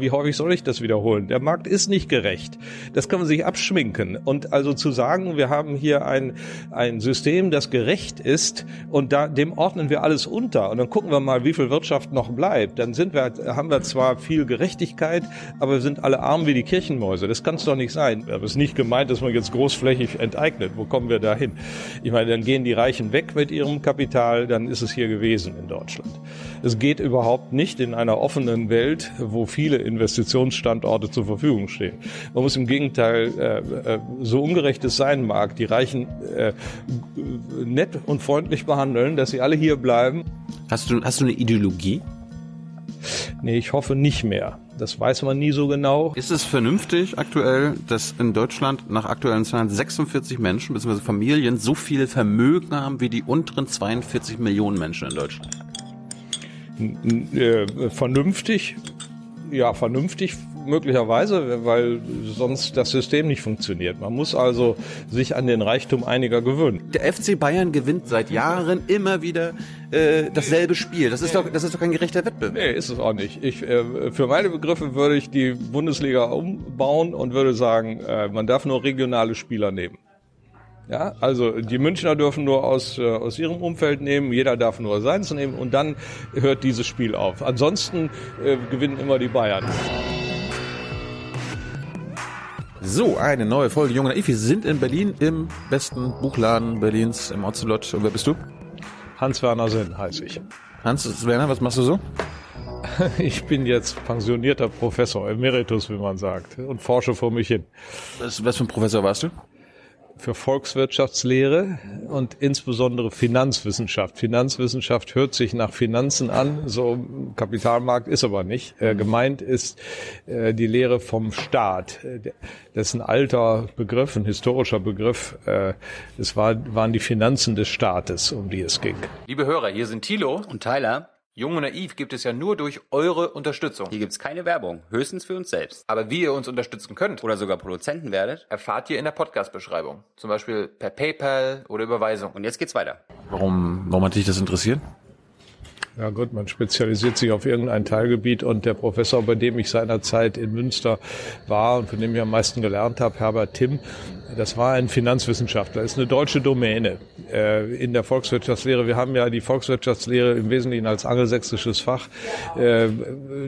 wie häufig soll ich das wiederholen? Der Markt ist nicht gerecht. Das kann man sich abschminken. Und also zu sagen, wir haben hier ein, ein System, das gerecht ist und da, dem ordnen wir alles unter und dann gucken wir mal, wie viel Wirtschaft noch bleibt. Dann sind wir, haben wir zwar viel Gerechtigkeit, aber wir sind alle arm wie die Kirchenmäuse. Das kann es doch nicht sein. Aber es ist nicht gemeint, dass man jetzt großflächig enteignet. Wo kommen wir da hin? Ich meine, dann gehen die Reichen weg mit ihrem Kapital, dann ist es hier gewesen in Deutschland. Es geht überhaupt nicht in einer offenen Welt, wo viele Investitionsstandorte zur Verfügung stehen. Man muss im Gegenteil, äh, äh, so ungerecht es sein mag, die Reichen äh, nett und freundlich behandeln, dass sie alle hier bleiben. Hast du, hast du eine Ideologie? Nee, ich hoffe nicht mehr. Das weiß man nie so genau. Ist es vernünftig aktuell, dass in Deutschland nach aktuellen Zahlen 46 Menschen bzw. Familien so viel Vermögen haben wie die unteren 42 Millionen Menschen in Deutschland? Äh, vernünftig, ja, vernünftig möglicherweise, weil sonst das System nicht funktioniert. Man muss also sich an den Reichtum einiger gewöhnen. Der FC Bayern gewinnt seit Jahren immer wieder äh, dasselbe Spiel. Das ist doch, das ist doch kein gerechter Wettbewerb. Nee, ist es auch nicht. Ich, äh, für meine Begriffe würde ich die Bundesliga umbauen und würde sagen, äh, man darf nur regionale Spieler nehmen. Ja, also die Münchner dürfen nur aus, äh, aus ihrem Umfeld nehmen, jeder darf nur seins nehmen und dann hört dieses Spiel auf. Ansonsten äh, gewinnen immer die Bayern. So, eine neue Folge Junge Naiv. Wir sind in Berlin im besten Buchladen Berlins im Ocelot. Und wer bist du? Hans-Werner Sinn heiße ich. Hans-Werner, was machst du so? Ich bin jetzt pensionierter Professor, Emeritus, wie man sagt, und forsche vor mich hin. Was, was für ein Professor warst du? Für Volkswirtschaftslehre und insbesondere Finanzwissenschaft. Finanzwissenschaft hört sich nach Finanzen an, so Kapitalmarkt ist aber nicht. Äh, gemeint ist äh, die Lehre vom Staat. Das ist ein alter Begriff, ein historischer Begriff. Äh, es war, waren die Finanzen des Staates, um die es ging. Liebe Hörer, hier sind Thilo und Tyler. Jung und Naiv gibt es ja nur durch eure Unterstützung. Hier gibt es keine Werbung, höchstens für uns selbst. Aber wie ihr uns unterstützen könnt oder sogar Produzenten werdet, erfahrt ihr in der Podcast-Beschreibung. Zum Beispiel per PayPal oder Überweisung. Und jetzt geht's weiter. Warum, warum hat dich das interessiert? Ja gut, man spezialisiert sich auf irgendein Teilgebiet und der Professor, bei dem ich seinerzeit in Münster war und von dem ich am meisten gelernt habe, Herbert Timm, das war ein Finanzwissenschaftler, das ist eine deutsche Domäne äh, in der Volkswirtschaftslehre. Wir haben ja die Volkswirtschaftslehre im Wesentlichen als angelsächsisches Fach. Äh,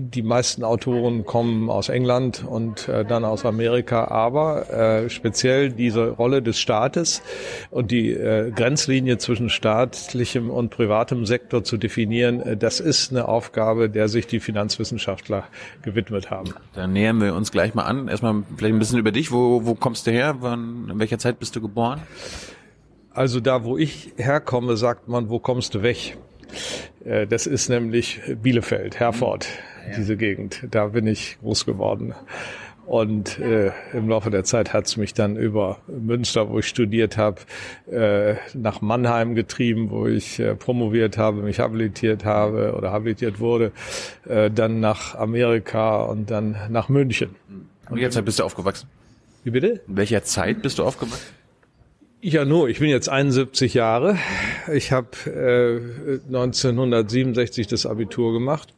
die meisten Autoren kommen aus England und äh, dann aus Amerika, aber äh, speziell diese Rolle des Staates und die äh, Grenzlinie zwischen staatlichem und privatem Sektor zu definieren, äh, das ist eine Aufgabe, der sich die Finanzwissenschaftler gewidmet haben. Dann nähern wir uns gleich mal an. Erstmal vielleicht ein bisschen über dich. Wo, wo kommst du her? Wann in welcher Zeit bist du geboren? Also da, wo ich herkomme, sagt man, wo kommst du weg? Äh, das ist nämlich Bielefeld, Herford, ja. diese Gegend. Da bin ich groß geworden. Und äh, im Laufe der Zeit hat es mich dann über Münster, wo ich studiert habe, äh, nach Mannheim getrieben, wo ich äh, promoviert habe, mich habilitiert habe oder habilitiert wurde, äh, dann nach Amerika und dann nach München. Und jetzt bist du aufgewachsen? Wie bitte? In welcher Zeit bist du aufgewachsen? Ja, nur, ich bin jetzt 71 Jahre. Ich habe äh, 1967 das Abitur gemacht.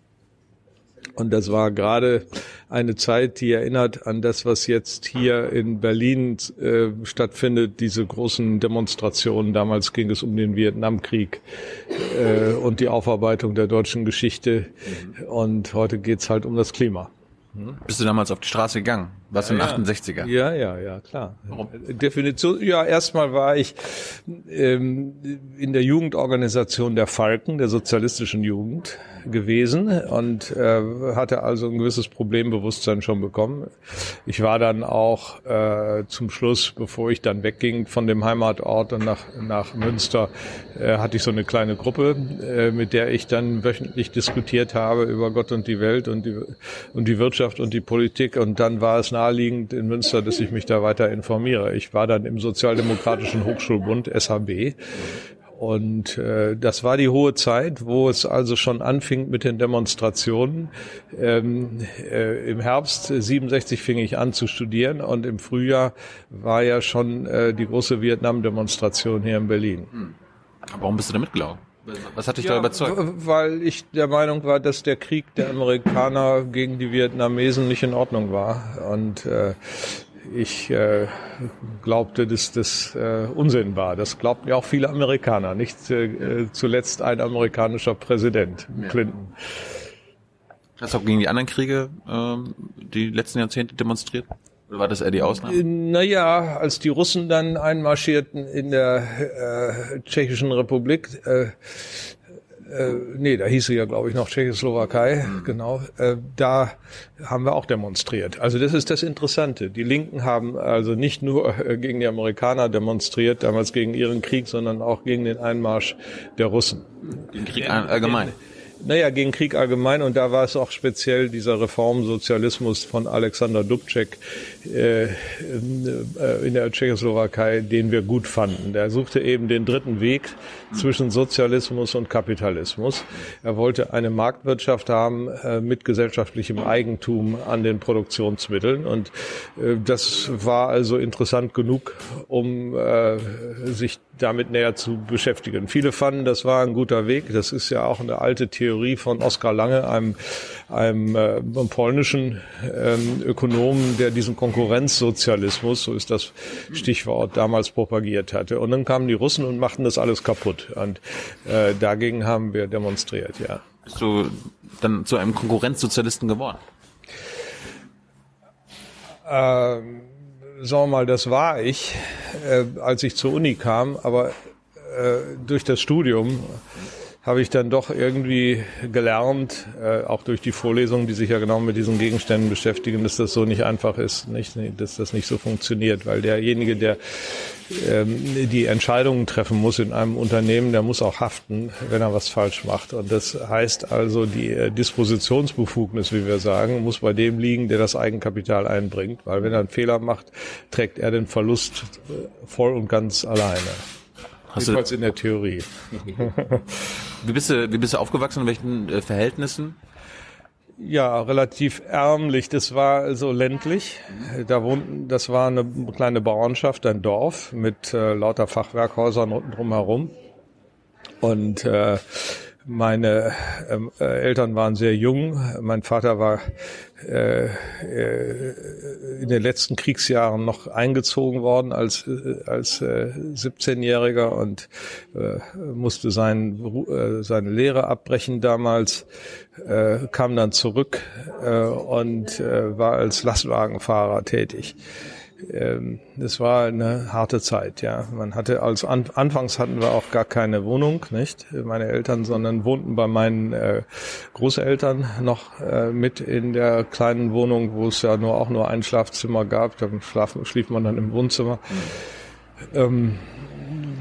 Und das war gerade eine Zeit, die erinnert an das, was jetzt hier in Berlin äh, stattfindet, diese großen Demonstrationen. Damals ging es um den Vietnamkrieg äh, und die Aufarbeitung der deutschen Geschichte. Und heute geht's halt um das Klima. Bist du damals auf die Straße gegangen? Was ja, im 68er? Ja, ja, ja, klar. Warum? Definition, ja, erstmal war ich ähm, in der Jugendorganisation der Falken, der sozialistischen Jugend gewesen und äh, hatte also ein gewisses Problembewusstsein schon bekommen. Ich war dann auch äh, zum Schluss, bevor ich dann wegging von dem Heimatort und nach, nach Münster, äh, hatte ich so eine kleine Gruppe, äh, mit der ich dann wöchentlich diskutiert habe über Gott und die Welt und die, und die Wirtschaft und die Politik. Und dann war es naheliegend in Münster, dass ich mich da weiter informiere. Ich war dann im Sozialdemokratischen Hochschulbund, SHB, und äh, das war die hohe Zeit, wo es also schon anfing mit den Demonstrationen. Ähm, äh, Im Herbst 67 fing ich an zu studieren und im Frühjahr war ja schon äh, die große Vietnam-Demonstration hier in Berlin. Hm. Warum bist du da mitgelaufen? Was hat dich ja, da überzeugt? Weil ich der Meinung war, dass der Krieg der Amerikaner gegen die Vietnamesen nicht in Ordnung war. Und äh, ich äh, glaubte, dass das äh, Unsinn war. Das glaubten ja auch viele Amerikaner, nicht äh, zuletzt ein amerikanischer Präsident, Clinton. Hast du auch gegen die anderen Kriege ähm, die letzten Jahrzehnte demonstriert? War das eher die Ausnahme? Äh, naja, als die Russen dann einmarschierten in der äh, Tschechischen Republik, äh, äh, nee, da hieß sie ja, glaube ich, noch Tschechoslowakei, mhm. genau, äh, da haben wir auch demonstriert. Also das ist das Interessante. Die Linken haben also nicht nur äh, gegen die Amerikaner demonstriert, damals gegen ihren Krieg, sondern auch gegen den Einmarsch der Russen. Den Krieg allgemein. Naja, gegen Krieg allgemein und da war es auch speziell dieser Reformsozialismus von Alexander Dubček äh, in der Tschechoslowakei, den wir gut fanden. Der suchte eben den dritten Weg zwischen Sozialismus und Kapitalismus. Er wollte eine Marktwirtschaft haben äh, mit gesellschaftlichem Eigentum an den Produktionsmitteln und äh, das war also interessant genug, um äh, sich damit näher zu beschäftigen. Viele fanden, das war ein guter Weg. Das ist ja auch eine alte Theorie von Oskar Lange, einem, einem, äh, einem polnischen ähm, Ökonomen, der diesen Konkurrenzsozialismus, so ist das Stichwort, damals propagiert hatte. Und dann kamen die Russen und machten das alles kaputt. Und äh, dagegen haben wir demonstriert, ja. Bist du dann zu einem Konkurrenzsozialisten geworden? Ähm, sagen wir mal, das war ich, äh, als ich zur Uni kam, aber äh, durch das Studium habe ich dann doch irgendwie gelernt, äh, auch durch die Vorlesungen, die sich ja genau mit diesen Gegenständen beschäftigen, dass das so nicht einfach ist, nicht, dass das nicht so funktioniert, weil derjenige, der ähm, die Entscheidungen treffen muss in einem Unternehmen, der muss auch haften, wenn er was falsch macht. Und das heißt also, die äh, Dispositionsbefugnis, wie wir sagen, muss bei dem liegen, der das Eigenkapital einbringt, weil wenn er einen Fehler macht, trägt er den Verlust äh, voll und ganz alleine. Hast Jedenfalls in der Theorie. wie, bist du, wie bist du aufgewachsen? In welchen äh, Verhältnissen? Ja, relativ ärmlich. Das war so ländlich. Da wohnten, das war eine kleine Bauernschaft, ein Dorf mit äh, lauter Fachwerkhäusern unten drumherum. Und äh, meine ähm, äh, Eltern waren sehr jung. Mein Vater war äh, äh, in den letzten Kriegsjahren noch eingezogen worden als äh, als äh, 17-Jähriger und äh, musste sein, äh, seine Lehre abbrechen damals, äh, kam dann zurück äh, und äh, war als Lastwagenfahrer tätig ähm, das war eine harte Zeit, ja. Man hatte als an, anfangs hatten wir auch gar keine Wohnung, nicht meine Eltern, sondern wohnten bei meinen äh, Großeltern noch äh, mit in der kleinen Wohnung, wo es ja nur auch nur ein Schlafzimmer gab. Da schlief man dann im Wohnzimmer. Mhm. Ähm,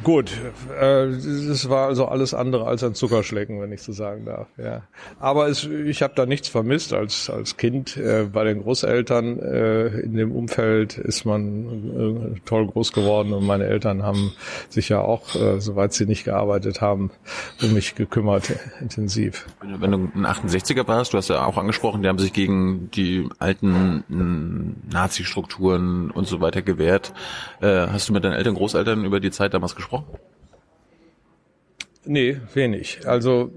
Gut, äh, das war also alles andere als ein Zuckerschlecken, wenn ich so sagen darf. Ja, aber es, ich habe da nichts vermisst als als Kind äh, bei den Großeltern. Äh, in dem Umfeld ist man äh, toll groß geworden und meine Eltern haben sich ja auch, äh, soweit sie nicht gearbeitet haben, um mich gekümmert intensiv. Wenn du ein 68er warst, du hast ja auch angesprochen, die haben sich gegen die alten Nazi-Strukturen und so weiter gewehrt. Äh, hast du mit deinen Eltern, Großeltern über die Zeit damals gesprochen? Gesprochen? Nee, wenig. Also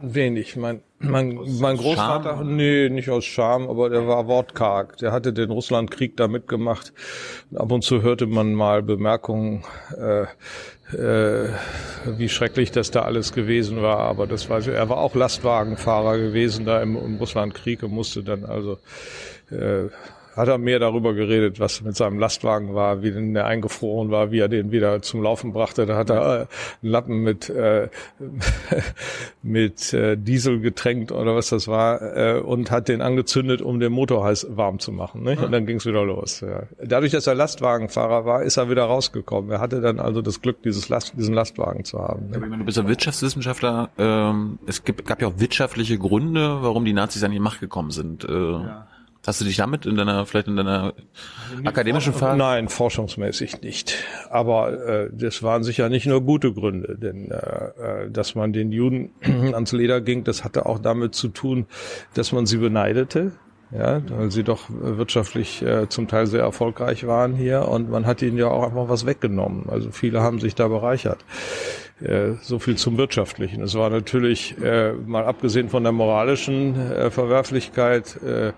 wenig. Mein, mein, mein Großvater, Scham? nee, nicht aus Scham, aber der war wortkarg. Der hatte den Russlandkrieg da mitgemacht. Ab und zu hörte man mal Bemerkungen, äh, äh, wie schrecklich das da alles gewesen war. Aber das war, er war auch Lastwagenfahrer gewesen da im, im Russlandkrieg und musste dann also äh, hat er mehr darüber geredet, was mit seinem Lastwagen war, wie denn der eingefroren war, wie er den wieder zum Laufen brachte. Da hat er äh, einen Lappen mit äh, mit äh, Diesel getränkt oder was das war äh, und hat den angezündet, um den Motor heiß warm zu machen. Nicht? Und dann ging's wieder los. Ja. Dadurch, dass er Lastwagenfahrer war, ist er wieder rausgekommen. Er hatte dann also das Glück, dieses Last, diesen Lastwagen zu haben. Ja, du bist ein Wirtschaftswissenschaftler. Ähm, es gibt, gab ja auch wirtschaftliche Gründe, warum die Nazis an die Macht gekommen sind. Äh, ja. Hast du dich damit in deiner, vielleicht in deiner akademischen Phase? Nein, forschungsmäßig nicht. Aber äh, das waren sicher nicht nur gute Gründe, denn äh, äh dass man den Juden ans Leder ging, das hatte auch damit zu tun, dass man sie beneidete ja, weil sie doch wirtschaftlich äh, zum Teil sehr erfolgreich waren hier und man hat ihnen ja auch einfach was weggenommen. Also viele haben sich da bereichert. Äh, so viel zum Wirtschaftlichen. Es war natürlich, äh, mal abgesehen von der moralischen äh, Verwerflichkeit, äh,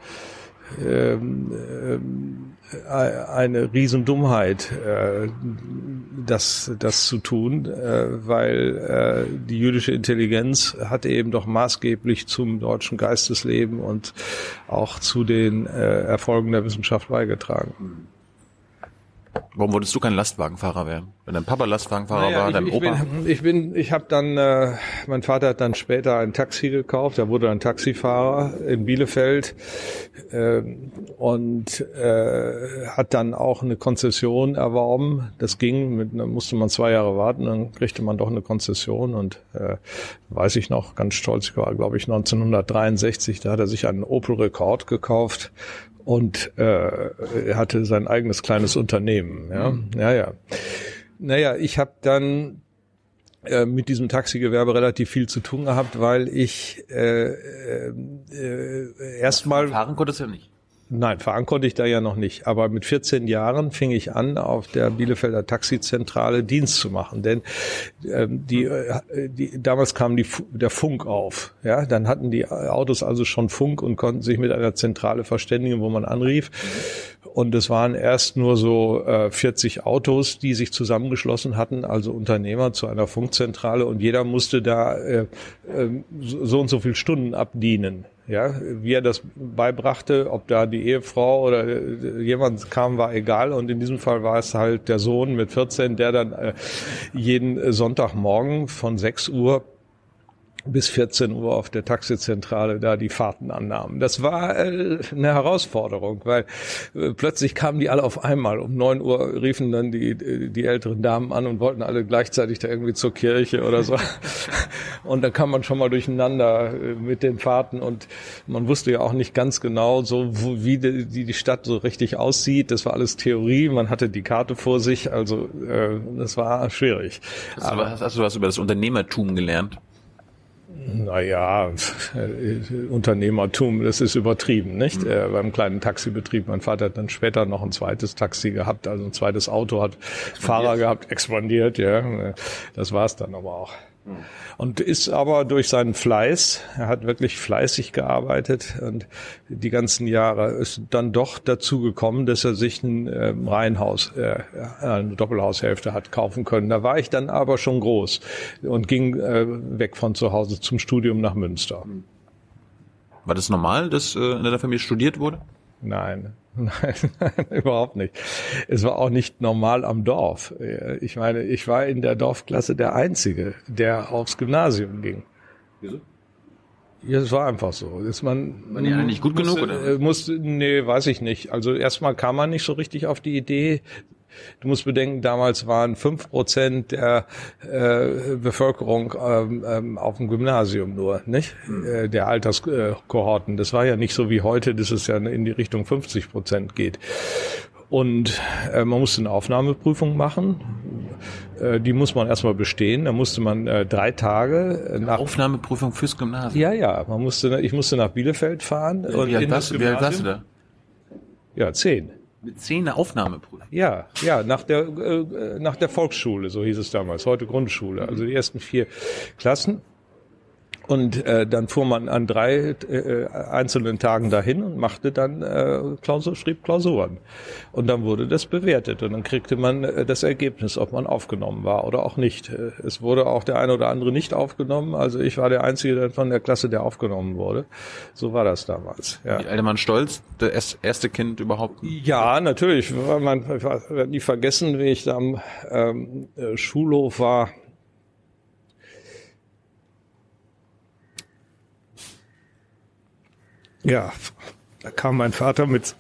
ähm, äh, eine Riesendummheit, äh, das, das zu tun, äh, weil äh, die jüdische Intelligenz hat eben doch maßgeblich zum deutschen Geistesleben und auch zu den Erfolgen der Wissenschaft beigetragen. Warum wolltest du kein Lastwagenfahrer werden? Wenn dein Papa Lastwagenfahrer naja, war, ich, dein ich Opa? Bin, ich bin, ich habe dann, äh, mein Vater hat dann später ein Taxi gekauft. Er wurde ein Taxifahrer in Bielefeld äh, und äh, hat dann auch eine Konzession erworben. Das ging, mit, da musste man zwei Jahre warten, dann kriegte man doch eine Konzession und äh, weiß ich noch, ganz stolz war, glaube ich, 1963. Da hat er sich einen Opel Rekord gekauft und äh, er hatte sein eigenes kleines Unternehmen. Ja, mhm. ja, ja. Naja, ich habe dann äh, mit diesem Taxigewerbe relativ viel zu tun gehabt, weil ich äh, äh, äh erstmal fahren konntest du ja nicht. Nein, fahren konnte ich da ja noch nicht. Aber mit 14 Jahren fing ich an, auf der Bielefelder Taxizentrale Dienst zu machen. Denn ähm, die, äh, die, damals kam die, der Funk auf. Ja, dann hatten die Autos also schon Funk und konnten sich mit einer Zentrale verständigen, wo man anrief. Und es waren erst nur so äh, 40 Autos, die sich zusammengeschlossen hatten, also Unternehmer zu einer Funkzentrale. Und jeder musste da äh, äh, so und so viel Stunden abdienen. Ja, wie er das beibrachte, ob da die Ehefrau oder äh, jemand kam, war egal. Und in diesem Fall war es halt der Sohn mit 14, der dann äh, jeden Sonntagmorgen von 6 Uhr bis 14 Uhr auf der Taxizentrale da die Fahrten annahmen. Das war äh, eine Herausforderung, weil äh, plötzlich kamen die alle auf einmal. Um 9 Uhr riefen dann die, die älteren Damen an und wollten alle gleichzeitig da irgendwie zur Kirche oder so. Und da kam man schon mal durcheinander äh, mit den Fahrten und man wusste ja auch nicht ganz genau so, wie die, Stadt so richtig aussieht. Das war alles Theorie. Man hatte die Karte vor sich, also äh, das war schwierig. Du, was, hast du was über das Unternehmertum gelernt? Naja, Unternehmertum, das ist übertrieben, nicht? Mhm. Äh, beim kleinen Taxibetrieb. Mein Vater hat dann später noch ein zweites Taxi gehabt, also ein zweites Auto, hat Fahrer gehabt, expandiert, ja. Das war's dann aber auch. Und ist aber durch seinen Fleiß, er hat wirklich fleißig gearbeitet und die ganzen Jahre ist dann doch dazu gekommen, dass er sich ein äh, Reihenhaus, äh, eine Doppelhaushälfte hat kaufen können. Da war ich dann aber schon groß und ging äh, weg von zu Hause zum Studium nach Münster. War das normal, dass äh, in deiner Familie studiert wurde? Nein, Nein, überhaupt nicht. Es war auch nicht normal am Dorf. Ich meine, ich war in der Dorfklasse der Einzige, der aufs Gymnasium ging. Wieso? Ja, es war einfach so. Ist man, man ja nicht gut musste, genug oder? Musste, nee, weiß ich nicht. Also erstmal kam man nicht so richtig auf die Idee, Du musst bedenken, damals waren fünf Prozent der äh, Bevölkerung ähm, ähm, auf dem Gymnasium nur, nicht? Mhm. Äh, der Alterskohorten. Das war ja nicht so wie heute, dass es ja in die Richtung 50 Prozent geht. Und äh, man musste eine Aufnahmeprüfung machen. Äh, die muss man erstmal bestehen. Da musste man äh, drei Tage nach Aufnahmeprüfung fürs Gymnasium. Ja, ja. Man musste, ich musste nach Bielefeld fahren. Wie, und alt, warst, wie alt warst du da? Ja, zehn. Mit zehn Aufnahmeprüfung? Ja, ja, nach der, äh, nach der Volksschule, so hieß es damals, heute Grundschule. Also die ersten vier Klassen. Und äh, dann fuhr man an drei äh, einzelnen Tagen dahin und machte dann äh, Klausur, schrieb Klausuren. Und dann wurde das bewertet und dann kriegte man äh, das Ergebnis, ob man aufgenommen war oder auch nicht. Äh, es wurde auch der eine oder andere nicht aufgenommen. Also ich war der Einzige von der Klasse, der aufgenommen wurde. So war das damals. Ja. Die alte Mann stolz, das erste Kind überhaupt? Ja, natürlich. Man wird nie vergessen, wie ich da am ähm, äh, Schulhof war Ja, da kam mein Vater mit,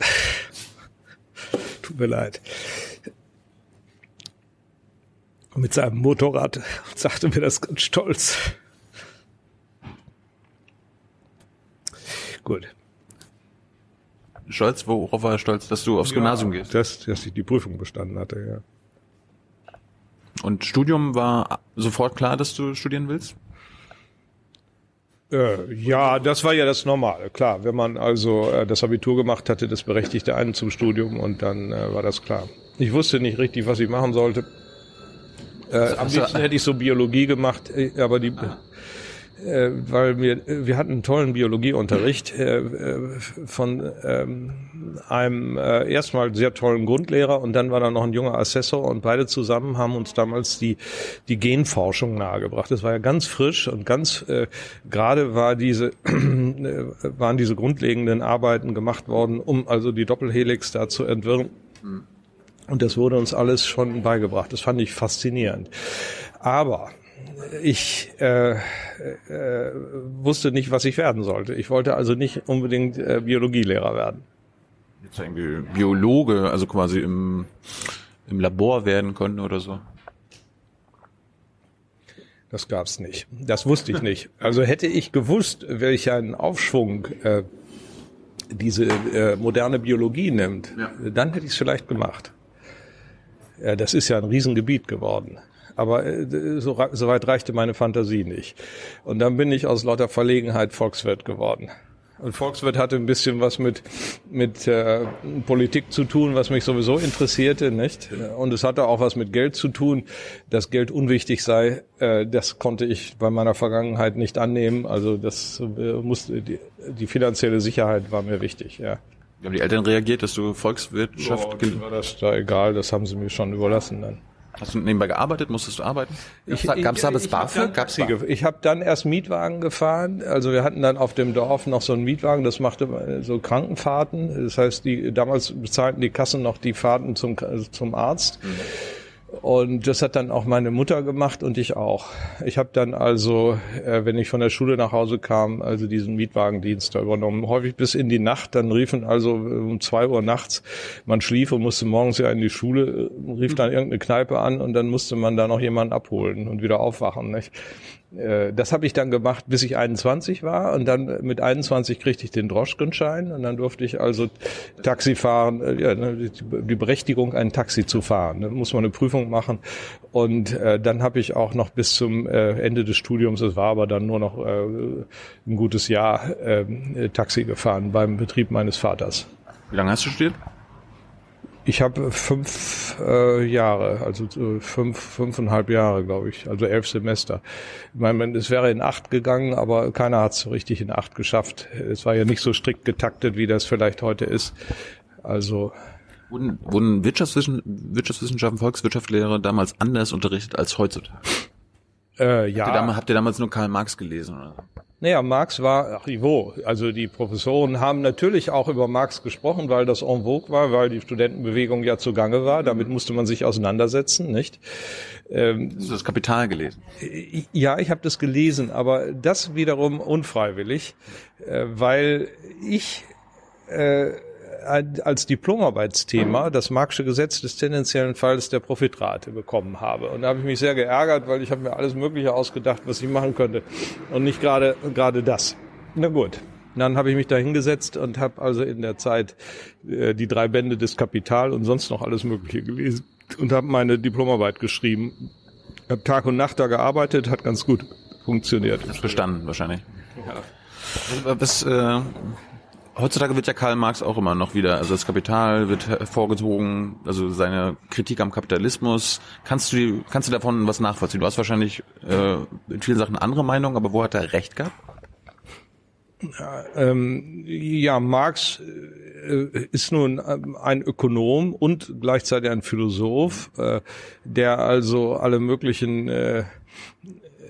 tut mir leid, mit seinem Motorrad und sagte mir das ganz stolz. Gut. Stolz, worauf war er stolz, dass du aufs ja, Gymnasium gehst? Dass, dass ich die Prüfung bestanden hatte, ja. Und Studium war sofort klar, dass du studieren willst? Äh, ja, das war ja das Normale, klar. Wenn man also äh, das Abitur gemacht hatte, das berechtigte einen zum Studium und dann äh, war das klar. Ich wusste nicht richtig, was ich machen sollte. Äh, am liebsten hätte ich so Biologie gemacht, äh, aber die, ah äh, weil wir, wir hatten einen tollen Biologieunterricht äh, äh, von ähm, einem äh, erstmal sehr tollen Grundlehrer und dann war da noch ein junger Assessor und beide zusammen haben uns damals die, die Genforschung nahegebracht. Das war ja ganz frisch und ganz äh, gerade war diese, äh, waren diese grundlegenden Arbeiten gemacht worden, um also die Doppelhelix da zu entwirren. Und das wurde uns alles schon beigebracht. Das fand ich faszinierend. Aber ich äh, äh, wusste nicht, was ich werden sollte. Ich wollte also nicht unbedingt äh, Biologielehrer werden. Jetzt irgendwie Biologe, also quasi im, im Labor werden können oder so. Das gab's nicht. Das wusste ich nicht. Also hätte ich gewusst, welch einen Aufschwung äh, diese äh, moderne Biologie nimmt, ja. dann hätte ich es vielleicht gemacht. Ja, das ist ja ein Riesengebiet geworden. Aber äh, so, so weit reichte meine Fantasie nicht. Und dann bin ich aus lauter Verlegenheit Volkswirt geworden. Und Volkswirt hatte ein bisschen was mit mit äh, Politik zu tun, was mich sowieso interessierte, nicht? Und es hatte auch was mit Geld zu tun, dass Geld unwichtig sei. Äh, das konnte ich bei meiner Vergangenheit nicht annehmen. Also das äh, musste die, die finanzielle Sicherheit war mir wichtig. Ja. Wie haben die Eltern reagiert, dass du Volkswirtschaft? Oh, war das da egal. Das haben sie mir schon überlassen dann. Hast du nebenbei gearbeitet? Musstest du arbeiten? Ich, Gab es da das BAföG? Gab's ich habe dann erst Mietwagen gefahren. Also wir hatten dann auf dem Dorf noch so einen Mietwagen, das machte so Krankenfahrten. Das heißt, die damals bezahlten die Kassen noch die Fahrten zum, zum Arzt. Mhm. Und das hat dann auch meine Mutter gemacht und ich auch. Ich habe dann also, äh, wenn ich von der Schule nach Hause kam, also diesen Mietwagendienst da übernommen. Häufig bis in die Nacht. Dann riefen also äh, um zwei Uhr nachts, man schlief und musste morgens ja in die Schule, äh, rief dann irgendeine Kneipe an und dann musste man da noch jemanden abholen und wieder aufwachen. Nicht? Äh, das habe ich dann gemacht, bis ich 21 war und dann mit 21 kriegte ich den Droschkenschein und dann durfte ich also Taxi fahren, äh, ja, ne, die Berechtigung, ein Taxi zu fahren. Da muss man eine Prüfung machen und äh, dann habe ich auch noch bis zum äh, Ende des Studiums, es war aber dann nur noch äh, ein gutes Jahr, äh, Taxi gefahren beim Betrieb meines Vaters. Wie lange hast du studiert? Ich habe fünf äh, Jahre, also äh, fünf, fünfeinhalb Jahre, glaube ich, also elf Semester. Ich meine, es wäre in acht gegangen, aber keiner hat es so richtig in acht geschafft. Es war ja nicht so strikt getaktet, wie das vielleicht heute ist. Also Wurden, wurden Wirtschaftswissen, Wirtschaftswissenschaften, Volkswirtschaftslehre damals anders unterrichtet als heutzutage? Äh, ja. Habt ihr, damals, habt ihr damals nur Karl Marx gelesen? Oder? Naja, Marx war ach, wo? Also die Professoren haben natürlich auch über Marx gesprochen, weil das en vogue war, weil die Studentenbewegung ja zugange war. Damit musste man sich auseinandersetzen, nicht? Ähm, Hast du das Kapital gelesen? Ja, ich habe das gelesen, aber das wiederum unfreiwillig, äh, weil ich äh, als Diplomarbeitsthema das Marxische Gesetz des tendenziellen Falls der Profitrate bekommen habe. Und da habe ich mich sehr geärgert, weil ich habe mir alles Mögliche ausgedacht, was ich machen könnte und nicht gerade gerade das. Na gut. Dann habe ich mich da hingesetzt und habe also in der Zeit äh, die drei Bände des Kapital und sonst noch alles Mögliche gelesen und habe meine Diplomarbeit geschrieben. Habe Tag und Nacht da gearbeitet, hat ganz gut funktioniert. Bestanden wahrscheinlich. Ja. Was, äh, Heutzutage wird ja Karl Marx auch immer noch wieder, also das Kapital wird hervorgezogen, also seine Kritik am Kapitalismus. Kannst du, kannst du davon was nachvollziehen? Du hast wahrscheinlich äh, in vielen Sachen andere Meinungen, aber wo hat er recht gehabt? Ja, ähm, ja Marx äh, ist nun ähm, ein Ökonom und gleichzeitig ein Philosoph, äh, der also alle möglichen äh,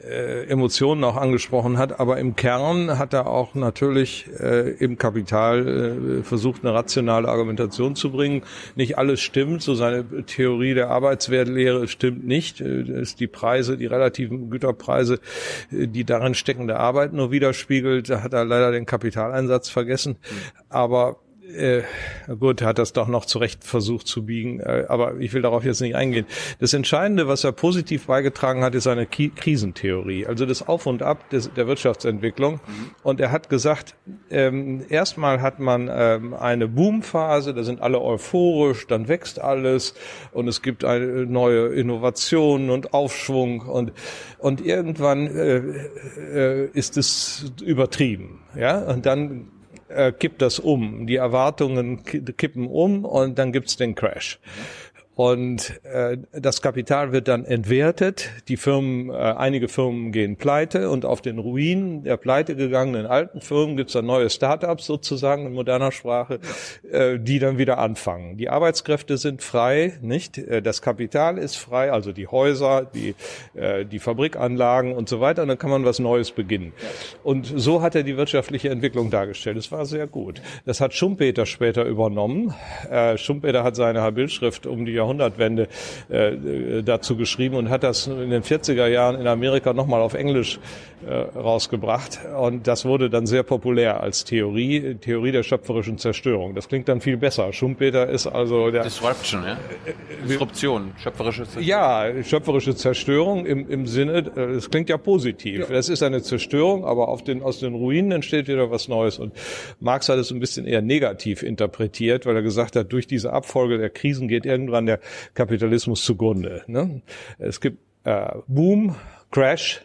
äh, Emotionen auch angesprochen hat, aber im Kern hat er auch natürlich äh, im Kapital äh, versucht, eine rationale Argumentation zu bringen. Nicht alles stimmt, so seine Theorie der Arbeitswertlehre stimmt nicht. Äh, ist die Preise, die relativen Güterpreise, äh, die darin steckende Arbeit nur widerspiegelt. Da hat er leider den Kapitaleinsatz vergessen. Aber äh, gut, hat das doch noch zurecht versucht zu biegen, äh, aber ich will darauf jetzt nicht eingehen. Das Entscheidende, was er positiv beigetragen hat, ist seine Ki Krisentheorie, also das Auf und Ab des, der Wirtschaftsentwicklung. Mhm. Und er hat gesagt, ähm, erstmal hat man ähm, eine Boomphase, da sind alle euphorisch, dann wächst alles und es gibt eine neue Innovationen und Aufschwung und und irgendwann äh, äh, ist es übertrieben, ja, und dann äh, kippt das um. Die Erwartungen kippen um und dann gibt's den Crash. Und äh, das Kapital wird dann entwertet. Die Firmen, äh, einige Firmen gehen pleite und auf den Ruinen der pleite gegangenen alten Firmen gibt es dann neue Startups sozusagen in moderner Sprache, äh, die dann wieder anfangen. Die Arbeitskräfte sind frei, nicht? Äh, das Kapital ist frei, also die Häuser, die, äh, die Fabrikanlagen und so weiter. Und dann kann man was Neues beginnen. Und so hat er die wirtschaftliche Entwicklung dargestellt. Das war sehr gut. Das hat Schumpeter später übernommen. Äh, Schumpeter hat seine Bildschrift um die Jahrhundertwende äh, dazu geschrieben und hat das in den 40er Jahren in Amerika nochmal auf Englisch äh, rausgebracht. Und das wurde dann sehr populär als Theorie, Theorie der schöpferischen Zerstörung. Das klingt dann viel besser. Schumpeter ist also der... Disruption, ja? Disruption, schöpferische Zerstörung. Ja, schöpferische Zerstörung im, im Sinne, es klingt ja positiv. Ja. Das ist eine Zerstörung, aber auf den, aus den Ruinen entsteht wieder was Neues. Und Marx hat es ein bisschen eher negativ interpretiert, weil er gesagt hat, durch diese Abfolge der Krisen geht irgendwann der Kapitalismus zugrunde. Ne? Es gibt äh, Boom, Crash,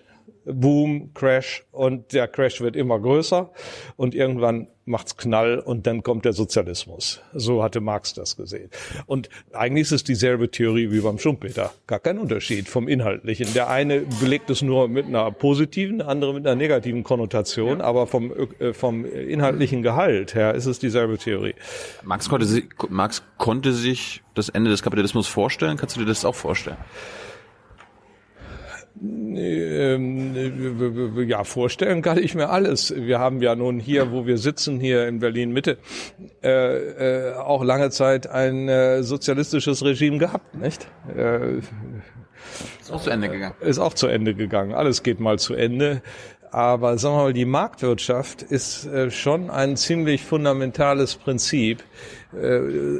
Boom, Crash und der Crash wird immer größer und irgendwann macht's Knall und dann kommt der Sozialismus. So hatte Marx das gesehen. Und eigentlich ist es dieselbe Theorie wie beim Schumpeter. Gar kein Unterschied vom Inhaltlichen. Der eine belegt es nur mit einer positiven, der andere mit einer negativen Konnotation, ja. aber vom, äh, vom inhaltlichen Gehalt her ist es dieselbe Theorie. Marx konnte, sich, Marx konnte sich das Ende des Kapitalismus vorstellen. Kannst du dir das auch vorstellen? Ähm, ja, vorstellen kann ich mir alles. Wir haben ja nun hier, wo wir sitzen, hier in Berlin Mitte, äh, äh, auch lange Zeit ein äh, sozialistisches Regime gehabt, nicht? Äh, ist auch zu Ende gegangen. Ist auch zu Ende gegangen. Alles geht mal zu Ende. Aber sagen wir mal, die Marktwirtschaft ist äh, schon ein ziemlich fundamentales Prinzip. Äh,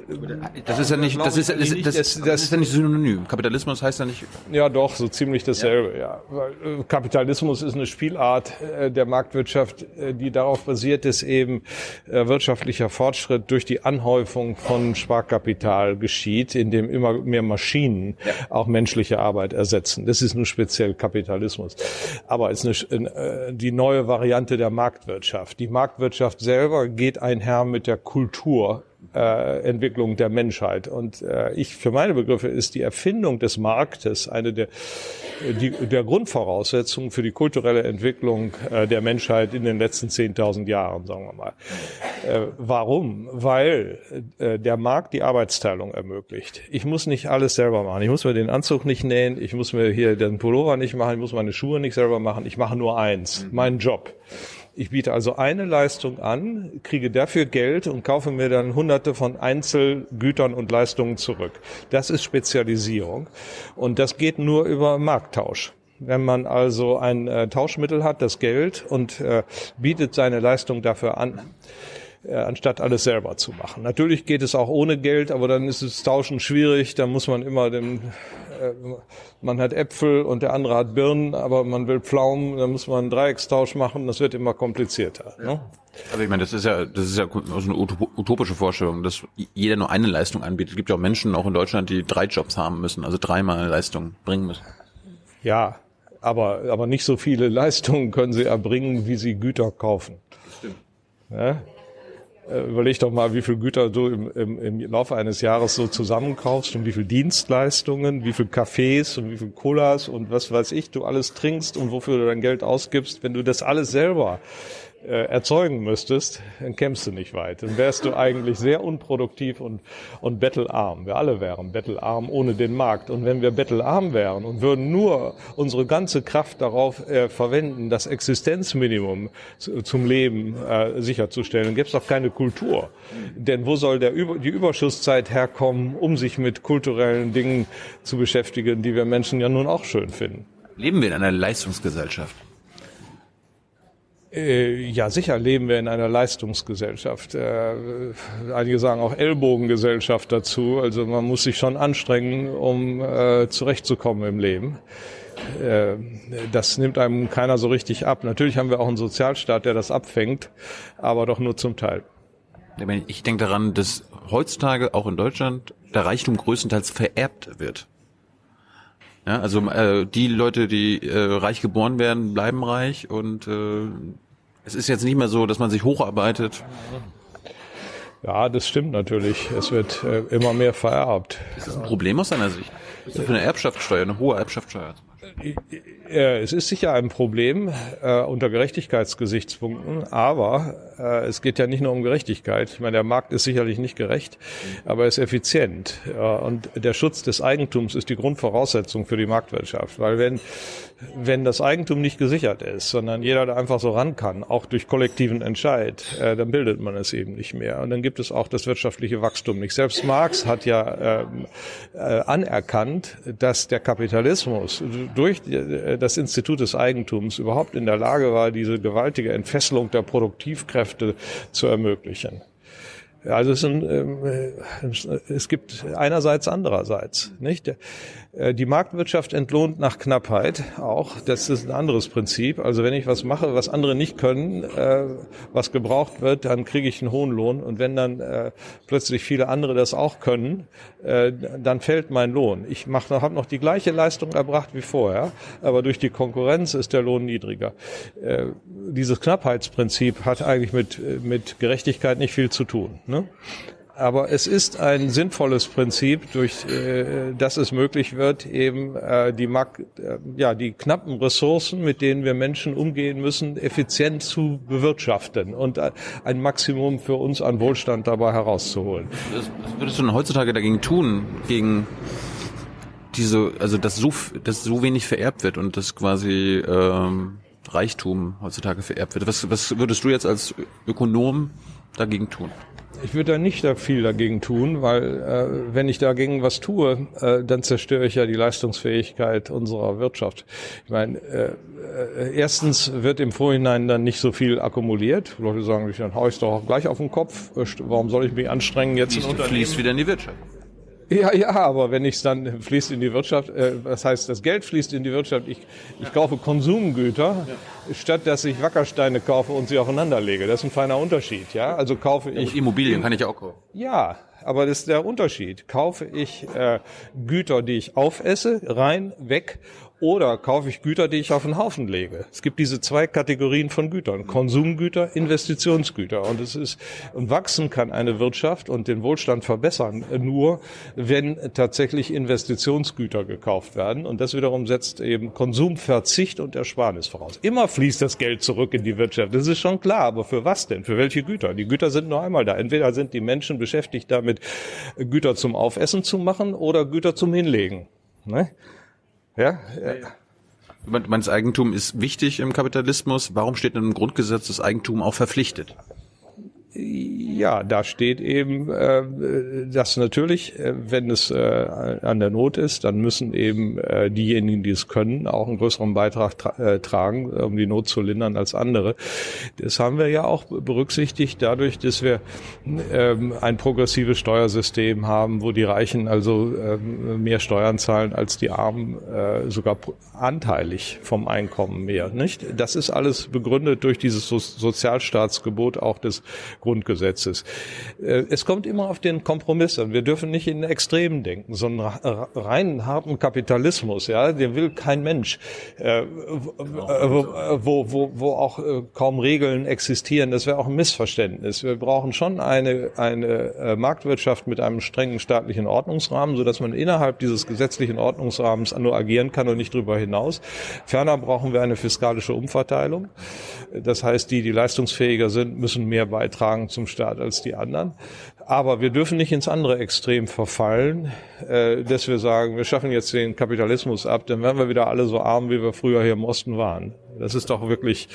das ist ja nicht, das ist, das, das, das, das ist ja nicht synonym. Kapitalismus heißt ja nicht. Ja, doch, so ziemlich dasselbe, ja. ja. Äh, Kapitalismus ist eine Spielart der Marktwirtschaft, die darauf basiert, dass eben wirtschaftlicher Fortschritt durch die Anhäufung von Sparkapital geschieht, indem immer mehr Maschinen ja. auch menschliche Arbeit ersetzen. Das ist nur speziell Kapitalismus. Aber es ist eine, die neue Variante der Marktwirtschaft. Die Marktwirtschaft selber geht einher mit der Kultur äh, Entwicklung der Menschheit. Und äh, ich, für meine Begriffe, ist die Erfindung des Marktes eine der, die, der Grundvoraussetzungen für die kulturelle Entwicklung äh, der Menschheit in den letzten 10.000 Jahren, sagen wir mal. Äh, warum? Weil äh, der Markt die Arbeitsteilung ermöglicht. Ich muss nicht alles selber machen. Ich muss mir den Anzug nicht nähen, ich muss mir hier den Pullover nicht machen, ich muss meine Schuhe nicht selber machen. Ich mache nur eins, mhm. meinen Job. Ich biete also eine Leistung an, kriege dafür Geld und kaufe mir dann hunderte von Einzelgütern und Leistungen zurück. Das ist Spezialisierung. Und das geht nur über Markttausch. Wenn man also ein äh, Tauschmittel hat, das Geld, und äh, bietet seine Leistung dafür an, äh, anstatt alles selber zu machen. Natürlich geht es auch ohne Geld, aber dann ist es Tauschen schwierig, da muss man immer den äh, man hat Äpfel und der andere hat Birnen, aber man will Pflaumen, dann muss man einen Dreieckstausch machen, das wird immer komplizierter. Ja. Ne? Also ich meine, das ist ja, das ist ja so eine utopische Vorstellung, dass jeder nur eine Leistung anbietet. Es gibt ja auch Menschen, auch in Deutschland, die drei Jobs haben müssen, also dreimal Leistung bringen müssen. Ja, aber, aber nicht so viele Leistungen können sie erbringen, wie sie Güter kaufen. Das stimmt. Ja? Äh, überleg doch mal, wie viel Güter du im, im, im Laufe eines Jahres so zusammenkaufst und wie viel Dienstleistungen, wie viel Kaffees und wie viel Colas und was weiß ich, du alles trinkst und wofür du dein Geld ausgibst, wenn du das alles selber erzeugen müsstest, dann kämst du nicht weit. Dann wärst du eigentlich sehr unproduktiv und, und bettelarm. Wir alle wären bettelarm ohne den Markt. Und wenn wir bettelarm wären und würden nur unsere ganze Kraft darauf äh, verwenden, das Existenzminimum zu, zum Leben äh, sicherzustellen, dann gäbe es doch keine Kultur. Denn wo soll der, die Überschusszeit herkommen, um sich mit kulturellen Dingen zu beschäftigen, die wir Menschen ja nun auch schön finden? Leben wir in einer Leistungsgesellschaft? Äh, ja, sicher leben wir in einer Leistungsgesellschaft. Äh, einige sagen auch Ellbogengesellschaft dazu. Also man muss sich schon anstrengen, um äh, zurechtzukommen im Leben. Das nimmt einem keiner so richtig ab. Natürlich haben wir auch einen Sozialstaat, der das abfängt, aber doch nur zum Teil. Ich denke daran, dass heutzutage auch in Deutschland der Reichtum größtenteils vererbt wird. Ja, also äh, die Leute, die äh, reich geboren werden, bleiben reich und äh, es ist jetzt nicht mehr so, dass man sich hocharbeitet. Ja, das stimmt natürlich. Es wird äh, immer mehr vererbt. Ist das ein Problem aus seiner Sicht? Ist das für eine Erbschaftssteuer, eine hohe Erbschaftssteuer? Äh, es ist sicher ein Problem äh, unter Gerechtigkeitsgesichtspunkten, aber äh, es geht ja nicht nur um Gerechtigkeit. Ich meine, der Markt ist sicherlich nicht gerecht, aber er ist effizient. Äh, und der Schutz des Eigentums ist die Grundvoraussetzung für die Marktwirtschaft. Weil wenn, wenn das Eigentum nicht gesichert ist, sondern jeder da einfach so ran kann, auch durch kollektiven Entscheid, äh, dann bildet man es eben nicht mehr. Und dann gibt es auch das wirtschaftliche Wachstum nicht. Selbst Marx hat ja äh, anerkannt, dass der Kapitalismus durch äh, das Institut des Eigentums überhaupt in der Lage war, diese gewaltige Entfesselung der Produktivkräfte zu ermöglichen. Also es, sind, ähm, es gibt einerseits andererseits, nicht? Äh, die Marktwirtschaft entlohnt nach Knappheit auch. Das ist ein anderes Prinzip. Also wenn ich was mache, was andere nicht können, äh, was gebraucht wird, dann kriege ich einen hohen Lohn. Und wenn dann äh, plötzlich viele andere das auch können, dann fällt mein Lohn. Ich habe noch die gleiche Leistung erbracht wie vorher, aber durch die Konkurrenz ist der Lohn niedriger. Dieses Knappheitsprinzip hat eigentlich mit, mit Gerechtigkeit nicht viel zu tun. Ne? Aber es ist ein sinnvolles Prinzip, durch äh, das es möglich wird, eben äh, die, Mark äh, ja, die knappen Ressourcen, mit denen wir Menschen umgehen müssen, effizient zu bewirtschaften und äh, ein Maximum für uns an Wohlstand dabei herauszuholen. Was würdest du denn heutzutage dagegen tun, gegen diese, also dass so, dass so wenig vererbt wird und das quasi ähm, Reichtum heutzutage vererbt wird? Was, was würdest du jetzt als Ökonom dagegen tun? Ich würde da nicht viel dagegen tun, weil äh, wenn ich dagegen was tue, äh, dann zerstöre ich ja die Leistungsfähigkeit unserer Wirtschaft. Ich meine, äh, äh, erstens wird im Vorhinein dann nicht so viel akkumuliert. Leute sagen, dann hau ich doch auch gleich auf den Kopf. Äh, warum soll ich mich anstrengen jetzt? Fließt, fließt wieder in die Wirtschaft. Ja, ja, aber wenn ich es dann fließt in die Wirtschaft, äh, das heißt, das Geld fließt in die Wirtschaft, ich, ich kaufe Konsumgüter, ja. statt dass ich Wackersteine kaufe und sie aufeinander lege. Das ist ein feiner Unterschied, ja. Also kaufe ich. Ja, Immobilien kann ich auch kaufen. Ja, aber das ist der Unterschied. Kaufe ich äh, Güter, die ich aufesse, rein, weg oder kaufe ich Güter, die ich auf den Haufen lege? Es gibt diese zwei Kategorien von Gütern. Konsumgüter, Investitionsgüter. Und es ist, und wachsen kann eine Wirtschaft und den Wohlstand verbessern nur, wenn tatsächlich Investitionsgüter gekauft werden. Und das wiederum setzt eben Konsumverzicht und Ersparnis voraus. Immer fließt das Geld zurück in die Wirtschaft. Das ist schon klar. Aber für was denn? Für welche Güter? Die Güter sind nur einmal da. Entweder sind die Menschen beschäftigt damit, Güter zum Aufessen zu machen oder Güter zum Hinlegen. Ne? Ja? ja. Meines Eigentum ist wichtig im Kapitalismus. Warum steht denn im Grundgesetz das Eigentum auch verpflichtet? Ja, da steht eben, äh, dass natürlich, äh, wenn es äh, an der Not ist, dann müssen eben äh, diejenigen, die es können, auch einen größeren Beitrag tra äh, tragen, um die Not zu lindern als andere. Das haben wir ja auch berücksichtigt dadurch, dass wir ähm, ein progressives Steuersystem haben, wo die Reichen also ähm, mehr Steuern zahlen als die Armen, äh, sogar anteilig vom Einkommen mehr. Nicht? Das ist alles begründet durch dieses so Sozialstaatsgebot auch des Grundgesetzes. Äh, es kommt immer auf den Kompromiss an. Wir dürfen nicht in Extremen denken. So einen reinen harten Kapitalismus, ja, den will kein Mensch, äh, wo, wo, wo auch äh, kaum Regeln existieren. Das wäre auch ein Missverständnis. Wir brauchen schon eine, eine Marktwirtschaft mit einem strengen staatlichen Ordnungsrahmen, so dass man innerhalb dieses gesetzlichen Ordnungsrahmens nur agieren kann und nicht darüber hinaus. Ferner brauchen wir eine fiskalische Umverteilung. Das heißt, die, die leistungsfähiger sind, müssen mehr beitragen beitragen zum Staat als die anderen. Aber wir dürfen nicht ins andere Extrem verfallen, äh, dass wir sagen, wir schaffen jetzt den Kapitalismus ab, dann werden wir wieder alle so arm, wie wir früher hier im Osten waren. Das ist doch wirklich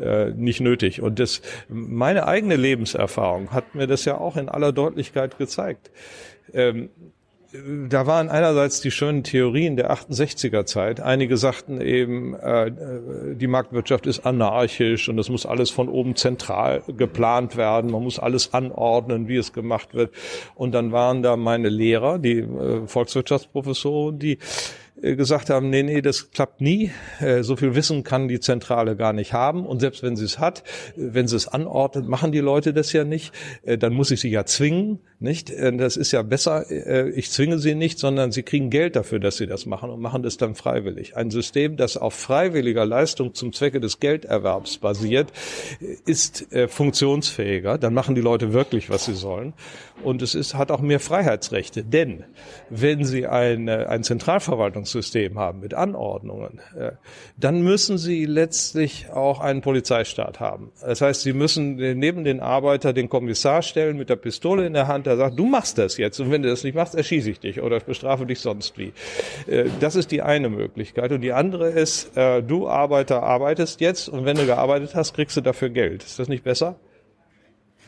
äh, nicht nötig. Und das, meine eigene Lebenserfahrung hat mir das ja auch in aller Deutlichkeit gezeigt. Ähm, da waren einerseits die schönen Theorien der 68er Zeit. Einige sagten eben, äh, die Marktwirtschaft ist anarchisch und es muss alles von oben zentral geplant werden. Man muss alles anordnen, wie es gemacht wird. Und dann waren da meine Lehrer, die äh, Volkswirtschaftsprofessoren, die gesagt haben, nee, nee, das klappt nie. Äh, so viel Wissen kann die Zentrale gar nicht haben. Und selbst wenn sie es hat, äh, wenn sie es anordnet, machen die Leute das ja nicht. Dann muss ich sie ja zwingen, nicht? Das ist ja besser. Ich zwinge sie nicht, sondern sie kriegen Geld dafür, dass sie das machen und machen das dann freiwillig. Ein System, das auf freiwilliger Leistung zum Zwecke des Gelderwerbs basiert, ist funktionsfähiger. Dann machen die Leute wirklich, was sie sollen. Und es ist, hat auch mehr Freiheitsrechte. Denn wenn sie eine, ein Zentralverwaltungs Verwaltungssystem haben mit Anordnungen, äh, dann müssen sie letztlich auch einen Polizeistaat haben. Das heißt, sie müssen neben den Arbeiter den Kommissar stellen mit der Pistole in der Hand, der sagt, du machst das jetzt und wenn du das nicht machst, erschieße ich dich oder bestrafe dich sonst wie. Äh, das ist die eine Möglichkeit. Und die andere ist, äh, du Arbeiter arbeitest jetzt und wenn du gearbeitet hast, kriegst du dafür Geld. Ist das nicht besser?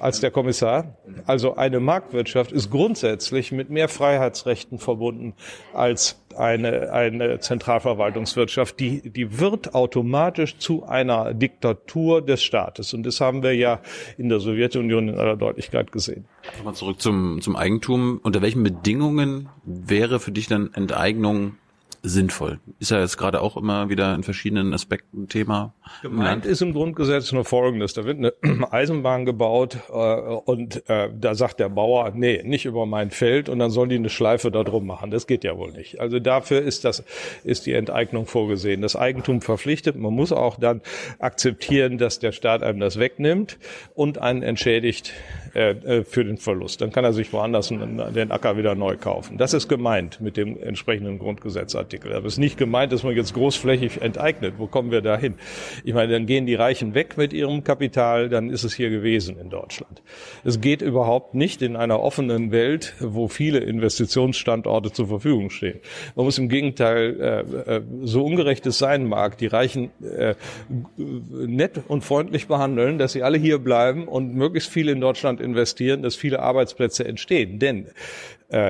Als der Kommissar. Also eine Marktwirtschaft ist grundsätzlich mit mehr Freiheitsrechten verbunden als eine, eine Zentralverwaltungswirtschaft. Die, die wird automatisch zu einer Diktatur des Staates. Und das haben wir ja in der Sowjetunion in aller Deutlichkeit gesehen. Nochmal zurück zum, zum Eigentum. Unter welchen Bedingungen wäre für dich dann Enteignung sinnvoll? Ist ja jetzt gerade auch immer wieder in verschiedenen Aspekten Thema. Gemeint ist im Grundgesetz nur Folgendes. Da wird eine Eisenbahn gebaut äh, und äh, da sagt der Bauer, nee, nicht über mein Feld und dann sollen die eine Schleife da drum machen. Das geht ja wohl nicht. Also dafür ist das, ist die Enteignung vorgesehen. Das Eigentum verpflichtet. Man muss auch dann akzeptieren, dass der Staat einem das wegnimmt und einen entschädigt äh, äh für den Verlust. Dann kann er sich woanders den Acker wieder neu kaufen. Das ist gemeint mit dem entsprechenden Grundgesetzartikel. Artikel. Aber es ist nicht gemeint, dass man jetzt großflächig enteignet. Wo kommen wir da hin? Ich meine, dann gehen die Reichen weg mit ihrem Kapital, dann ist es hier gewesen in Deutschland. Es geht überhaupt nicht in einer offenen Welt, wo viele Investitionsstandorte zur Verfügung stehen. Man muss im Gegenteil, äh, äh, so ungerecht es sein mag, die Reichen äh, nett und freundlich behandeln, dass sie alle hier bleiben und möglichst viel in Deutschland investieren, dass viele Arbeitsplätze entstehen. Denn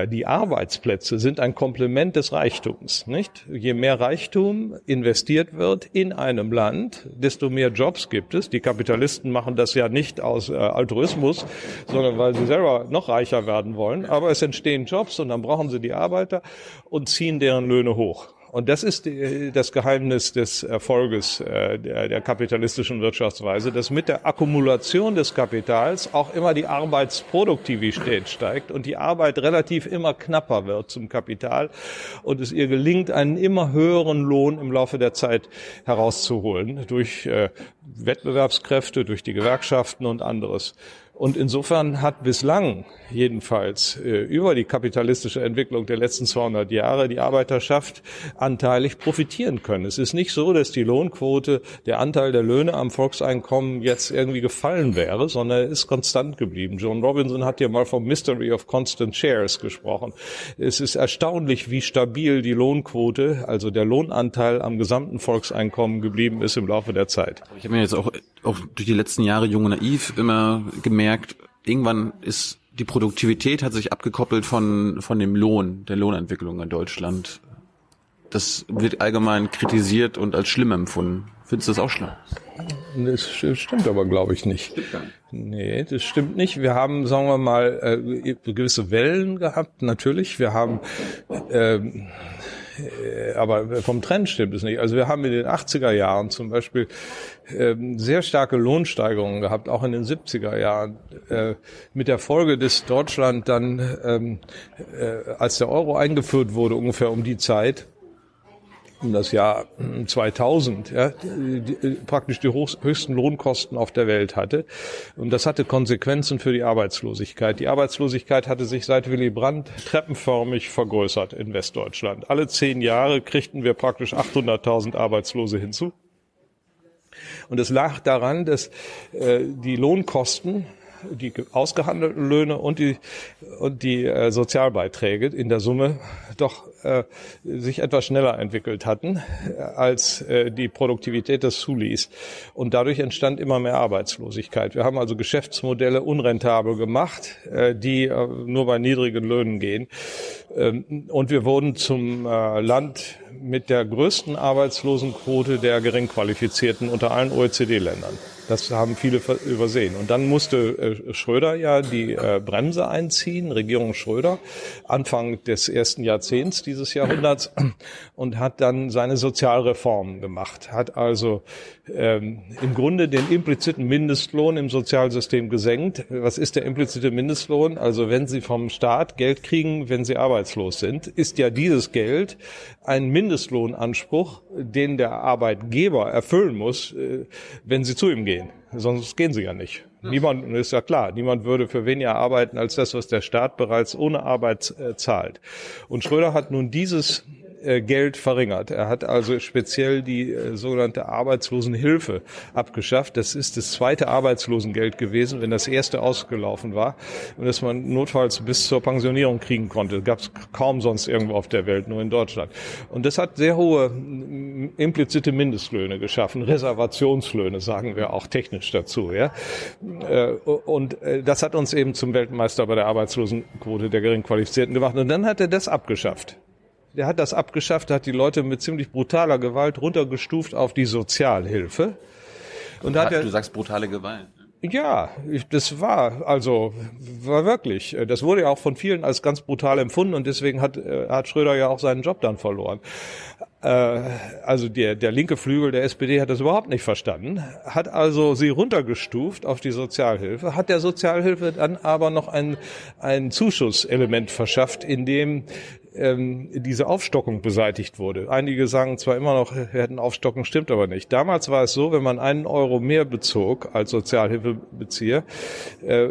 die Arbeitsplätze sind ein Komplement des Reichtums, nicht? Je mehr Reichtum investiert wird in einem Land, desto mehr Jobs gibt es. Die Kapitalisten machen das ja nicht aus äh, Altruismus, sondern weil sie selber noch reicher werden wollen. Aber es entstehen Jobs und dann brauchen sie die Arbeiter und ziehen deren Löhne hoch. Und das ist die, das Geheimnis des Erfolges äh, der, der kapitalistischen Wirtschaftsweise, dass mit der Akkumulation des Kapitals auch immer die Arbeitsproduktivität steigt und die Arbeit relativ immer knapper wird zum Kapital und es ihr gelingt, einen immer höheren Lohn im Laufe der Zeit herauszuholen durch äh, Wettbewerbskräfte, durch die Gewerkschaften und anderes. Und insofern hat bislang jedenfalls äh, über die kapitalistische Entwicklung der letzten 200 Jahre die Arbeiterschaft anteilig profitieren können. Es ist nicht so, dass die Lohnquote, der Anteil der Löhne am Volkseinkommen jetzt irgendwie gefallen wäre, sondern er ist konstant geblieben. John Robinson hat ja mal vom Mystery of Constant Shares gesprochen. Es ist erstaunlich, wie stabil die Lohnquote, also der Lohnanteil am gesamten Volkseinkommen geblieben ist im Laufe der Zeit. Ich habe mir jetzt auch, auch durch die letzten Jahre Jung und Naiv immer gemerkt, gemerkt, irgendwann ist die Produktivität hat sich abgekoppelt von, von dem Lohn, der Lohnentwicklung in Deutschland. Das wird allgemein kritisiert und als schlimm empfunden. Findest du das auch schlimm? Das stimmt aber, glaube ich, nicht. Nee, das stimmt nicht. Wir haben, sagen wir mal, äh, gewisse Wellen gehabt, natürlich. Wir haben ähm, äh, aber vom Trend stimmt es nicht. Also wir haben in den 80er Jahren zum Beispiel ähm, sehr starke Lohnsteigerungen gehabt, auch in den 70er Jahren, äh, mit der Folge, dass Deutschland dann, ähm, äh, als der Euro eingeführt wurde, ungefähr um die Zeit, um das Jahr 2000 ja, die, die, praktisch die höchsten Lohnkosten auf der Welt hatte. Und das hatte Konsequenzen für die Arbeitslosigkeit. Die Arbeitslosigkeit hatte sich seit Willy Brandt treppenförmig vergrößert in Westdeutschland. Alle zehn Jahre kriegten wir praktisch 800.000 Arbeitslose hinzu. Und es lag daran, dass äh, die Lohnkosten die ausgehandelten Löhne und die, und die äh, Sozialbeiträge in der Summe doch äh, sich etwas schneller entwickelt hatten, äh, als äh, die Produktivität das zuließ. Und dadurch entstand immer mehr Arbeitslosigkeit. Wir haben also Geschäftsmodelle unrentabel gemacht, die nur bei niedrigen Löhnen gehen. Ähm, und wir wurden zum Land mit der größten Arbeitslosenquote der Geringqualifizierten unter allen OECD-Ländern. Das haben viele übersehen. Und dann musste äh, Schröder ja die äh, Bremse einziehen, Regierung Schröder, Anfang des ersten Jahrzehnts dieses Jahrhunderts und hat dann seine Sozialreformen gemacht, hat also ähm, im Grunde den impliziten Mindestlohn im Sozialsystem gesenkt. Was ist der implizite Mindestlohn? Also wenn Sie vom Staat Geld kriegen, wenn Sie arbeitslos sind, ist ja dieses Geld ein Mindestlohnanspruch, den der Arbeitgeber erfüllen muss, äh, wenn Sie zu ihm gehen. Sonst gehen Sie ja nicht. Niemand, ist ja klar, niemand würde für weniger arbeiten als das, was der Staat bereits ohne Arbeit äh, zahlt. Und Schröder hat nun dieses Geld verringert. Er hat also speziell die äh, sogenannte Arbeitslosenhilfe abgeschafft. Das ist das zweite Arbeitslosengeld gewesen, wenn das erste ausgelaufen war und das man notfalls bis zur Pensionierung kriegen konnte. Gab es kaum sonst irgendwo auf der Welt, nur in Deutschland. Und das hat sehr hohe implizite Mindestlöhne geschaffen, Reservationslöhne sagen wir auch technisch dazu. Ja? Äh, und das hat uns eben zum Weltmeister bei der Arbeitslosenquote der Geringqualifizierten gemacht. Und dann hat er das abgeschafft. Der hat das abgeschafft, hat die Leute mit ziemlich brutaler Gewalt runtergestuft auf die Sozialhilfe. Und hat er, du sagst brutale Gewalt. Ja, ich, das war also war wirklich. Das wurde ja auch von vielen als ganz brutal empfunden und deswegen hat äh, hat Schröder ja auch seinen Job dann verloren. Äh, also der der linke Flügel der SPD hat das überhaupt nicht verstanden, hat also sie runtergestuft auf die Sozialhilfe, hat der Sozialhilfe dann aber noch ein ein Zuschusselement verschafft, in dem ähm, diese Aufstockung beseitigt wurde. Einige sagen zwar immer noch, wir hätten Aufstockung, stimmt aber nicht. Damals war es so, wenn man einen Euro mehr bezog als Sozialhilfebezieher, äh,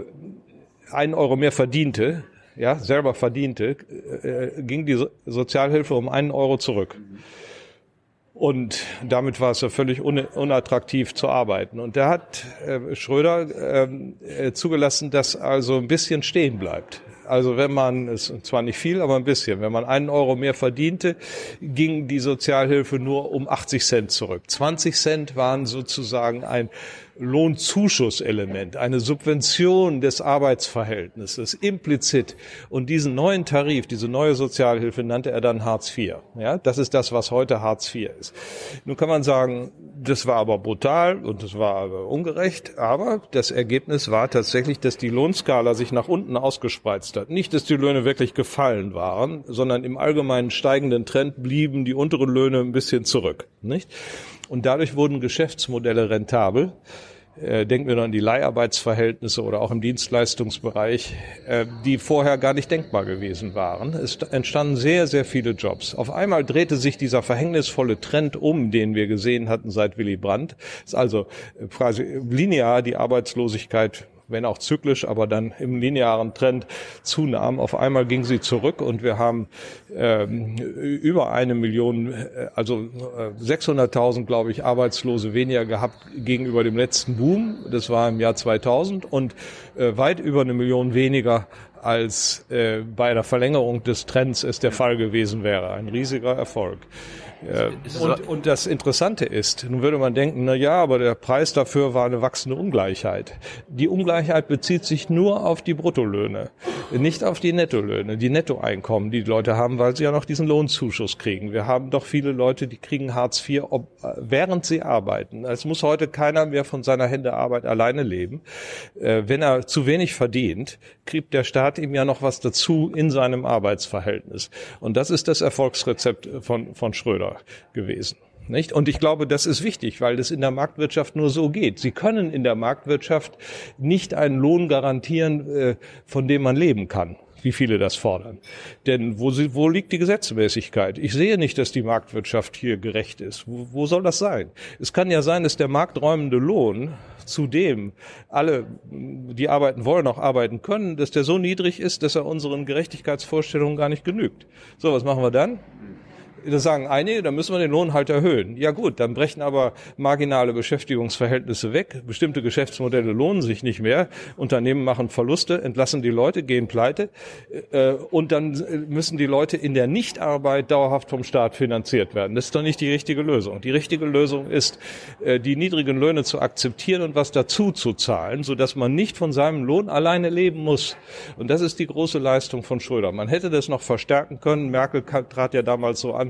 einen Euro mehr verdiente, ja, selber verdiente, äh, ging die Sozialhilfe um einen Euro zurück. Und damit war es ja völlig unattraktiv zu arbeiten. Und da hat äh, Schröder ähm, äh, zugelassen, dass also ein bisschen stehen bleibt. Also wenn man, es zwar nicht viel, aber ein bisschen, wenn man einen Euro mehr verdiente, ging die Sozialhilfe nur um 80 Cent zurück. 20 Cent waren sozusagen ein Lohnzuschusselement, eine Subvention des Arbeitsverhältnisses implizit. Und diesen neuen Tarif, diese neue Sozialhilfe nannte er dann Hartz IV. Ja, das ist das, was heute Hartz IV ist. Nun kann man sagen, das war aber brutal und das war aber ungerecht, aber das Ergebnis war tatsächlich, dass die Lohnskala sich nach unten ausgespreizt hat. Nicht, dass die Löhne wirklich gefallen waren, sondern im allgemeinen steigenden Trend blieben die unteren Löhne ein bisschen zurück, nicht? Und dadurch wurden Geschäftsmodelle rentabel. Äh, denken wir noch an die Leiharbeitsverhältnisse oder auch im Dienstleistungsbereich, äh, die vorher gar nicht denkbar gewesen waren. Es entstanden sehr, sehr viele Jobs. Auf einmal drehte sich dieser verhängnisvolle Trend um, den wir gesehen hatten seit Willy Brandt. Es ist also quasi linear die Arbeitslosigkeit wenn auch zyklisch, aber dann im linearen Trend zunahm. Auf einmal ging sie zurück und wir haben ähm, über eine Million, äh, also äh, 600.000, glaube ich, Arbeitslose weniger gehabt gegenüber dem letzten Boom. Das war im Jahr 2000 und äh, weit über eine Million weniger als äh, bei der Verlängerung des Trends es der Fall gewesen wäre. Ein riesiger Erfolg. Und, und das Interessante ist, nun würde man denken, na ja, aber der Preis dafür war eine wachsende Ungleichheit. Die Ungleichheit bezieht sich nur auf die Bruttolöhne, nicht auf die Nettolöhne, die Nettoeinkommen, die die Leute haben, weil sie ja noch diesen Lohnzuschuss kriegen. Wir haben doch viele Leute, die kriegen Hartz IV, ob, während sie arbeiten. Es muss heute keiner mehr von seiner Hände Arbeit alleine leben. Äh, wenn er zu wenig verdient, kriegt der Staat ihm ja noch was dazu in seinem Arbeitsverhältnis. Und das ist das Erfolgsrezept von, von Schröder gewesen. Nicht? Und ich glaube, das ist wichtig, weil das in der Marktwirtschaft nur so geht. Sie können in der Marktwirtschaft nicht einen Lohn garantieren, äh, von dem man leben kann wie viele das fordern. Denn wo, sie, wo liegt die Gesetzmäßigkeit? Ich sehe nicht, dass die Marktwirtschaft hier gerecht ist. Wo, wo soll das sein? Es kann ja sein, dass der markträumende Lohn, zu dem alle, die arbeiten wollen, auch arbeiten können, dass der so niedrig ist, dass er unseren Gerechtigkeitsvorstellungen gar nicht genügt. So, was machen wir dann? Da sagen einige, da müssen wir den Lohn halt erhöhen. Ja gut, dann brechen aber marginale Beschäftigungsverhältnisse weg. Bestimmte Geschäftsmodelle lohnen sich nicht mehr. Unternehmen machen Verluste, entlassen die Leute, gehen pleite. Äh, und dann müssen die Leute in der Nichtarbeit dauerhaft vom Staat finanziert werden. Das ist doch nicht die richtige Lösung. Die richtige Lösung ist, äh, die niedrigen Löhne zu akzeptieren und was dazu zu zahlen, sodass man nicht von seinem Lohn alleine leben muss. Und das ist die große Leistung von Schröder. Man hätte das noch verstärken können. Merkel trat ja damals so an,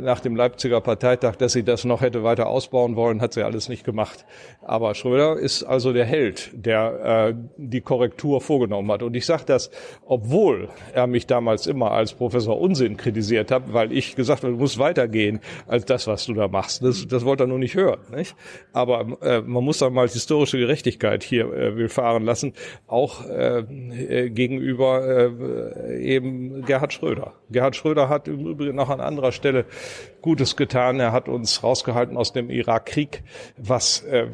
nach dem Leipziger Parteitag, dass sie das noch hätte weiter ausbauen wollen, hat sie alles nicht gemacht. Aber Schröder ist also der Held, der äh, die Korrektur vorgenommen hat. Und ich sage das, obwohl er mich damals immer als Professor Unsinn kritisiert hat, weil ich gesagt habe, du musst weitergehen als das, was du da machst. Das, das wollte er nur nicht hören. Nicht? Aber äh, man muss dann mal historische Gerechtigkeit hier äh, will fahren lassen, auch äh, äh, gegenüber äh, eben Gerhard Schröder. Gerhard Schröder hat im Übrigen noch an anderer Stelle Gutes getan. Er hat uns rausgehalten aus dem Irakkrieg, was äh,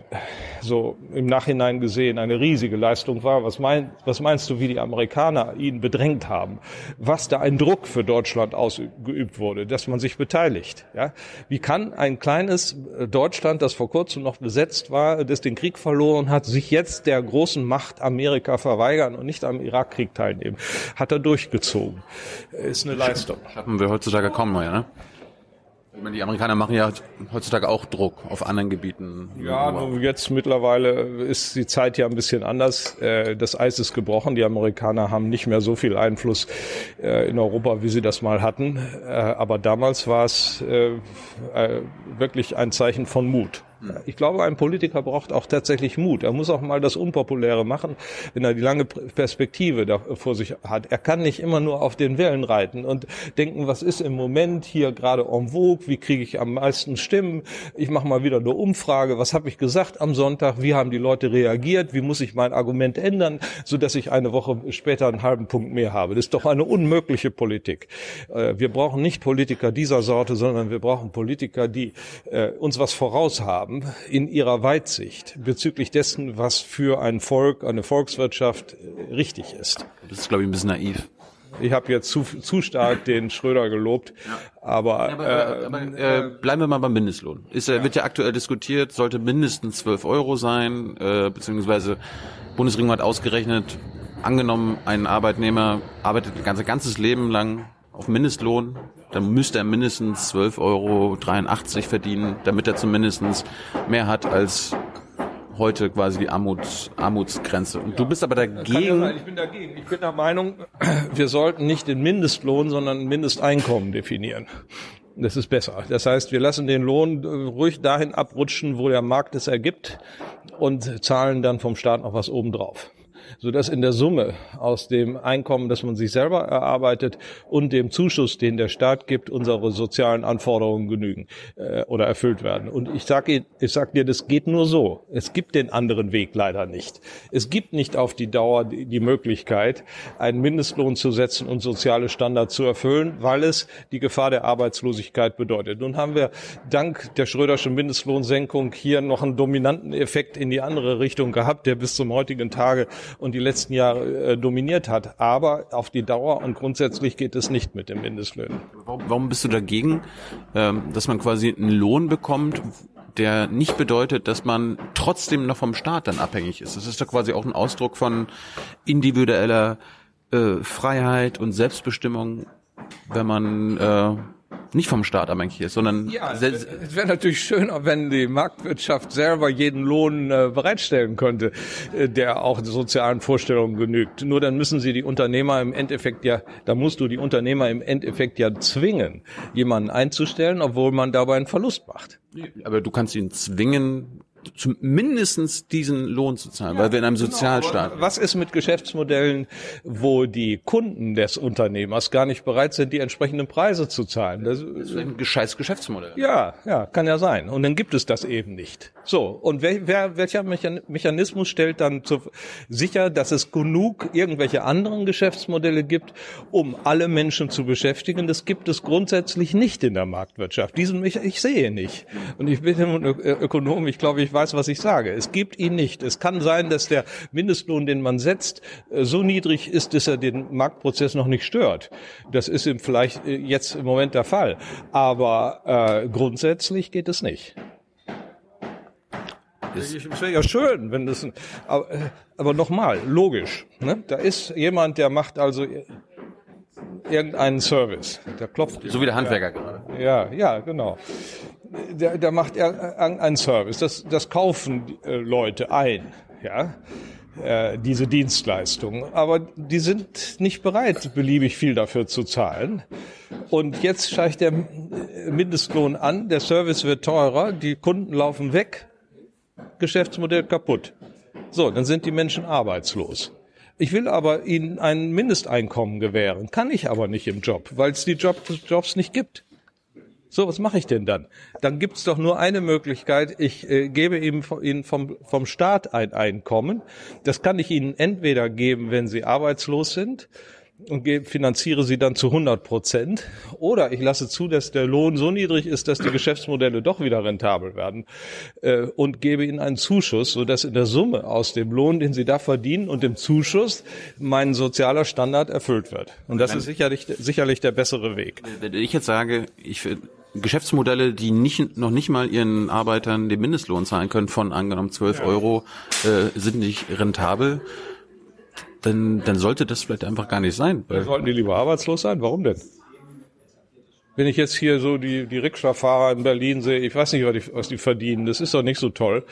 so im Nachhinein gesehen eine riesige Leistung war. Was, mein, was meinst du, wie die Amerikaner ihn bedrängt haben? Was da ein Druck für Deutschland ausgeübt wurde, dass man sich beteiligt? Ja? Wie kann ein kleines äh, Deutschland, das vor kurzem noch besetzt war, das den Krieg verloren hat, sich jetzt der großen Macht Amerika verweigern und nicht am Irakkrieg teilnehmen? Hat er durchgezogen. Ist eine Leistung. Haben wir heutzutage kaum mehr, ne? Ich meine, die Amerikaner machen ja heutzutage auch Druck auf anderen Gebieten. Ja, nur jetzt mittlerweile ist die Zeit ja ein bisschen anders. Äh, das Eis ist gebrochen. Die Amerikaner haben nicht mehr so viel Einfluss äh, in Europa, wie sie das mal hatten. Äh, aber damals war es wirklich ein Zeichen von Mut. Ich glaube, ein Politiker braucht auch tatsächlich Mut. Er muss auch mal das Unpopuläre machen, wenn er die lange Perspektive da vor sich hat. Er kann nicht immer nur auf den Wellen reiten und denken, was ist im Moment hier gerade en vogue, wie kriege ich am meisten Stimmen, ich mache mal wieder eine Umfrage, was habe ich gesagt am Sonntag, wie haben die Leute reagiert, wie muss ich mein Argument ändern, so dass ich eine Woche später einen halben Punkt mehr habe. Das ist doch eine unmögliche Politik. Äh, wir brauchen nicht Politiker dieser Sorte, sondern wir brauchen Politiker, die äh, uns was voraus haben haben in ihrer Weitsicht bezüglich dessen, was für ein Volk, eine Volkswirtschaft äh, richtig ist. Das ist, glaube ich, ein bisschen naiv. Ich habe jetzt zu, zu stark den Schröder gelobt, aber, ja, aber, äh, aber äh, bleiben wir mal beim Mindestlohn. Ist, ja. Wird ja aktuell diskutiert, sollte mindestens 12 Euro sein, äh, beziehungsweise Bundesregierung hat ausgerechnet, angenommen, ein Arbeitnehmer arbeitet ein ganzes Leben lang auf Mindestlohn, dann müsste er mindestens 12,83 Euro verdienen, damit er zumindest mehr hat als heute quasi die Armuts, Armutsgrenze. Und du bist aber dagegen. Ja ich bin dagegen. Ich bin der Meinung, wir sollten nicht den Mindestlohn, sondern ein Mindesteinkommen definieren. Das ist besser. Das heißt, wir lassen den Lohn äh, ruhig dahin abrutschen, wo der Markt es ergibt und zahlen dann vom Staat noch was obendrauf sodass in der Summe aus dem Einkommen, das man sich selber erarbeitet und dem Zuschuss, den der Staat gibt, unsere sozialen Anforderungen genügen äh, oder erfüllt werden. Und ich sage ich sag dir, das geht nur so. Es gibt den anderen Weg leider nicht. Es gibt nicht auf die Dauer die, die Möglichkeit, einen Mindestlohn zu setzen und soziale Standards zu erfüllen, weil es die Gefahr der Arbeitslosigkeit bedeutet. Nun haben wir dank der Schröderschen Mindestlohnsenkung hier noch einen dominanten Effekt in die andere Richtung gehabt, der bis zum heutigen Tage und die letzten Jahre äh, dominiert hat. Aber auf die Dauer und grundsätzlich geht es nicht mit dem Mindestlöhnen. Warum bist du dagegen, ähm, dass man quasi einen Lohn bekommt, der nicht bedeutet, dass man trotzdem noch vom Staat dann abhängig ist? Das ist doch quasi auch ein Ausdruck von individueller äh, Freiheit und Selbstbestimmung, wenn man äh, nicht vom Staat abhängig ist, sondern ja, es wäre natürlich schöner, wenn die Marktwirtschaft selber jeden Lohn äh, bereitstellen könnte, äh, der auch sozialen Vorstellungen genügt. Nur dann müssen sie die Unternehmer im Endeffekt ja, da musst du die Unternehmer im Endeffekt ja zwingen, jemanden einzustellen, obwohl man dabei einen Verlust macht. Aber du kannst ihn zwingen, zumindestens diesen Lohn zu zahlen, ja, weil wir in einem genau. Sozialstaat. Genau. Was ist mit Geschäftsmodellen, wo die Kunden des Unternehmers gar nicht bereit sind, die entsprechenden Preise zu zahlen? Das, das ist ein gescheites Geschäftsmodell. Ja, ja, kann ja sein. Und dann gibt es das eben nicht. So, und wer, wer, welcher Mechanismus stellt dann zu, sicher, dass es genug irgendwelche anderen Geschäftsmodelle gibt, um alle Menschen zu beschäftigen? Das gibt es grundsätzlich nicht in der Marktwirtschaft. Diesen ich, ich sehe nicht. Und ich bin Ökonom, ich glaube, ich weiß, was ich sage. Es gibt ihn nicht. Es kann sein, dass der Mindestlohn, den man setzt, äh, so niedrig ist, dass er den Marktprozess noch nicht stört. Das ist ihm vielleicht äh, jetzt im Moment der Fall. Aber äh, grundsätzlich geht es nicht. Es wäre ja schön, wenn das. Aber, äh, aber nochmal, logisch. Ne? Da ist jemand, der macht also irgendeinen Service. Der klopft. So wie der Handwerker gerade. Ja, ja, genau. Der, der macht irgendeinen Service. Das, das kaufen äh, Leute ein, ja, äh, diese Dienstleistungen. Aber die sind nicht bereit, beliebig viel dafür zu zahlen. Und jetzt steigt der Mindestlohn an, der Service wird teurer, die Kunden laufen weg, Geschäftsmodell kaputt. So, dann sind die Menschen arbeitslos. Ich will aber ihnen ein Mindesteinkommen gewähren, kann ich aber nicht im Job, weil es die Job, Jobs nicht gibt. So, was mache ich denn dann? Dann gibt es doch nur eine Möglichkeit. Ich äh, gebe ihm, ihnen vom, vom Staat ein Einkommen. Das kann ich ihnen entweder geben, wenn sie arbeitslos sind und finanziere sie dann zu 100 Prozent. Oder ich lasse zu, dass der Lohn so niedrig ist, dass die Geschäftsmodelle doch wieder rentabel werden äh, und gebe ihnen einen Zuschuss, sodass in der Summe aus dem Lohn, den sie da verdienen und dem Zuschuss mein sozialer Standard erfüllt wird. Und das ist sicherlich, sicherlich der bessere Weg. Wenn ich jetzt sage, ich Geschäftsmodelle, die nicht, noch nicht mal ihren Arbeitern den Mindestlohn zahlen können von angenommen 12 ja. Euro, äh, sind nicht rentabel dann, dann sollte das vielleicht einfach gar nicht sein. Weil sollten die lieber arbeitslos sein? Warum denn? Wenn ich jetzt hier so die, die Rikscha-Fahrer in Berlin sehe, ich weiß nicht, was die, was die verdienen, das ist doch nicht so toll.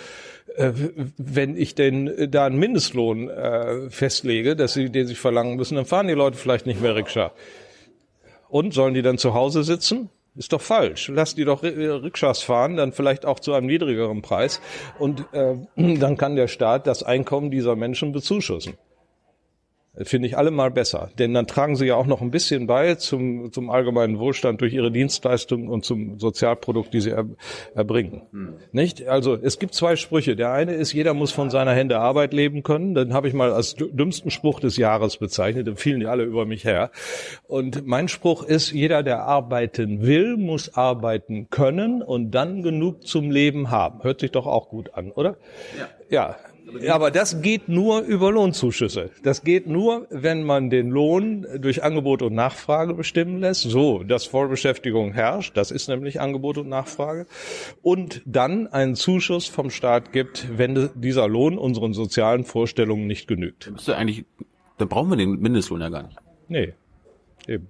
Äh, wenn ich denn da einen Mindestlohn äh, festlege, dass sie, den sie verlangen müssen, dann fahren die Leute vielleicht nicht mehr Rikscha. Und sollen die dann zu Hause sitzen? Ist doch falsch. Lass die doch Rikschas fahren, dann vielleicht auch zu einem niedrigeren Preis. Und äh, dann kann der Staat das Einkommen dieser Menschen bezuschussen. Finde ich allemal besser. Denn dann tragen sie ja auch noch ein bisschen bei zum, zum allgemeinen Wohlstand durch ihre Dienstleistungen und zum Sozialprodukt, die sie er, erbringen. Hm. Nicht? Also es gibt zwei Sprüche. Der eine ist, jeder muss von seiner Hände Arbeit leben können. Den habe ich mal als dümmsten Spruch des Jahres bezeichnet. Den fielen die alle über mich her. Und mein Spruch ist, jeder, der arbeiten will, muss arbeiten können und dann genug zum Leben haben. Hört sich doch auch gut an, oder? Ja. Ja, ja, aber das geht nur über Lohnzuschüsse. Das geht nur, wenn man den Lohn durch Angebot und Nachfrage bestimmen lässt, so dass Vollbeschäftigung herrscht, das ist nämlich Angebot und Nachfrage, und dann einen Zuschuss vom Staat gibt, wenn dieser Lohn unseren sozialen Vorstellungen nicht genügt. Dann, eigentlich, dann brauchen wir den Mindestlohn ja gar nicht. Nee, eben.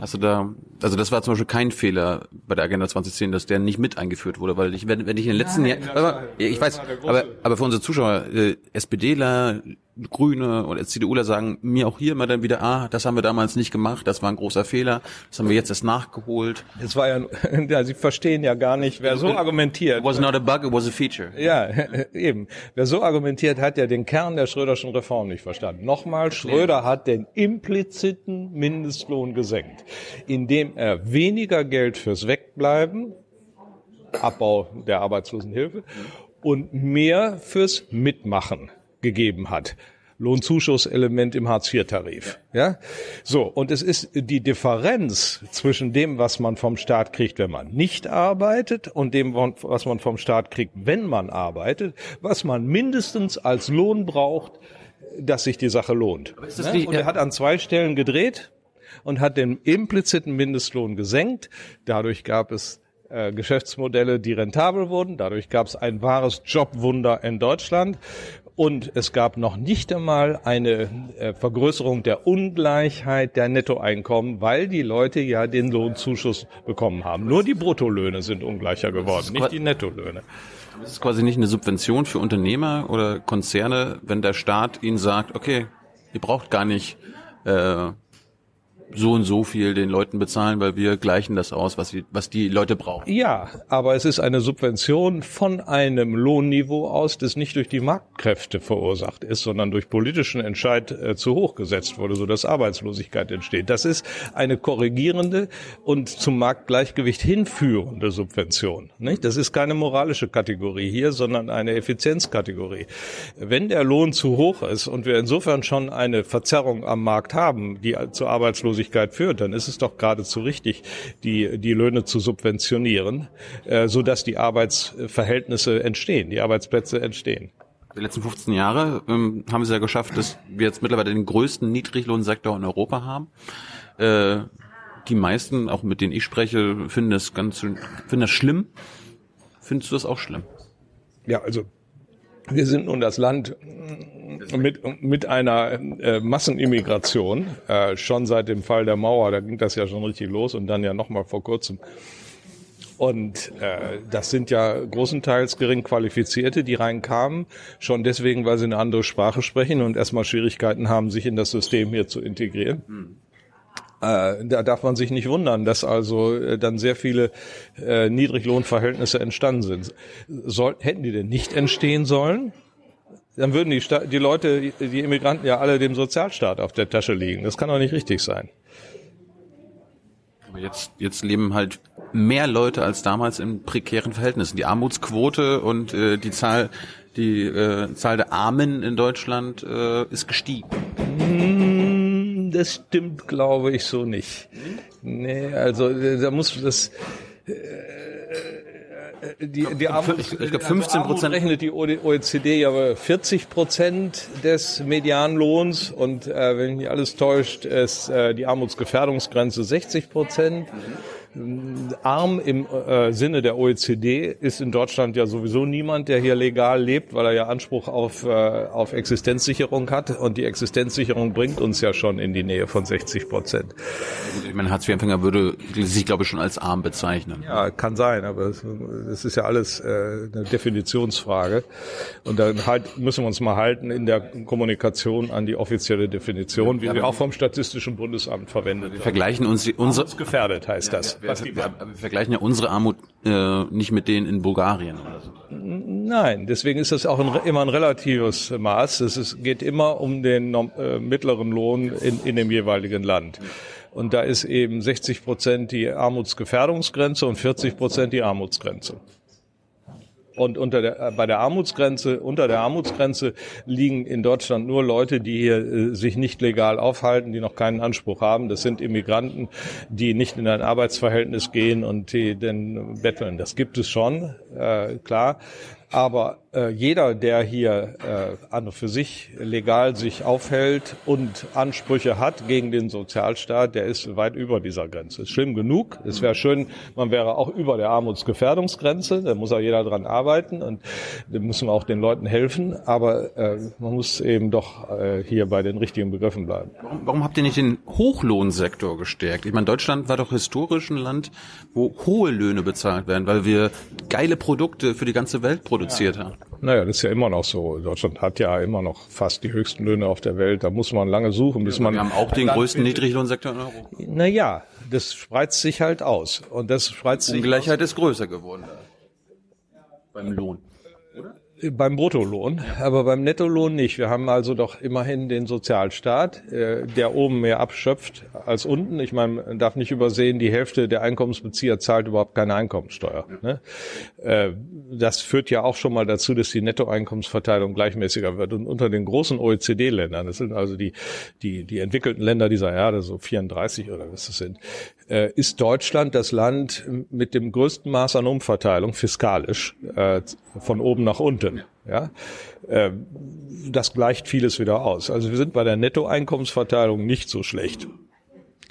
Hast du da, also das war zum Beispiel kein Fehler bei der Agenda 2010, dass der nicht mit eingeführt wurde, weil ich, wenn, wenn ich in den letzten Jahren, ich weiß, aber, aber für unsere Zuschauer, äh, SPDler, Grüne oder CDUler sagen mir auch hier immer dann wieder, ah, das haben wir damals nicht gemacht, das war ein großer Fehler, das haben wir jetzt erst nachgeholt. Das war ja, ja Sie verstehen ja gar nicht, wer so argumentiert. It was not a bug, it was a feature. Ja, eben. Wer so argumentiert, hat ja den Kern der Schröderschen Reform nicht verstanden. Nochmal, Schröder hat den impliziten Mindestlohn gesenkt, indem er weniger Geld fürs Wegbleiben, Abbau der Arbeitslosenhilfe und mehr fürs Mitmachen gegeben hat. Lohnzuschusselement im Hartz-IV-Tarif. Ja, so und es ist die Differenz zwischen dem, was man vom Staat kriegt, wenn man nicht arbeitet, und dem, was man vom Staat kriegt, wenn man arbeitet, was man mindestens als Lohn braucht, dass sich die Sache lohnt. Ja? Und er hat an zwei Stellen gedreht und hat den impliziten Mindestlohn gesenkt. Dadurch gab es äh, Geschäftsmodelle, die rentabel wurden. Dadurch gab es ein wahres Jobwunder in Deutschland. Und es gab noch nicht einmal eine äh, Vergrößerung der Ungleichheit der Nettoeinkommen, weil die Leute ja den Lohnzuschuss bekommen haben. Nur die Bruttolöhne sind ungleicher geworden, nicht die Nettolöhne. Das ist quasi nicht eine Subvention für Unternehmer oder Konzerne, wenn der Staat ihnen sagt, okay, ihr braucht gar nicht äh, so und so viel den Leuten bezahlen, weil wir gleichen das aus, was, die, was die Leute brauchen. Ja, aber es ist eine Subvention von einem Lohnniveau aus, das nicht durch die Marktkräfte verursacht ist, sondern durch politischen Entscheid äh, zu hoch gesetzt wurde, sodass Arbeitslosigkeit entsteht. Das ist eine korrigierende und zum Marktgleichgewicht hinführende Subvention. Nicht? Das ist keine moralische Kategorie hier, sondern eine Effizienzkategorie. Wenn der Lohn zu hoch ist und wir insofern schon eine Verzerrung am Markt haben, die zur Arbeitslosigkeit Arbeitslosigkeit führt, dann ist es doch geradezu richtig, die, die Löhne zu subventionieren, äh, so dass die Arbeitsverhältnisse entstehen, die Arbeitsplätze entstehen. Die letzten 15 Jahre ähm, haben sie ja geschafft, dass wir jetzt mittlerweile den größten Niedriglohnsektor in Europa haben. Äh, die meisten, auch mit denen ich spreche, finden das ganz, finden das schlimm. Findest du das auch schlimm? Ja, also wir sind nun das Land mit, mit einer äh, Massenimmigration, äh, schon seit dem Fall der Mauer, da ging das ja schon richtig los und dann ja nochmal vor kurzem. Und äh, das sind ja großenteils gering Qualifizierte, die reinkamen, schon deswegen, weil sie eine andere Sprache sprechen und erstmal Schwierigkeiten haben, sich in das System hier zu integrieren. Äh, da darf man sich nicht wundern, dass also äh, dann sehr viele äh, Niedriglohnverhältnisse entstanden sind. Soll, hätten die denn nicht entstehen sollen? Dann würden die, Sta die Leute, die Immigranten ja alle dem Sozialstaat auf der Tasche liegen. Das kann doch nicht richtig sein. Aber jetzt, jetzt leben halt mehr Leute als damals in prekären Verhältnissen. Die Armutsquote und äh, die Zahl, die äh, Zahl der Armen in Deutschland äh, ist gestiegen. Mmh das stimmt, glaube ich, so nicht. Nee, also da muss das äh, die, die Armut, ich, glaube 15 Prozent rechnet die OECD ja 40 Prozent des Medianlohns und äh, wenn mich alles täuscht, ist äh, die Armutsgefährdungsgrenze 60 Prozent. Arm im äh, Sinne der OECD ist in Deutschland ja sowieso niemand, der hier legal lebt, weil er ja Anspruch auf, äh, auf Existenzsicherung hat. Und die Existenzsicherung bringt uns ja schon in die Nähe von 60 Prozent. Ich meine, Hartz-IV-Empfänger würde sich, glaube ich, schon als arm bezeichnen. Ja, kann sein, aber das ist ja alles äh, eine Definitionsfrage. Und dann halt müssen wir uns mal halten in der Kommunikation an die offizielle Definition, wie ja, sie auch vom Statistischen Bundesamt verwendet wird. Wir vergleichen uns unsere gefährdet heißt das wir, wir, wir vergleichen ja unsere Armut äh, nicht mit denen in Bulgarien oder so. Nein, deswegen ist das auch ein, immer ein relatives Maß. Es ist, geht immer um den äh, mittleren Lohn in, in dem jeweiligen Land. Und da ist eben 60 Prozent die Armutsgefährdungsgrenze und 40 Prozent die Armutsgrenze. Und unter der, äh, bei der Armutsgrenze, unter der Armutsgrenze liegen in Deutschland nur Leute, die hier äh, sich nicht legal aufhalten, die noch keinen Anspruch haben. Das sind Immigranten, die nicht in ein Arbeitsverhältnis gehen und die denn betteln. Das gibt es schon, äh, klar. Aber äh, jeder, der hier äh, an für sich legal sich aufhält und Ansprüche hat gegen den Sozialstaat, der ist weit über dieser Grenze. Ist schlimm genug. Es wäre schön, man wäre auch über der Armutsgefährdungsgrenze. Da muss auch jeder dran arbeiten und da müssen wir auch den Leuten helfen. Aber äh, man muss eben doch äh, hier bei den richtigen Begriffen bleiben. Warum, warum habt ihr nicht den Hochlohnsektor gestärkt? Ich meine, Deutschland war doch historisch ein Land, wo hohe Löhne bezahlt werden, weil wir geile Produkte für die ganze Welt produziert ja. haben. Naja, das ist ja immer noch so. Deutschland hat ja immer noch fast die höchsten Löhne auf der Welt. Da muss man lange suchen, bis ja, man. Wir haben auch den größten Niedriglohnsektor in Europa. Naja, das spreizt sich halt aus. Und das spreizt sich. Ungleichheit ist größer geworden. Beim Lohn. Beim Bruttolohn, aber beim Nettolohn nicht. Wir haben also doch immerhin den Sozialstaat, äh, der oben mehr abschöpft als unten. Ich meine, man darf nicht übersehen, die Hälfte der Einkommensbezieher zahlt überhaupt keine Einkommenssteuer. Ne? Äh, das führt ja auch schon mal dazu, dass die Nettoeinkommensverteilung gleichmäßiger wird. Und unter den großen OECD-Ländern, das sind also die, die, die entwickelten Länder dieser Erde, so 34 oder was das sind, ist Deutschland das Land mit dem größten Maß an Umverteilung fiskalisch äh, von oben nach unten. Ja, äh, das gleicht vieles wieder aus. Also wir sind bei der Nettoeinkommensverteilung nicht so schlecht.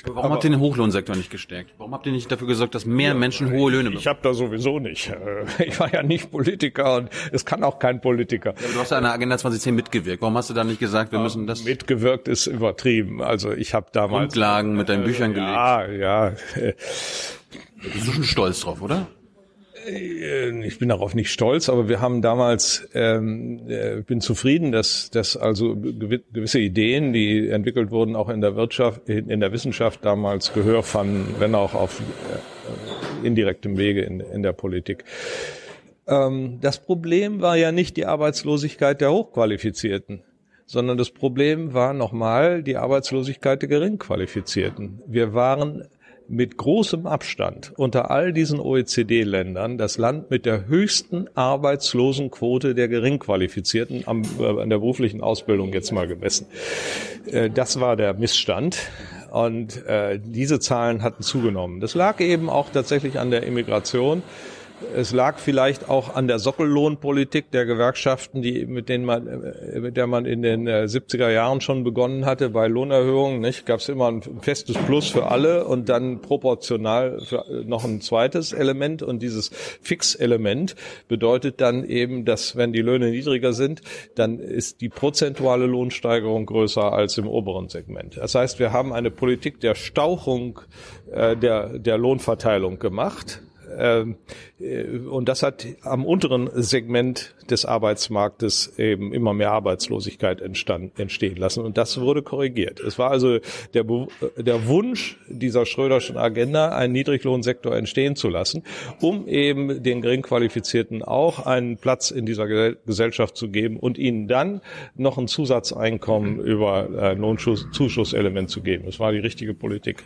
Warum aber, habt ihr den Hochlohnsektor nicht gestärkt? Warum habt ihr nicht dafür gesorgt, dass mehr ja, Menschen hohe Löhne bekommen? Ich habe da sowieso nicht. Äh, ich war ja nicht Politiker und es kann auch kein Politiker. Ja, du hast ja an der Agenda 2010 mitgewirkt. Warum hast du da nicht gesagt, wir müssen das? Mitgewirkt ist übertrieben. Also ich habe damals Grundlagen mit deinen Büchern gelegt. Ja, ja. Du bist schon stolz drauf, oder? Äh, ich bin darauf nicht stolz, aber wir haben damals, ähm, äh, bin zufrieden, dass, dass also gewisse Ideen, die entwickelt wurden, auch in der Wirtschaft, in der Wissenschaft damals Gehör fanden, wenn auch auf äh, indirektem Wege in, in der Politik. Ähm, das Problem war ja nicht die Arbeitslosigkeit der Hochqualifizierten sondern das Problem war nochmal die Arbeitslosigkeit der Geringqualifizierten. Wir waren mit großem Abstand unter all diesen OECD-Ländern das Land mit der höchsten Arbeitslosenquote der Geringqualifizierten am, äh, an der beruflichen Ausbildung jetzt mal gemessen. Äh, das war der Missstand. Und äh, diese Zahlen hatten zugenommen. Das lag eben auch tatsächlich an der Immigration. Es lag vielleicht auch an der Sockellohnpolitik der Gewerkschaften, die, mit denen man, äh, mit der man in den 70er äh, Jahren schon begonnen hatte. Bei Lohnerhöhungen, nicht? Gab es immer ein festes Plus für alle und dann proportional äh, noch ein zweites Element. Und dieses Fixelement bedeutet dann eben, dass wenn die Löhne niedriger sind, dann ist die prozentuale Lohnsteigerung größer als im oberen Segment. Das heißt, wir haben eine Politik der Stauchung äh, der, der Lohnverteilung gemacht und das hat am unteren Segment des Arbeitsmarktes eben immer mehr Arbeitslosigkeit entstand, entstehen lassen. Und das wurde korrigiert. Es war also der, der Wunsch dieser Schröderschen Agenda, einen Niedriglohnsektor entstehen zu lassen, um eben den Geringqualifizierten auch einen Platz in dieser Gesellschaft zu geben und ihnen dann noch ein Zusatzeinkommen über ein Lohnzuschusselement zu geben. Das war die richtige Politik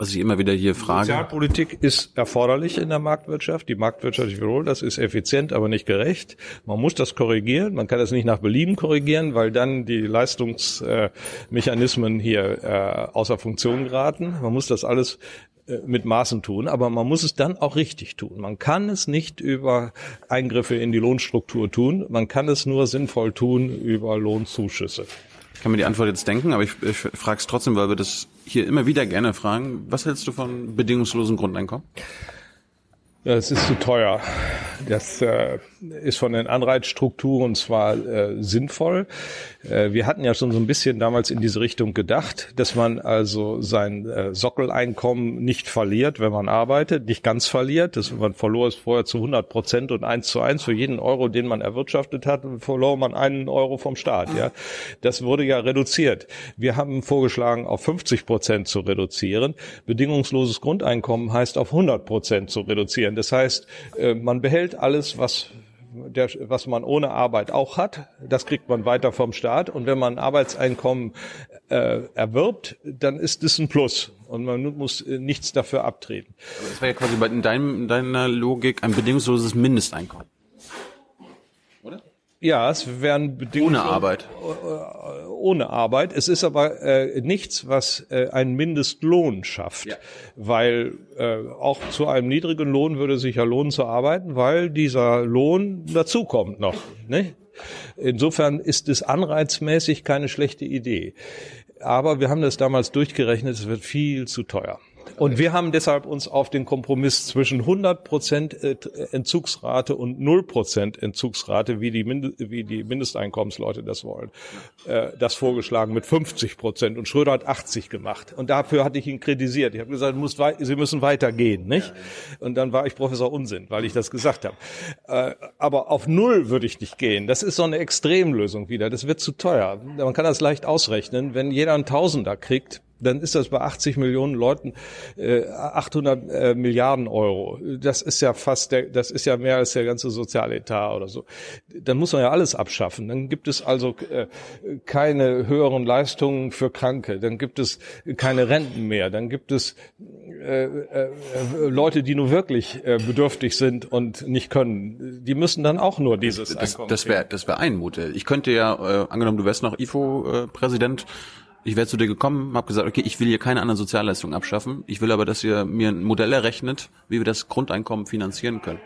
was ich immer wieder hier frage. Sozialpolitik ist erforderlich in der Marktwirtschaft. Die Marktwirtschaft, ich wiederhole, das ist effizient, aber nicht gerecht. Man muss das korrigieren. Man kann das nicht nach Belieben korrigieren, weil dann die Leistungsmechanismen hier äh, außer Funktion geraten. Man muss das alles äh, mit Maßen tun, aber man muss es dann auch richtig tun. Man kann es nicht über Eingriffe in die Lohnstruktur tun, man kann es nur sinnvoll tun über Lohnzuschüsse. Ich kann mir die Antwort jetzt denken, aber ich, ich frage es trotzdem, weil wir das hier immer wieder gerne fragen. Was hältst du von bedingungslosen Grundeinkommen? Es ist zu teuer. Das äh, ist von den Anreizstrukturen zwar äh, sinnvoll. Äh, wir hatten ja schon so ein bisschen damals in diese Richtung gedacht, dass man also sein äh, Sockeleinkommen nicht verliert, wenn man arbeitet, nicht ganz verliert. Das, man verlor es vorher zu 100 Prozent und eins zu eins für jeden Euro, den man erwirtschaftet hat, verlor man einen Euro vom Staat. Ja, das wurde ja reduziert. Wir haben vorgeschlagen, auf 50 Prozent zu reduzieren. Bedingungsloses Grundeinkommen heißt auf 100 Prozent zu reduzieren. Das heißt, äh, man behält alles, was der, was man ohne Arbeit auch hat, das kriegt man weiter vom Staat. Und wenn man ein Arbeitseinkommen äh, erwirbt, dann ist das ein Plus. Und man muss äh, nichts dafür abtreten. Das wäre ja quasi in, deinem, in deiner Logik ein bedingungsloses Mindesteinkommen. Ja, es wären Bedingungen. Ohne Arbeit. Äh, ohne Arbeit. Es ist aber äh, nichts, was äh, einen Mindestlohn schafft. Ja. Weil äh, auch zu einem niedrigen Lohn würde sich ja lohnen zu arbeiten, weil dieser Lohn dazukommt noch. Ne? Insofern ist es anreizmäßig keine schlechte Idee. Aber wir haben das damals durchgerechnet, es wird viel zu teuer. Und wir haben deshalb uns auf den Kompromiss zwischen 100 Prozent äh, Entzugsrate und 0 Prozent Entzugsrate, wie die, Mind wie die Mindesteinkommensleute das wollen, äh, das vorgeschlagen mit 50 Prozent. Und Schröder hat 80 gemacht. Und dafür hatte ich ihn kritisiert. Ich habe gesagt, Sie müssen weitergehen, nicht? Und dann war ich Professor Unsinn, weil ich das gesagt habe. Äh, aber auf Null würde ich nicht gehen. Das ist so eine Extremlösung wieder. Das wird zu teuer. Man kann das leicht ausrechnen. Wenn jeder einen Tausender kriegt, dann ist das bei 80 Millionen Leuten äh, 800 äh, Milliarden Euro. Das ist ja fast der, das ist ja mehr als der ganze Sozialetat oder so. Dann muss man ja alles abschaffen. Dann gibt es also äh, keine höheren Leistungen für Kranke. Dann gibt es keine Renten mehr. Dann gibt es äh, äh, Leute, die nur wirklich äh, bedürftig sind und nicht können. Die müssen dann auch nur dieses das, Einkommen. Das wäre das wäre ein Modell. Ich könnte ja äh, angenommen, du wärst noch IFO-Präsident. Äh, ich wäre zu dir gekommen, habe gesagt, okay, ich will hier keine anderen Sozialleistungen abschaffen. Ich will aber, dass ihr mir ein Modell errechnet, wie wir das Grundeinkommen finanzieren können.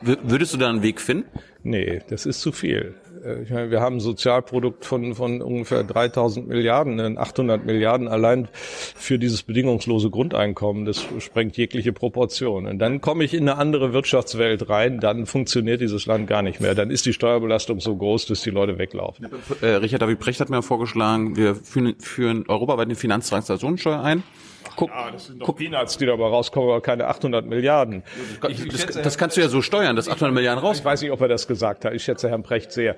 W würdest du da einen Weg finden? Nee, das ist zu viel. Äh, ich meine, wir haben ein Sozialprodukt von, von ungefähr 3000 Milliarden, 800 Milliarden allein für dieses bedingungslose Grundeinkommen. Das sprengt jegliche Proportion. Und dann komme ich in eine andere Wirtschaftswelt rein, dann funktioniert dieses Land gar nicht mehr. Dann ist die Steuerbelastung so groß, dass die Leute weglaufen. Äh, Richard David Brecht hat mir vorgeschlagen, wir führen, führen europaweit eine Finanztransaktionssteuer ein. Guck, ja, das sind doch guck, Peanuts, die dabei rauskommen, aber keine 800 Milliarden. Ich, das, das, kannst du ja so steuern, dass 800 Milliarden raus. Ich weiß nicht, ob er das gesagt hat. Ich schätze Herrn Precht sehr.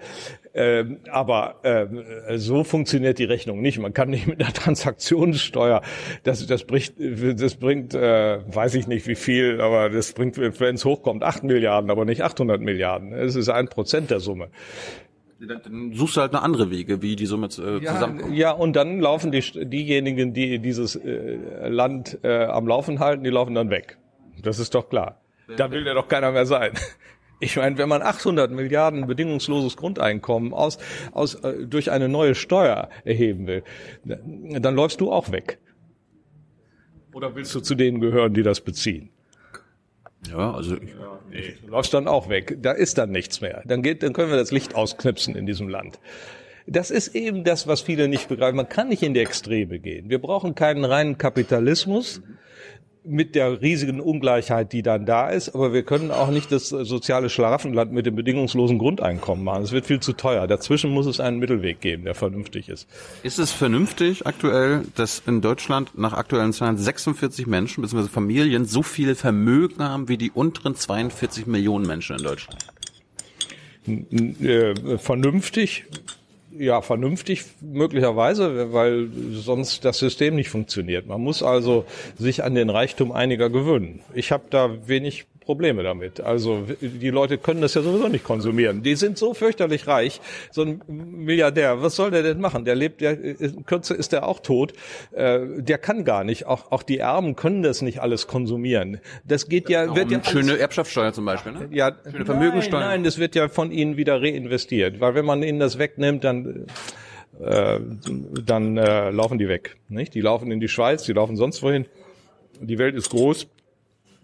Ähm, aber ähm, so funktioniert die Rechnung nicht. Man kann nicht mit einer Transaktionssteuer, das, das, bricht, das bringt, äh, weiß ich nicht wie viel, aber das bringt, wenn es hochkommt, 8 Milliarden, aber nicht 800 Milliarden. Es ist ein Prozent der Summe. Dann suchst du halt eine andere Wege, wie die somit äh, ja, zusammenkommen. Ja, und dann laufen die, diejenigen, die dieses äh, Land äh, am Laufen halten, die laufen dann weg. Das ist doch klar. Da will ja doch keiner mehr sein. Ich meine, wenn man 800 Milliarden bedingungsloses Grundeinkommen aus, aus, äh, durch eine neue Steuer erheben will, dann läufst du auch weg. Oder willst du zu denen gehören, die das beziehen? Ja, also ich, ja, nee. läufst dann auch weg. Da ist dann nichts mehr. Dann geht, dann können wir das Licht ausknipsen in diesem Land. Das ist eben das, was viele nicht begreifen. Man kann nicht in die Extreme gehen. Wir brauchen keinen reinen Kapitalismus. Mhm mit der riesigen Ungleichheit, die dann da ist. Aber wir können auch nicht das soziale Schlaraffenland mit dem bedingungslosen Grundeinkommen machen. Es wird viel zu teuer. Dazwischen muss es einen Mittelweg geben, der vernünftig ist. Ist es vernünftig aktuell, dass in Deutschland nach aktuellen Zahlen 46 Menschen bzw. Familien so viel Vermögen haben wie die unteren 42 Millionen Menschen in Deutschland? Äh, vernünftig ja, vernünftig möglicherweise, weil sonst das System nicht funktioniert. Man muss also sich an den Reichtum einiger gewöhnen. Ich habe da wenig Probleme damit. Also die Leute können das ja sowieso nicht konsumieren. Die sind so fürchterlich reich. So ein Milliardär, was soll der denn machen? Der lebt, der in Kürze ist der auch tot. Äh, der kann gar nicht. Auch, auch die Erben können das nicht alles konsumieren. Das geht ja, wird ja schöne Erbschaftssteuer zum Beispiel, ne? Ja, schöne Vermögensteuer. Nein, nein, das wird ja von ihnen wieder reinvestiert, weil wenn man ihnen das wegnimmt, dann äh, dann äh, laufen die weg. Nicht? Die laufen in die Schweiz, die laufen sonst wohin. Die Welt ist groß.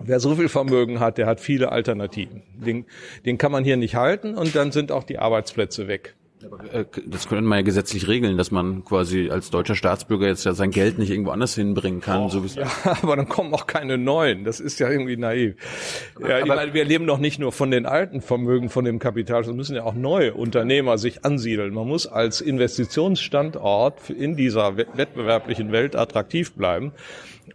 Wer so viel Vermögen hat, der hat viele Alternativen. Den, den kann man hier nicht halten und dann sind auch die Arbeitsplätze weg. Äh, das können wir ja gesetzlich regeln, dass man quasi als deutscher Staatsbürger jetzt ja sein Geld nicht irgendwo anders hinbringen kann. Oh, so ja, aber dann kommen auch keine neuen. Das ist ja irgendwie naiv. Ja, aber meine, wir leben doch nicht nur von den alten Vermögen, von dem Kapital, sondern müssen ja auch neue Unternehmer sich ansiedeln. Man muss als Investitionsstandort in dieser wettbewerblichen Welt attraktiv bleiben.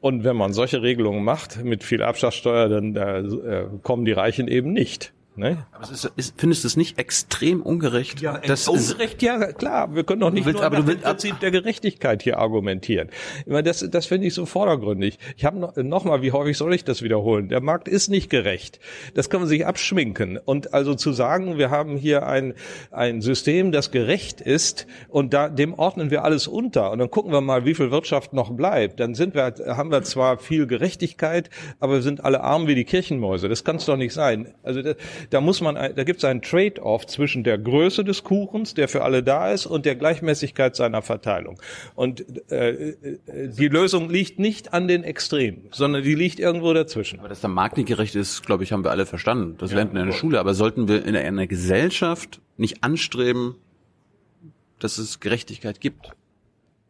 Und wenn man solche Regelungen macht mit viel Abschlagssteuer, dann äh, kommen die Reichen eben nicht. Ne? Aber es ist, ist, findest du es nicht extrem ungerecht? Ja, das ungerecht, ja klar. Wir können doch nicht willst, nur aber du willst, Prinzip der Gerechtigkeit hier argumentieren. Ich meine, das, das finde ich so vordergründig. Ich habe noch, noch mal, wie häufig soll ich das wiederholen? Der Markt ist nicht gerecht. Das kann man sich abschminken. Und also zu sagen, wir haben hier ein, ein System, das gerecht ist und da, dem ordnen wir alles unter und dann gucken wir mal, wie viel Wirtschaft noch bleibt. Dann sind wir, haben wir zwar viel Gerechtigkeit, aber wir sind alle arm wie die Kirchenmäuse. Das kann es doch nicht sein. Also das, da muss man, da gibt es einen Trade-off zwischen der Größe des Kuchens, der für alle da ist, und der Gleichmäßigkeit seiner Verteilung. Und äh, äh, die Lösung liegt nicht an den Extremen, sondern die liegt irgendwo dazwischen. Aber dass der Markt nicht gerecht ist, glaube ich, haben wir alle verstanden. Das ja, lernt man in der Schule. Aber sollten wir in einer Gesellschaft nicht anstreben, dass es Gerechtigkeit gibt?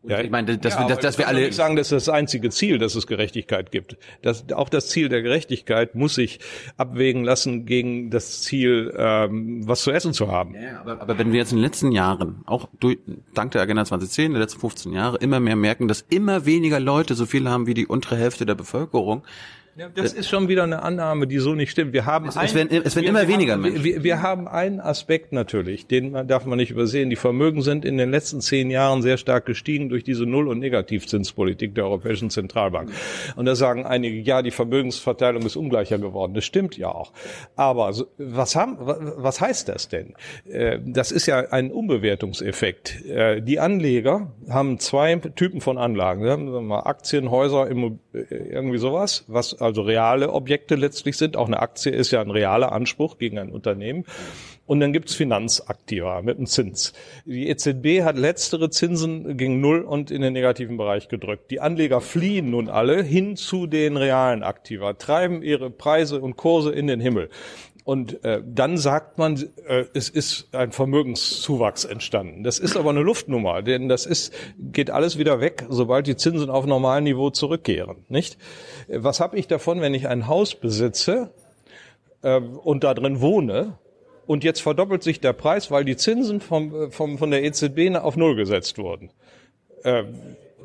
Ja, ich meine, dass, ja, wir, dass, dass wir alle nicht sagen, das ist das einzige Ziel, dass es Gerechtigkeit gibt. Das, auch das Ziel der Gerechtigkeit muss sich abwägen lassen gegen das Ziel, ähm, was zu essen zu haben. Ja, aber, aber wenn wir jetzt in den letzten Jahren, auch durch, dank der Agenda 2010, der letzten 15 Jahre, immer mehr merken, dass immer weniger Leute so viel haben wie die untere Hälfte der Bevölkerung, ja, das ist schon wieder eine Annahme, die so nicht stimmt. Wir haben es, ein, es werden, es werden wir, immer wir weniger haben, Menschen. Wir, wir, haben einen Aspekt natürlich, den darf man nicht übersehen. Die Vermögen sind in den letzten zehn Jahren sehr stark gestiegen durch diese Null- und Negativzinspolitik der Europäischen Zentralbank. Und da sagen einige, ja, die Vermögensverteilung ist ungleicher geworden. Das stimmt ja auch. Aber was, haben, was heißt das denn? Äh, das ist ja ein Umbewertungseffekt. Äh, die Anleger haben zwei Typen von Anlagen. Aktien, Häuser, irgendwie sowas, was also reale Objekte letztlich sind. Auch eine Aktie ist ja ein realer Anspruch gegen ein Unternehmen. Und dann gibt's Finanzaktiva mit einem Zins. Die EZB hat letztere Zinsen gegen Null und in den negativen Bereich gedrückt. Die Anleger fliehen nun alle hin zu den realen Aktiva, treiben ihre Preise und Kurse in den Himmel. Und äh, dann sagt man, äh, es ist ein Vermögenszuwachs entstanden. Das ist aber eine Luftnummer, denn das ist geht alles wieder weg, sobald die Zinsen auf normalen Niveau zurückkehren. Nicht? Was habe ich davon, wenn ich ein Haus besitze äh, und da drin wohne? Und jetzt verdoppelt sich der Preis, weil die Zinsen vom, vom, von der EZB auf Null gesetzt wurden. Äh,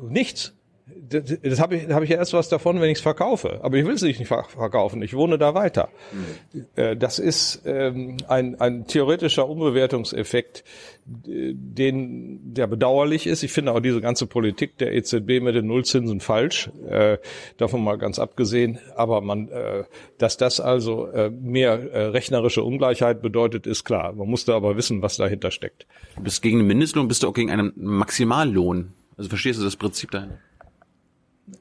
nichts Das, das habe ich, hab ich erst was davon, wenn ich es verkaufe. Aber ich will es nicht verkaufen. Ich wohne da weiter. Mhm. Das ist ähm, ein, ein theoretischer Umbewertungseffekt, den, der bedauerlich ist. Ich finde auch diese ganze Politik der EZB mit den Nullzinsen falsch. Äh, davon mal ganz abgesehen. Aber man, äh, dass das also äh, mehr äh, rechnerische Ungleichheit bedeutet, ist klar. Man musste aber wissen, was dahinter steckt. Du bist gegen den Mindestlohn, bist du auch gegen einen Maximallohn? Also verstehst du das Prinzip dahinter?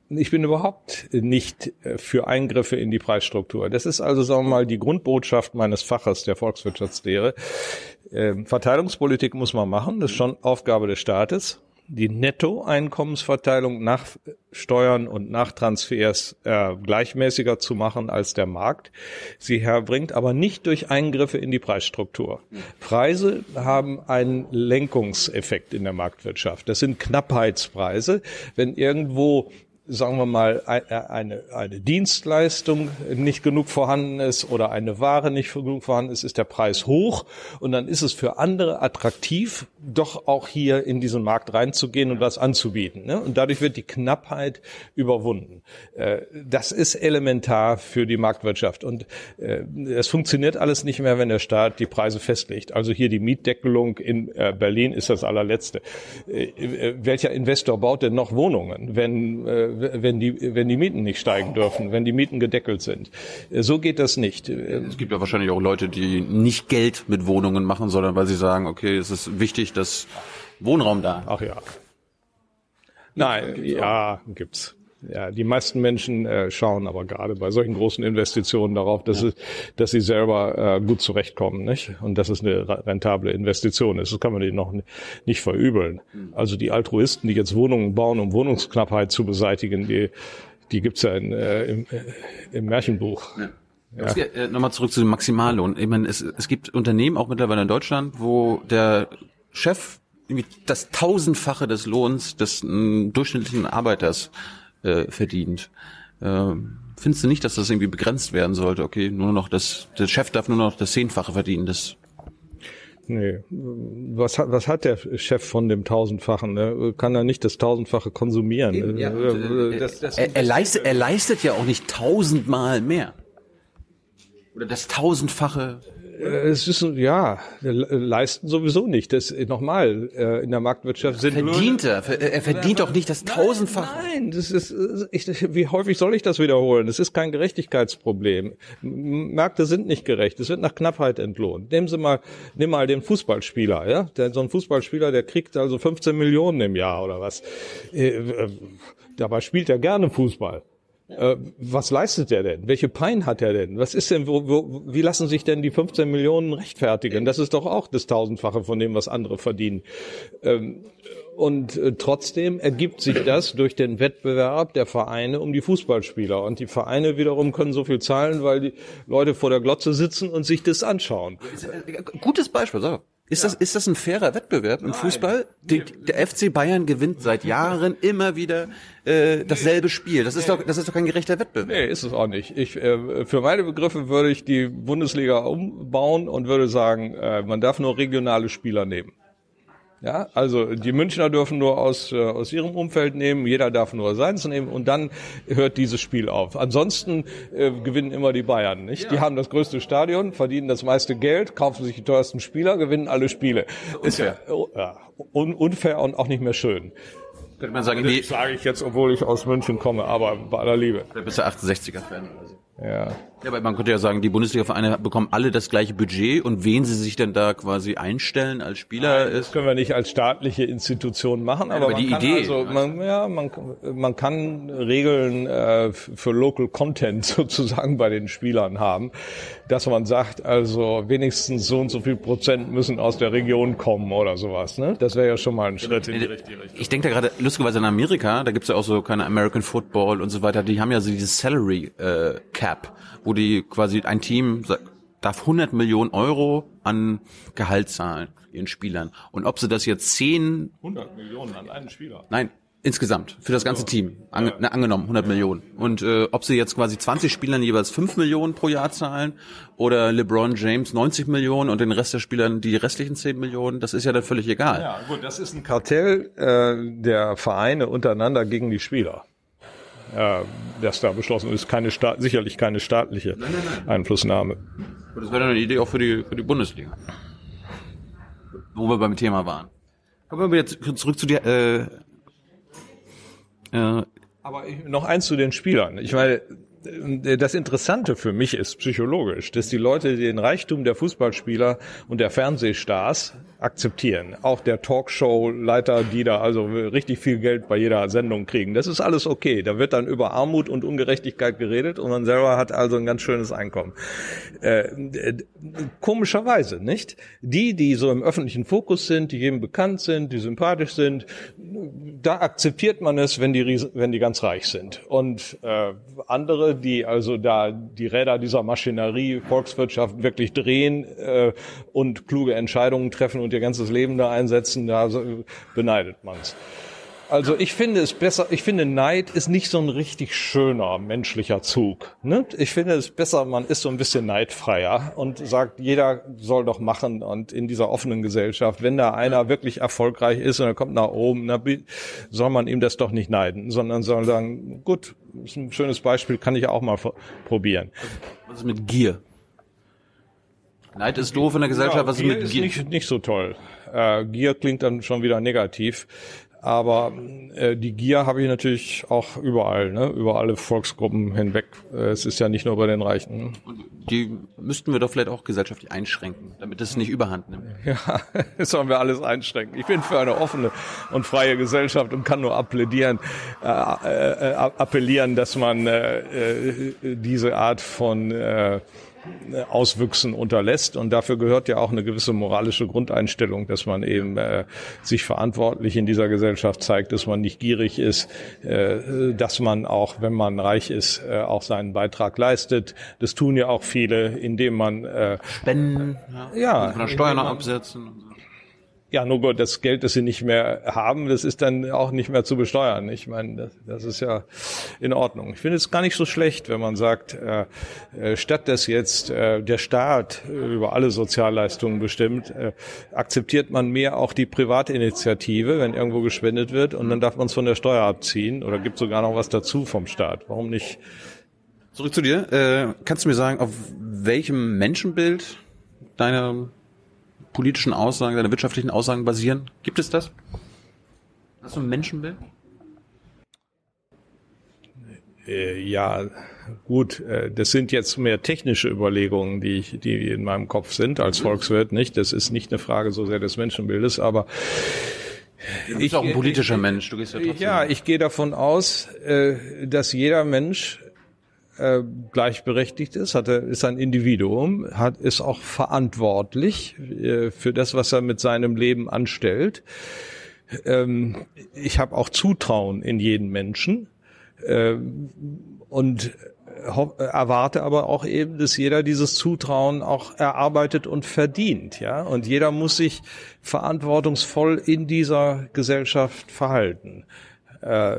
Ich bin überhaupt nicht äh, für Eingriffe in die Preisstruktur. Das ist also, sagen wir mal, die Grundbotschaft meines Faches der Volkswirtschaftslehre. Ähm, Verteilungspolitik muss man machen, das ist schon Aufgabe des Staates. Die Nettoeinkommensverteilung nach Steuern und nach Transfers äh, gleichmäßiger zu machen als der Markt sie herbringt, aber nicht durch Eingriffe in die Preisstruktur. Preise haben einen Lenkungseffekt in der Marktwirtschaft. Das sind Knappheitspreise. Wenn irgendwo sagen wir mal, eine, eine Dienstleistung nicht genug vorhanden ist oder eine Ware nicht genug vorhanden ist, ist der Preis hoch und dann ist es für andere attraktiv, doch auch hier in diesen Markt reinzugehen und was anzubieten. Ne? Und dadurch wird die Knappheit überwunden. Äh, das ist elementar für die Marktwirtschaft und äh, es funktioniert alles nicht mehr, wenn der Staat die Preise festlegt. Also hier die Mietdeckelung in äh, Berlin ist das allerletzte. Welcher Investor baut denn noch Wohnungen, wenn wenn die, wenn die Mieten nicht steigen dürfen, wenn die Mieten gedeckelt sind. So geht das nicht. Es gibt ja wahrscheinlich auch Leute, die nicht Geld mit Wohnungen machen, sondern weil sie sagen, okay, es ist wichtig, dass Wohnraum da. Ach ja. Nein, ja, gibt's. Ja, die meisten Menschen äh, schauen aber gerade bei solchen großen Investitionen darauf, dass, ja. es, dass sie selber äh, gut zurechtkommen, nicht? Und dass es eine rentable Investition ist. Das kann man ihnen noch nicht verübeln. Mhm. Also die Altruisten, die jetzt Wohnungen bauen, um Wohnungsknappheit zu beseitigen, die, die gibt's ja in, äh, im, äh, im Märchenbuch. Ja. Ja. Äh, Nochmal zurück zu dem Maximallohn. Ich meine, es, es gibt Unternehmen, auch mittlerweile in Deutschland, wo der Chef irgendwie das Tausendfache des Lohns des äh, durchschnittlichen Arbeiters äh, verdient. Äh, findest du nicht, dass das irgendwie begrenzt werden sollte? Okay, nur noch das, der Chef darf nur noch das Zehnfache verdienen. Das Nee, was hat, was hat der Chef von dem Tausendfachen? Ne? Kann er nicht das Tausendfache konsumieren? Ja, äh, das, das, er, er, leistet, er leistet ja auch nicht tausendmal mehr. Oder das Tausendfache äh, es ist ja leisten sowieso nicht. Das nochmal äh, in der Marktwirtschaft sind verdient er. Er verdient doch nicht das tausendfach. Nein, das ist ich, wie häufig soll ich das wiederholen? Das ist kein Gerechtigkeitsproblem. Märkte sind nicht gerecht. Es wird nach Knappheit entlohnt. Nehmen Sie mal, nimm mal den Fußballspieler. Ja, der, so ein Fußballspieler, der kriegt also 15 Millionen im Jahr oder was. Äh, dabei spielt er gerne Fußball. Äh, was leistet er denn? Welche Pein hat er denn? Was ist denn, wo, wo, wie lassen sich denn die 15 Millionen rechtfertigen? Das ist doch auch das Tausendfache von dem, was andere verdienen. Ähm, und äh, trotzdem ergibt sich das durch den Wettbewerb der Vereine um die Fußballspieler. Und die Vereine wiederum können so viel zahlen, weil die Leute vor der Glotze sitzen und sich das anschauen. Äh, gutes Beispiel, sag. Ist, ja. das, ist das ein fairer Wettbewerb im Nein. Fußball? Die, der FC Bayern gewinnt seit Jahren immer wieder äh, dasselbe Spiel. Das ist doch, das ist doch kein gerechter Wettbewerb. Nee, ist es auch nicht. Ich, äh, für meine Begriffe würde ich die Bundesliga umbauen und würde sagen, äh, man darf nur regionale Spieler nehmen. Ja, also die Münchner dürfen nur aus, äh, aus ihrem Umfeld nehmen, jeder darf nur seins nehmen und dann hört dieses Spiel auf. Ansonsten äh, gewinnen immer die Bayern, nicht? Ja. Die haben das größte Stadion, verdienen das meiste Geld, kaufen sich die teuersten Spieler, gewinnen alle Spiele. Unfair. Ist ja, ja un unfair und auch nicht mehr schön. Könnte man sagen, das sage ich jetzt, obwohl ich aus München komme, aber bei aller Liebe. Du bist ja 68er-Fan. Also. Ja. Ja, aber man könnte ja sagen, die Bundesliga-Vereine bekommen alle das gleiche Budget und wen sie sich denn da quasi einstellen als Spieler Nein, ist. Das können wir nicht als staatliche Institution machen, aber, aber die Idee. Also, man, ja, man, man kann Regeln äh, für Local Content sozusagen bei den Spielern haben, dass man sagt, also wenigstens so und so viel Prozent müssen aus der Region kommen oder sowas. Ne? Das wäre ja schon mal ein Schritt in die richtige Richtung. Ich denke da gerade lustigerweise in Amerika, da gibt's ja auch so keine American Football und so weiter, die haben ja so dieses Salary äh, Cap wo die quasi ein Team darf 100 Millionen Euro an Gehalt zahlen ihren Spielern. Und ob sie das jetzt 10... 100 Millionen an einen Spieler? Nein, Insgesamt, für das ganze Team. Ange na, angenommen, 100 Millionen. Und äh, ob sie jetzt quasi 20 Spielern jeweils 5 Millionen pro Jahr zahlen oder LeBron James 90 Millionen und den Rest der Spielern die restlichen 10 Millionen, das ist ja dann völlig egal. Ja, gut, das ist ein Kartell äh, der Vereine untereinander gegen die Spieler. Äh, das da beschlossen ist, keine Staat, sicherlich keine staatliche nein, nein, nein. Einflussnahme. Das wäre dann eine Idee auch für die, für die Bundesliga. Wo wir beim Thema waren. Kommen wir jetzt zurück zu dir. Äh, äh, Aber noch eins zu den Spielern. Ich meine, das Interessante für mich ist psychologisch, dass die Leute den Reichtum der Fußballspieler und der Fernsehstars akzeptieren. Auch der Talkshow-Leiter, die da also richtig viel Geld bei jeder Sendung kriegen. Das ist alles okay. Da wird dann über Armut und Ungerechtigkeit geredet und man selber hat also ein ganz schönes Einkommen. Äh, komischerweise, nicht? Die, die so im öffentlichen Fokus sind, die jedem bekannt sind, die sympathisch sind, da akzeptiert man es, wenn die, wenn die ganz reich sind. Und äh, andere, die also da die Räder dieser Maschinerie, Volkswirtschaft wirklich drehen äh, und kluge Entscheidungen treffen und ihr ganzes Leben da einsetzen, da beneidet man's. Also ich finde es besser, ich finde Neid ist nicht so ein richtig schöner menschlicher Zug. Ne? Ich finde es besser, man ist so ein bisschen neidfreier und sagt, jeder soll doch machen und in dieser offenen Gesellschaft, wenn da einer wirklich erfolgreich ist und er kommt nach oben, dann soll man ihm das doch nicht neiden, sondern soll sagen, gut, ist ein schönes Beispiel, kann ich auch mal probieren. Was ist mit Gier? Neid ist doof in der Gesellschaft. Ja, was Gier ist mit Gier? Nicht, nicht so toll. Äh, Gier klingt dann schon wieder negativ. Aber äh, die Gier habe ich natürlich auch überall, ne? über alle Volksgruppen hinweg. Äh, es ist ja nicht nur bei den Reichen. Die müssten wir doch vielleicht auch gesellschaftlich einschränken, damit es nicht überhand nimmt. Ja, das sollen wir alles einschränken. Ich bin für eine offene und freie Gesellschaft und kann nur appellieren, äh, äh, appellieren, dass man äh, äh, diese Art von äh, Auswüchsen unterlässt. Und dafür gehört ja auch eine gewisse moralische Grundeinstellung, dass man eben äh, sich verantwortlich in dieser Gesellschaft zeigt, dass man nicht gierig ist, äh, dass man auch, wenn man reich ist, äh, auch seinen Beitrag leistet. Das tun ja auch viele, indem man äh, Spenden, ja, ja von der Steuer noch absetzen. Ja, nur Gott, das Geld, das sie nicht mehr haben, das ist dann auch nicht mehr zu besteuern. Ich meine, das, das ist ja in Ordnung. Ich finde es gar nicht so schlecht, wenn man sagt, äh, äh, statt dass jetzt äh, der Staat über alle Sozialleistungen bestimmt, äh, akzeptiert man mehr auch die Privatinitiative, wenn irgendwo gespendet wird und dann darf man es von der Steuer abziehen oder gibt sogar noch was dazu vom Staat. Warum nicht? Zurück zu dir. Äh, kannst du mir sagen, auf welchem Menschenbild deine politischen Aussagen, deine wirtschaftlichen Aussagen basieren? Gibt es das? Hast du ein Menschenbild? Äh, ja, gut, äh, das sind jetzt mehr technische Überlegungen, die, ich, die in meinem Kopf sind als Volkswirt, nicht? Das ist nicht eine Frage so sehr des Menschenbildes, aber Du bist ich, auch ein politischer Mensch. Du gehst ja, trotzdem. ja, ich gehe davon aus, äh, dass jeder Mensch äh, gleichberechtigt ist, hat er, ist ein Individuum, hat, ist auch verantwortlich äh, für das, was er mit seinem Leben anstellt. Ähm, ich habe auch Zutrauen in jeden Menschen äh, und erwarte aber auch eben, dass jeder dieses Zutrauen auch erarbeitet und verdient, ja. Und jeder muss sich verantwortungsvoll in dieser Gesellschaft verhalten. Äh,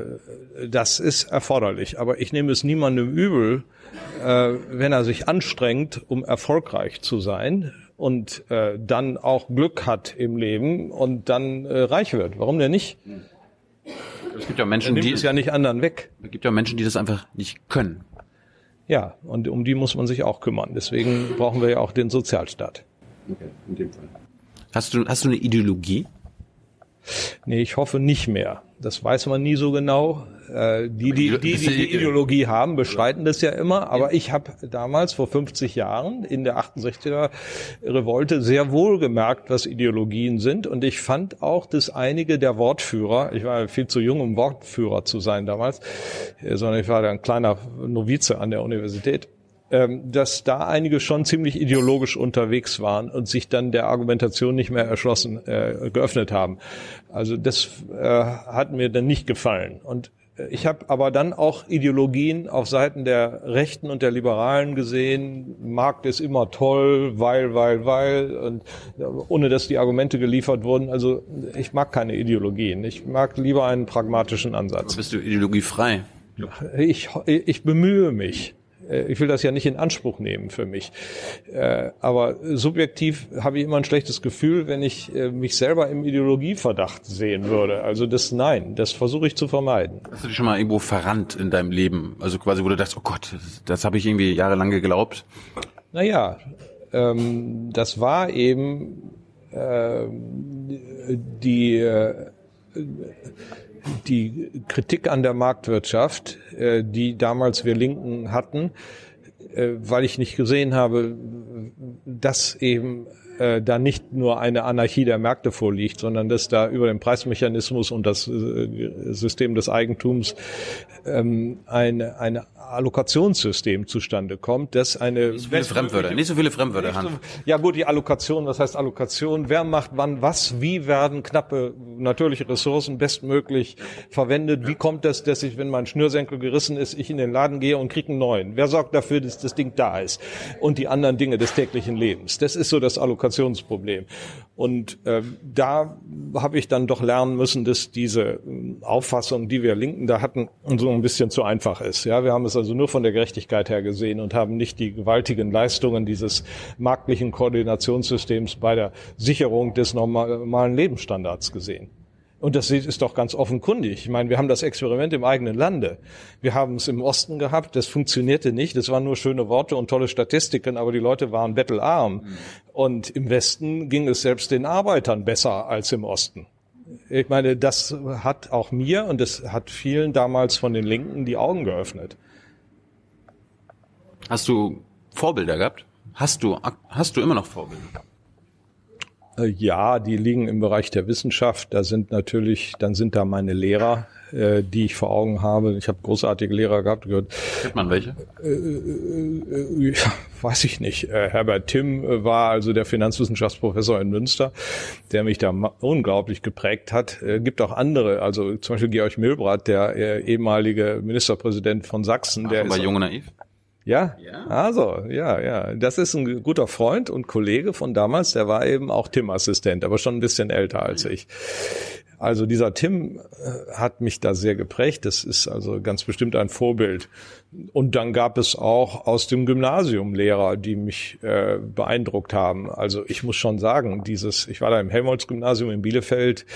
das ist erforderlich. Aber ich nehme es niemandem übel, äh, wenn er sich anstrengt, um erfolgreich zu sein und äh, dann auch Glück hat im Leben und dann reich wird. Warum denn nicht? Es gibt ja Menschen, die es ja nicht anderen weg. Es gibt ja Menschen, die das einfach nicht können. Ja, und um die muss man sich auch kümmern. Deswegen brauchen wir ja auch den Sozialstaat. Okay, in dem Fall. Hast du, hast du eine Ideologie? Nee, ich hoffe nicht mehr. Das weiß man nie so genau. Äh, die, die, die, die die Ideologie haben, bestreiten das ja immer. Aber ich habe damals vor 50 Jahren in der 68er Revolte sehr wohl gemerkt, was Ideologien sind. Und ich fand auch, dass einige der Wortführer, ich war viel zu jung, um Wortführer zu sein damals, äh, sondern ich war ein kleiner Novize an der Universität ähm, dass da einige schon ziemlich ideologisch unterwegs waren und sich dann der Argumentation nicht mehr erschlossen, äh, geöffnet haben. Also das äh, hat mir dann nicht gefallen. Und Ich habe aber dann auch Ideologien auf Seiten der Rechten und der Liberalen gesehen. Markt ist immer toll, weil, weil, weil, und ohne dass die Argumente geliefert wurden. Also ich mag keine Ideologien. Ich mag lieber einen pragmatischen Ansatz. Aber bist du ideologiefrei? Ich, ich bemühe mich. Äh, ich will das ja nicht in Anspruch nehmen für mich. Äh, aber subjektiv habe ich immer ein schlechtes Gefühl, wenn ich äh, mich selber im Ideologieverdacht sehen würde. Also das Nein, das versuche ich zu vermeiden. Hast du dich schon mal irgendwo verrannt in deinem Leben? Also quasi, wo du dachtest, oh Gott, das, das habe ich irgendwie jahrelang geglaubt? Naja, ähm, das war eben äh, die äh, die Kritik an der Marktwirtschaft, äh, die damals wir Linken hatten, äh, weil ich nicht gesehen habe, dass eben äh, da nicht nur eine Anarchie der Märkte vorliegt, sondern dass da über den Preismechanismus und das System des Eigentums ähm, eine, eine Allokationssystem zustande kommt, das eine nicht so viele Fremdwörter, nicht so viele Fremdwörter haben. Ja gut, die Allokation, was heißt Allokation? Wer macht wann was? Wie werden knappe natürliche Ressourcen bestmöglich verwendet? Wie kommt es, dass ich, wenn mein Schnürsenkel gerissen ist, ich in den Laden gehe und kriege einen neuen? Wer sorgt dafür, dass das Ding da ist? Und die anderen Dinge des täglichen Lebens. Das ist so das Allokationsproblem. Und äh, da habe ich dann doch lernen müssen, dass diese äh, Auffassung, die wir Linken da hatten, so ein bisschen zu einfach ist. Ja, wir haben es also nur von der Gerechtigkeit her gesehen und haben nicht die gewaltigen Leistungen dieses marktlichen Koordinationssystems bei der Sicherung des normalen Lebensstandards gesehen. Und das ist doch ganz offenkundig. Ich meine, wir haben das Experiment im eigenen Lande. Wir haben es im Osten gehabt, das funktionierte nicht. Das waren nur schöne Worte und tolle Statistiken, aber die Leute waren bettelarm. Mhm. Und im Westen ging es selbst den Arbeitern besser als im Osten. Ich meine, das hat auch mir und das hat vielen damals von den Linken die Augen geöffnet. Hast du Vorbilder gehabt? Hast du, hast du immer noch Vorbilder? Äh, ja, die liegen im Bereich der Wissenschaft. Da sind natürlich, dann sind da meine Lehrer, äh, die ich vor Augen habe. Ich habe großartige Lehrer gehabt. Gehört. Kennt man welche? Äh, äh, ja, weiß ich nicht. Äh, Herbert Timm war also der Finanzwissenschaftsprofessor in Münster, der mich da unglaublich geprägt hat. Äh, gibt auch andere, also zum Beispiel Georg Milbrat, der äh, ehemalige Ministerpräsident von Sachsen. Ach, der bei Junge Naiv? Ja? ja? Also, ja, ja. Das ist ein guter Freund und Kollege von damals, der war eben auch Tim-Assistent, aber schon ein bisschen älter als ich. Also dieser Tim äh, hat mich da sehr geprägt. Das ist also ganz bestimmt ein Vorbild. Und dann gab es auch aus dem Gymnasium Lehrer, die mich äh, beeindruckt haben. Also ich muss schon sagen, dieses, ich war da im Helmholtz-Gymnasium in Bielefeld,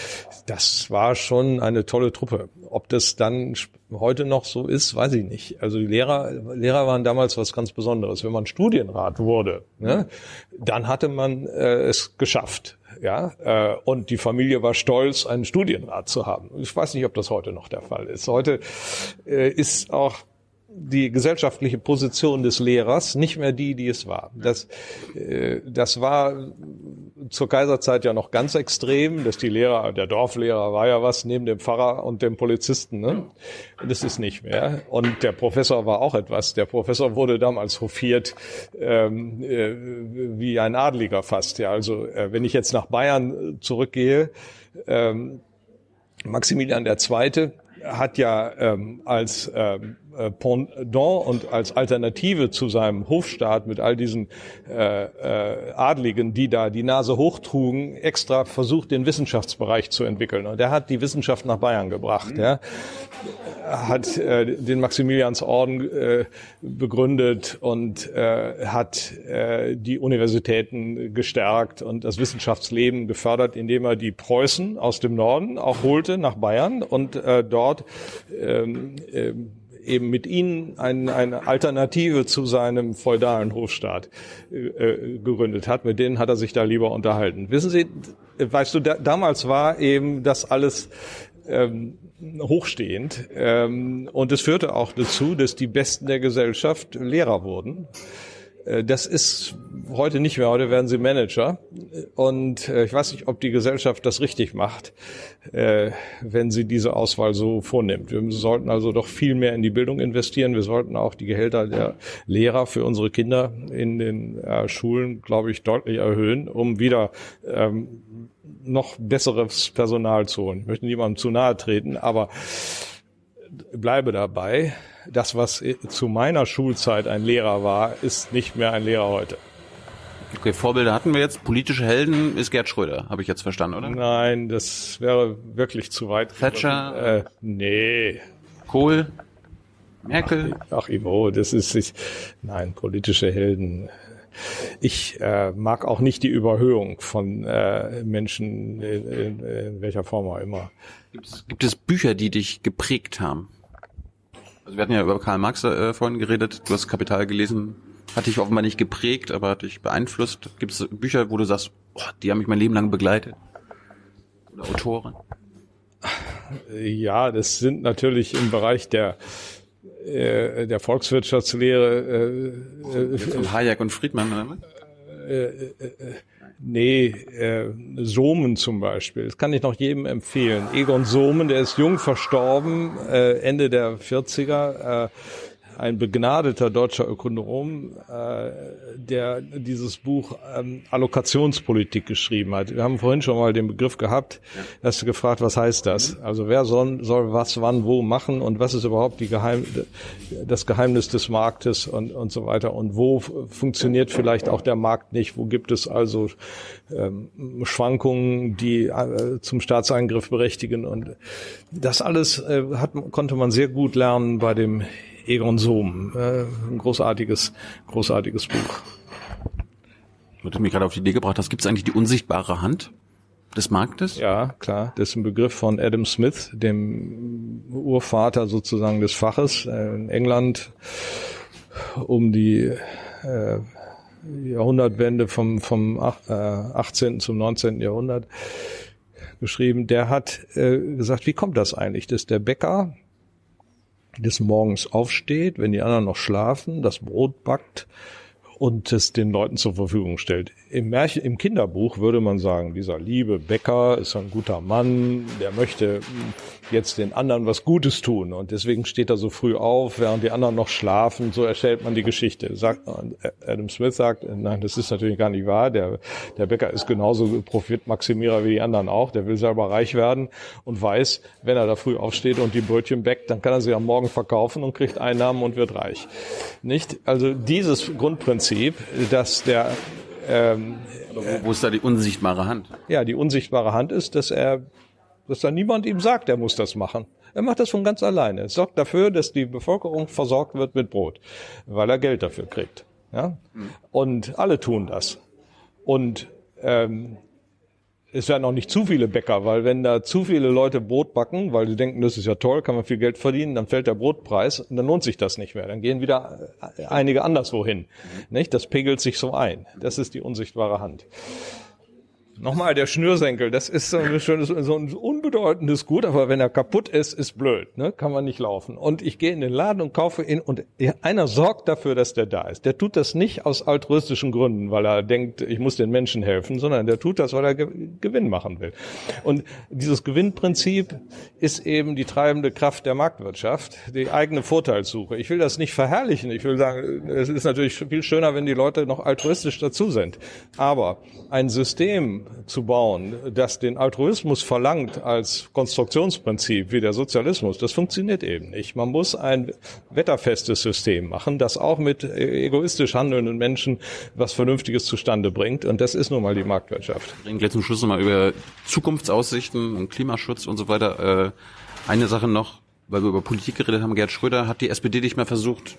das war schon eine tolle Truppe. Ob das dann heute noch so ist, weiß ich nicht. Also die Lehrer, Lehrer waren damals was ganz Besonderes. Wenn man Studienrat wurde, ne, dann hatte man äh, es geschafft ja, äh, und die Familie war stolz, einen Studienrat zu haben. Ich weiß nicht, ob das heute noch der Fall ist. Heute äh, ist auch die gesellschaftliche Position des Lehrers nicht mehr die, die es war. Das, äh, das war zur Kaiserzeit ja noch ganz extrem, dass die Lehrer, der Dorflehrer war ja was neben dem Pfarrer und dem Polizisten. Ne? Das ist nicht mehr. Und der Professor war auch etwas. Der Professor wurde damals hofiert ähm, äh, wie ein Adliger fast. Ja, also äh, wenn ich jetzt nach Bayern zurückgehe, ähm, Maximilian II. hat ja ähm, als ähm, äh, Pendant und als Alternative zu seinem Hofstaat mit all diesen äh, äh, Adligen, die da die Nase hochtrugen, extra versucht, den Wissenschaftsbereich zu entwickeln. Und er hat die Wissenschaft nach Bayern gebracht. Mhm. Ja. Hat äh, den Maximiliansorden äh, begründet und äh, hat äh, die Universitäten gestärkt und das Wissenschaftsleben gefördert, indem er die Preußen aus dem Norden auch holte nach Bayern und äh, dort ähm, äh, eben mit ihnen ein, eine Alternative zu seinem feudalen Hofstaat äh, äh, gegründet hat. Mit denen hat er sich da lieber unterhalten. Wissen Sie, weißt du, da, damals war eben das alles ähm, hochstehend ähm, und es führte auch dazu, dass die Besten der Gesellschaft Lehrer wurden. Äh, das ist heute nicht mehr. Heute werden sie Manager. Und äh, ich weiß nicht, ob die Gesellschaft das richtig macht, äh, wenn sie diese Auswahl so vornimmt. Wir sollten also doch viel mehr in die Bildung investieren. Wir sollten auch die Gehälter der Lehrer für unsere Kinder in den Schulen, glaube ich, deutlich erhöhen, um wieder ähm, noch besseres Personal zu holen. Ich möchte niemandem zu nahe treten, aber bleibe dabei, das, was zu meiner Schulzeit ein Lehrer war, ist nicht mehr ein Lehrer heute. Okay, Vorbilder hatten wir jetzt. Politische Helden ist Gerd Schröder, habe ich jetzt verstanden, oder? Nein, das wäre wirklich zu weit. Thatcher? Äh, nee. Kohl? Merkel? Ach, Ivo, das ist, ich, nein, politische Helden. Ich äh, mag auch nicht die Überhöhung von äh, Menschen in, in, in welcher Form auch immer. Gibt's, gibt es Bücher, die dich geprägt haben? Also wir hatten ja über Karl Marx äh, vorhin geredet. Du hast Kapital gelesen. Hat dich offenbar nicht geprägt, aber hat dich beeinflusst. Gibt es Bücher, wo du sagst, oh, die haben mich mein Leben lang begleitet? Oder Autoren? Ja, das sind natürlich im Bereich der äh, der Volkswirtschaftslehre. Äh, äh, von Hayek und Friedmann, oder? Äh, äh, nee, äh, Somen zum Beispiel. Das kann ich noch jedem empfehlen. Egon Somen, der ist jung verstorben, äh, Ende der 40er. Äh, ein begnadeter deutscher Ökonom, äh, der dieses Buch ähm, Allokationspolitik geschrieben hat. Wir haben vorhin schon mal den Begriff gehabt, hast du gefragt, was heißt das? Also wer soll, soll was, wann, wo machen und was ist überhaupt die Geheim, das Geheimnis des Marktes und, und so weiter und wo funktioniert vielleicht auch der Markt nicht? Wo gibt es also ähm, Schwankungen, die äh, zum Staatseingriff berechtigen und das alles äh, hat, konnte man sehr gut lernen bei dem Egon Sohm. Äh, ein großartiges, großartiges Buch. Du hast mich gerade auf die Idee gebracht hast, gibt es eigentlich die unsichtbare Hand des Marktes? Ja, klar. Das ist ein Begriff von Adam Smith, dem Urvater sozusagen des Faches äh, in England um die äh, Jahrhundertwende vom, vom äh, 18. zum 19. Jahrhundert geschrieben. Der hat äh, gesagt, wie kommt das eigentlich, dass der Bäcker des Morgens aufsteht, wenn die anderen noch schlafen, das Brot backt und es den Leuten zur Verfügung stellt. Im Märchen, im Kinderbuch würde man sagen, dieser liebe Bäcker ist ein guter Mann, der möchte jetzt den anderen was Gutes tun und deswegen steht er so früh auf, während die anderen noch schlafen. So erzählt man die Geschichte. Sagt, Adam Smith sagt, nein, das ist natürlich gar nicht wahr. Der, der Bäcker ist genauso Profitmaximierer wie die anderen auch. Der will selber reich werden und weiß, wenn er da früh aufsteht und die Brötchen bäckt, dann kann er sie am Morgen verkaufen und kriegt Einnahmen und wird reich. Nicht? Also dieses Grundprinzip, dass der ähm, wo, wo ist da die unsichtbare Hand? Ja, die unsichtbare Hand ist, dass er dass da niemand ihm sagt, er muss das machen. Er macht das von ganz alleine. Er sorgt dafür, dass die Bevölkerung versorgt wird mit Brot, weil er Geld dafür kriegt. Ja? Mhm. Und alle tun das. Und ähm, es werden auch nicht zu viele Bäcker, weil wenn da zu viele Leute Brot backen, weil sie denken, das ist ja toll, kann man viel Geld verdienen, dann fällt der Brotpreis und dann lohnt sich das nicht mehr. Dann gehen wieder einige anderswo hin. Nicht? Das pegelt sich so ein. Das ist die unsichtbare Hand. Nochmal, der Schnürsenkel, das ist so ein, schönes, so ein unbedeutendes Gut, aber wenn er kaputt ist, ist blöd, ne? kann man nicht laufen. Und ich gehe in den Laden und kaufe ihn und einer sorgt dafür, dass der da ist. Der tut das nicht aus altruistischen Gründen, weil er denkt, ich muss den Menschen helfen, sondern der tut das, weil er Gewinn machen will. Und dieses Gewinnprinzip ist eben die treibende Kraft der Marktwirtschaft, die eigene Vorteilssuche. Ich will das nicht verherrlichen. Ich will sagen, es ist natürlich viel schöner, wenn die Leute noch altruistisch dazu sind. Aber ein System, zu bauen, das den Altruismus verlangt als Konstruktionsprinzip wie der Sozialismus, das funktioniert eben nicht. Man muss ein wetterfestes System machen, das auch mit egoistisch handelnden Menschen was Vernünftiges zustande bringt. Und das ist nun mal die Marktwirtschaft. Wir reden gleich zum Schluss nochmal über Zukunftsaussichten und Klimaschutz und so weiter. Äh, eine Sache noch, weil wir über Politik geredet haben, Gerd Schröder hat die SPD nicht mehr versucht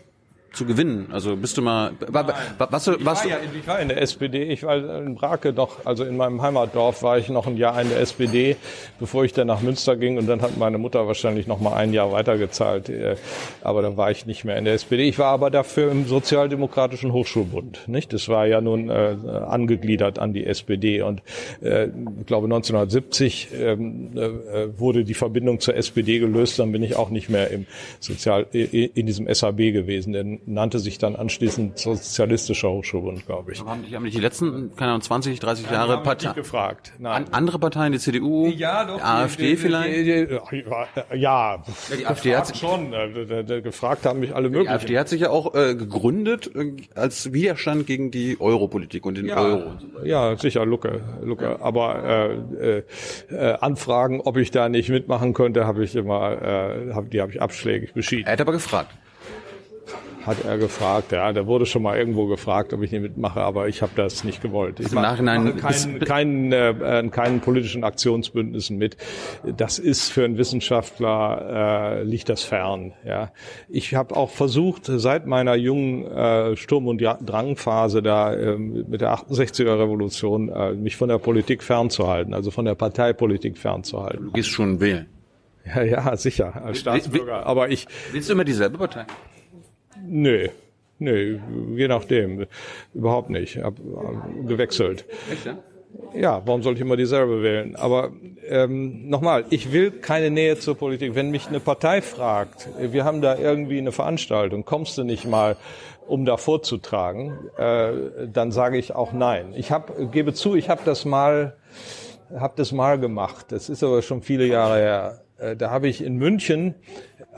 zu gewinnen? Also bist du mal was, was, ich, war ja, ich war in der SPD, ich war in Brake doch, also in meinem Heimatdorf war ich noch ein Jahr in der SPD, bevor ich dann nach Münster ging und dann hat meine Mutter wahrscheinlich noch mal ein Jahr weitergezahlt, äh, aber dann war ich nicht mehr in der SPD. Ich war aber dafür im Sozialdemokratischen Hochschulbund, nicht? Das war ja nun äh, angegliedert an die SPD und äh, ich glaube 1970 ähm, äh, wurde die Verbindung zur SPD gelöst, dann bin ich auch nicht mehr im Sozial in diesem SAB gewesen, denn nannte sich dann anschließend Sozialistischer Hochschulbund, glaube ich. Aber haben, die, haben nicht die letzten, keine Ahnung, 20, 30 Jahre Partei gefragt. Nein. An, andere Parteien, die CDU, ja, doch, die AfD die, die, vielleicht? ja, ja, die AfD hat sich schon. Äh, gefragt haben mich alle möglichen. Die AfD hat sich ja auch äh, gegründet äh, als Widerstand gegen die Europolitik und den ja, Euro. Ja, sicher, Lucke, Lucke. Aber äh, äh, Anfragen, ob ich da nicht mitmachen könnte, habe ich immer, äh, hab, die habe ich abschlägig beschieden. Er hat aber gefragt hat er gefragt. Ja, da wurde schon mal irgendwo gefragt, ob ich nicht mitmache, aber ich habe das nicht gewollt. Ich also mache keinen, keinen, äh, keinen politischen Aktionsbündnissen mit. Das ist für einen Wissenschaftler äh, liegt das fern. Ja, ich habe auch versucht seit meiner jungen äh, Sturm- und Drangphase da äh, mit der 68er Revolution äh, mich von der Politik fernzuhalten, also von der Parteipolitik fernzuhalten. Du gehst schon wählen. Ja, ja, sicher, als Staatsbürger. Aber ich. Willst du immer dieselbe Partei? Nö. Nö, je nachdem. Überhaupt nicht. Ich hab gewechselt. Echt, ja? Ja, warum soll ich immer dieselbe wählen? Aber ähm, nochmal, ich will keine Nähe zur Politik. Wenn mich eine Partei fragt, wir haben da irgendwie eine Veranstaltung, kommst du nicht mal, um da vorzutragen, äh, dann sage ich auch nein. Ich hab, gebe zu, ich habe das mal, habe das mal gemacht. Das ist aber schon viele Jahre her. Äh, da habe ich in München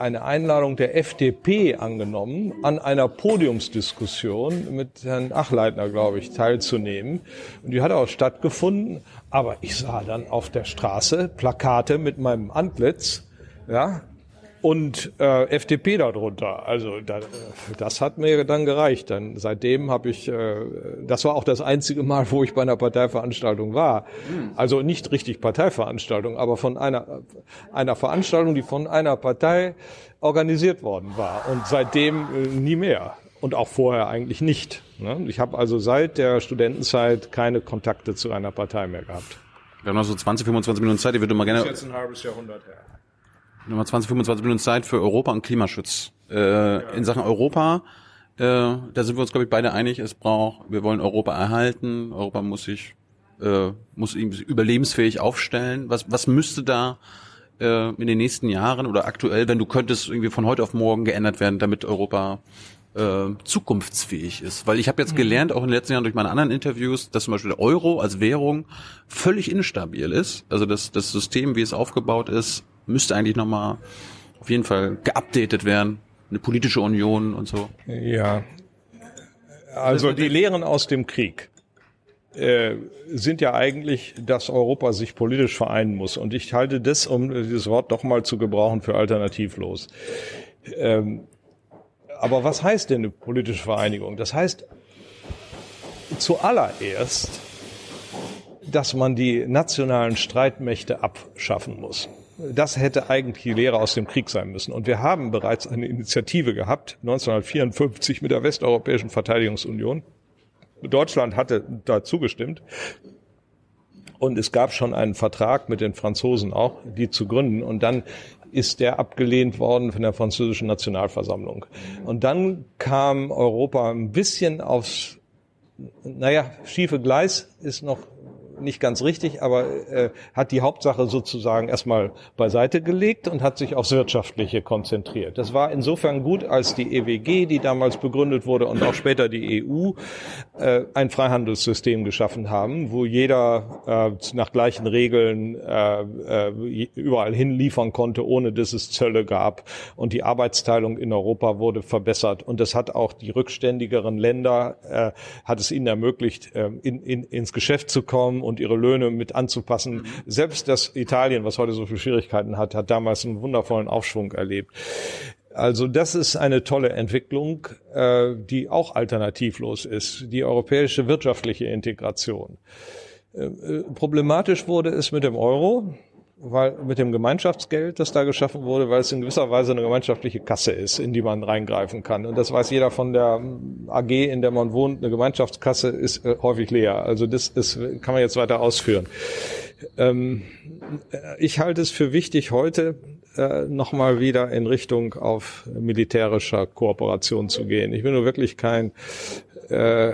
eine Einladung der FDP angenommen, an einer Podiumsdiskussion mit Herrn Achleitner, glaube ich, teilzunehmen. Und die hat auch stattgefunden. Aber ich sah dann auf der Straße Plakate mit meinem Antlitz, ja, und äh, FDP darunter. Also da, das hat mir dann gereicht. Dann seitdem habe ich, äh, das war auch das einzige Mal, wo ich bei einer Parteiveranstaltung war. Also nicht richtig Parteiveranstaltung, aber von einer einer Veranstaltung, die von einer Partei organisiert worden war. Und seitdem äh, nie mehr. Und auch vorher eigentlich nicht. Ne? Ich habe also seit der Studentenzeit keine Kontakte zu einer Partei mehr gehabt. Wir haben noch so 20, 25 Minuten Zeit. Ich würde mal gerne. Das ist jetzt ein halbes Jahrhundert her nochmal 20, 25 Minuten Zeit für Europa und Klimaschutz. Äh, ja. In Sachen Europa, äh, da sind wir uns, glaube ich, beide einig, es braucht, wir wollen Europa erhalten, Europa muss sich, äh, muss überlebensfähig aufstellen. Was, was müsste da äh, in den nächsten Jahren oder aktuell, wenn du könntest, irgendwie von heute auf morgen geändert werden, damit Europa äh, zukunftsfähig ist. Weil ich habe jetzt mhm. gelernt, auch in den letzten Jahren durch meine anderen Interviews, dass zum Beispiel der Euro als Währung völlig instabil ist. Also das, das System, wie es aufgebaut ist, müsste eigentlich nochmal auf jeden Fall geupdatet werden. Eine politische Union und so. Ja. Also die Lehren aus dem Krieg äh, sind ja eigentlich, dass Europa sich politisch vereinen muss. Und ich halte das, um dieses Wort doch mal zu gebrauchen, für alternativlos. Ähm, aber was heißt denn eine politische Vereinigung? Das heißt zuallererst, dass man die nationalen Streitmächte abschaffen muss. Das hätte eigentlich die Lehre aus dem Krieg sein müssen. Und wir haben bereits eine Initiative gehabt, 1954 mit der Westeuropäischen Verteidigungsunion. Deutschland hatte da zugestimmt. Und es gab schon einen Vertrag mit den Franzosen auch, die zu gründen. Und dann ist der abgelehnt worden von der französischen Nationalversammlung. Und dann kam Europa ein bisschen aufs, naja, schiefe Gleis ist noch nicht ganz richtig, aber äh, hat die Hauptsache sozusagen erstmal beiseite gelegt und hat sich aufs Wirtschaftliche konzentriert. Das war insofern gut, als die EWG, die damals begründet wurde, und auch später die EU äh, ein Freihandelssystem geschaffen haben, wo jeder äh, nach gleichen Regeln äh, äh, überall hinliefern konnte, ohne dass es Zölle gab. Und die Arbeitsteilung in Europa wurde verbessert. Und das hat auch die rückständigeren Länder, äh, hat es ihnen ermöglicht, äh, in, in, ins Geschäft zu kommen und ihre Löhne mit anzupassen. Selbst das Italien, was heute so viele Schwierigkeiten hat, hat damals einen wundervollen Aufschwung erlebt. Also das ist eine tolle Entwicklung, äh, die auch alternativlos ist, die europäische wirtschaftliche Integration. Äh, äh problematisch wurde es mit dem Euro weil mit dem Gemeinschaftsgeld, das da geschaffen wurde, weil es in gewisser Weise eine gemeinschaftliche Kasse ist, in die man reingreifen kann. Und das weiß jeder von der AG, in der man wohnt. Eine Gemeinschaftskasse ist äh, häufig leer. Also das ist, kann man jetzt weiter ausführen. Ähm, ich halte es für wichtig, heute äh, nochmal wieder in Richtung auf militärischer Kooperation zu gehen. Ich bin nur wirklich kein äh,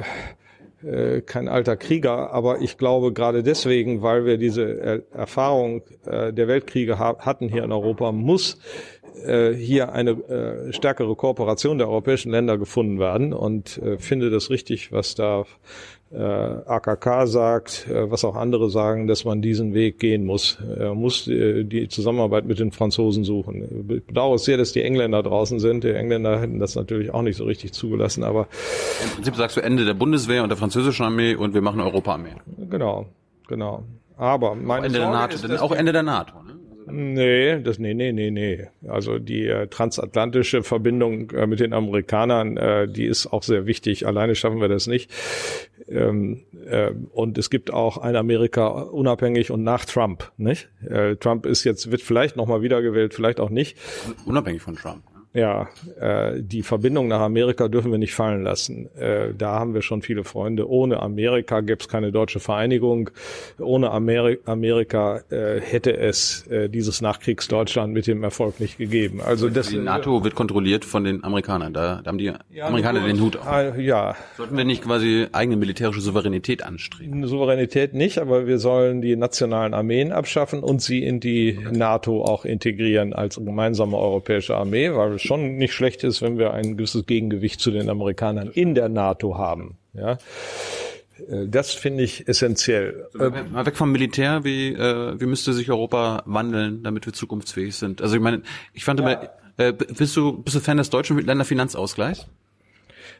äh, kein alter Krieger, aber ich glaube gerade deswegen, weil wir diese Erfahrung äh, der Weltkriege hatten hier in Europa, muss äh, hier eine äh, stärkere Kooperation der europäischen Länder gefunden werden. Und äh, finde das richtig, was da äh, AKK sagt, äh, was auch andere sagen, dass man diesen Weg gehen muss. Er muss äh, die Zusammenarbeit mit den Franzosen suchen. Ich bedauere sehr, dass die Engländer draußen sind. Die Engländer hätten das natürlich auch nicht so richtig zugelassen, aber Im Prinzip sagst du Ende der Bundeswehr und der französischen Armee und wir machen Europa-Armee. genau, genau. Aber meine Ende der Sorge NATO, ist, auch Ende der NATO. Ne? Nee, das nee, nee, nee, nee. Also die äh, transatlantische Verbindung äh, mit den Amerikanern, äh, die ist auch sehr wichtig. Alleine schaffen wir das nicht. Ähm, äh, und es gibt auch ein Amerika unabhängig und nach Trump, nicht? Äh, Trump ist jetzt wird vielleicht noch mal wiedergewählt, vielleicht auch nicht. Unabhängig von Trump. Ja, äh, die Verbindung nach Amerika dürfen wir nicht fallen lassen. Äh, da haben wir schon viele Freunde. Ohne Amerika gäbe es keine deutsche Vereinigung. Ohne Ameri Amerika äh, hätte es äh, dieses Nachkriegsdeutschland mit dem Erfolg nicht gegeben. Also das Die NATO wird kontrolliert von den Amerikanern. Da, da haben die Ja, Amerikaner den Hut auf. Ah, Ja, Sollten wir nicht quasi eigene militärische Souveränität anstreben? Souveränität nicht, aber wir sollen die nationalen Armeen abschaffen und sie in die NATO auch integrieren als gemeinsame europäische Armee, weil es schon nicht schlecht ist, wenn wir ein gewisses Gegengewicht zu den Amerikanern in der NATO haben. Ja, Äh, das finde ich essentiell. Äh, Mal weg vom Militär, wie, äh, wie müsste sich Europa wandeln, damit wir zukunftsfähig sind? Also ich meine, ich fand immer, äh, bist du, bist du Fan des deutschen Länderfinanzausgleichs?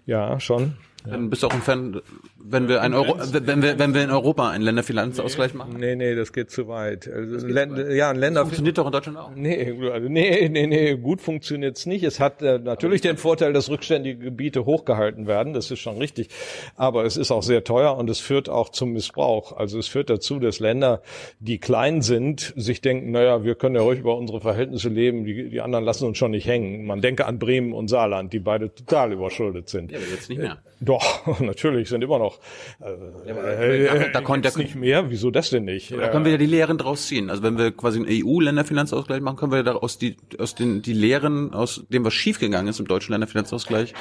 Ja, schon. Dann bist du auch ein Fan, wenn wir ein Euro, wenn wir, wenn wir in Europa einen Länderfinanzausgleich machen? Nee, nee, das geht zu weit. Also, Länd- ja, ein Länder Funktioniert doch in Deutschland auch. Nee, also nee, nee, nee, gut funktioniert's nicht. Es hat äh, natürlich den Vorteil, dass rückständige Gebiete hochgehalten werden, das ist schon richtig. Aber es ist auch sehr teuer und es führt auch zum Missbrauch. Also es führt dazu, dass Länder, die klein sind, sich denken, naja, wir können ja ruhig über unsere Verhältnisse leben, die, die anderen lassen uns schon nicht hängen. Man denke an Bremen und Saarland, die beide total überschuldet sind. Ja, aber jetzt nicht mehr. Doch, natürlich, sind immer noch. Äh, da- da äh, konnte- nicht mehr. Wieso das denn nicht? Da können wir ja die Lehren draus ziehen. Also wenn wir quasi einen EU-Länderfinanzausgleich machen, können wir daraus die, aus den, die Lehren, aus dem, was schiefgegangen ist im deutschen Länderfinanzausgleich,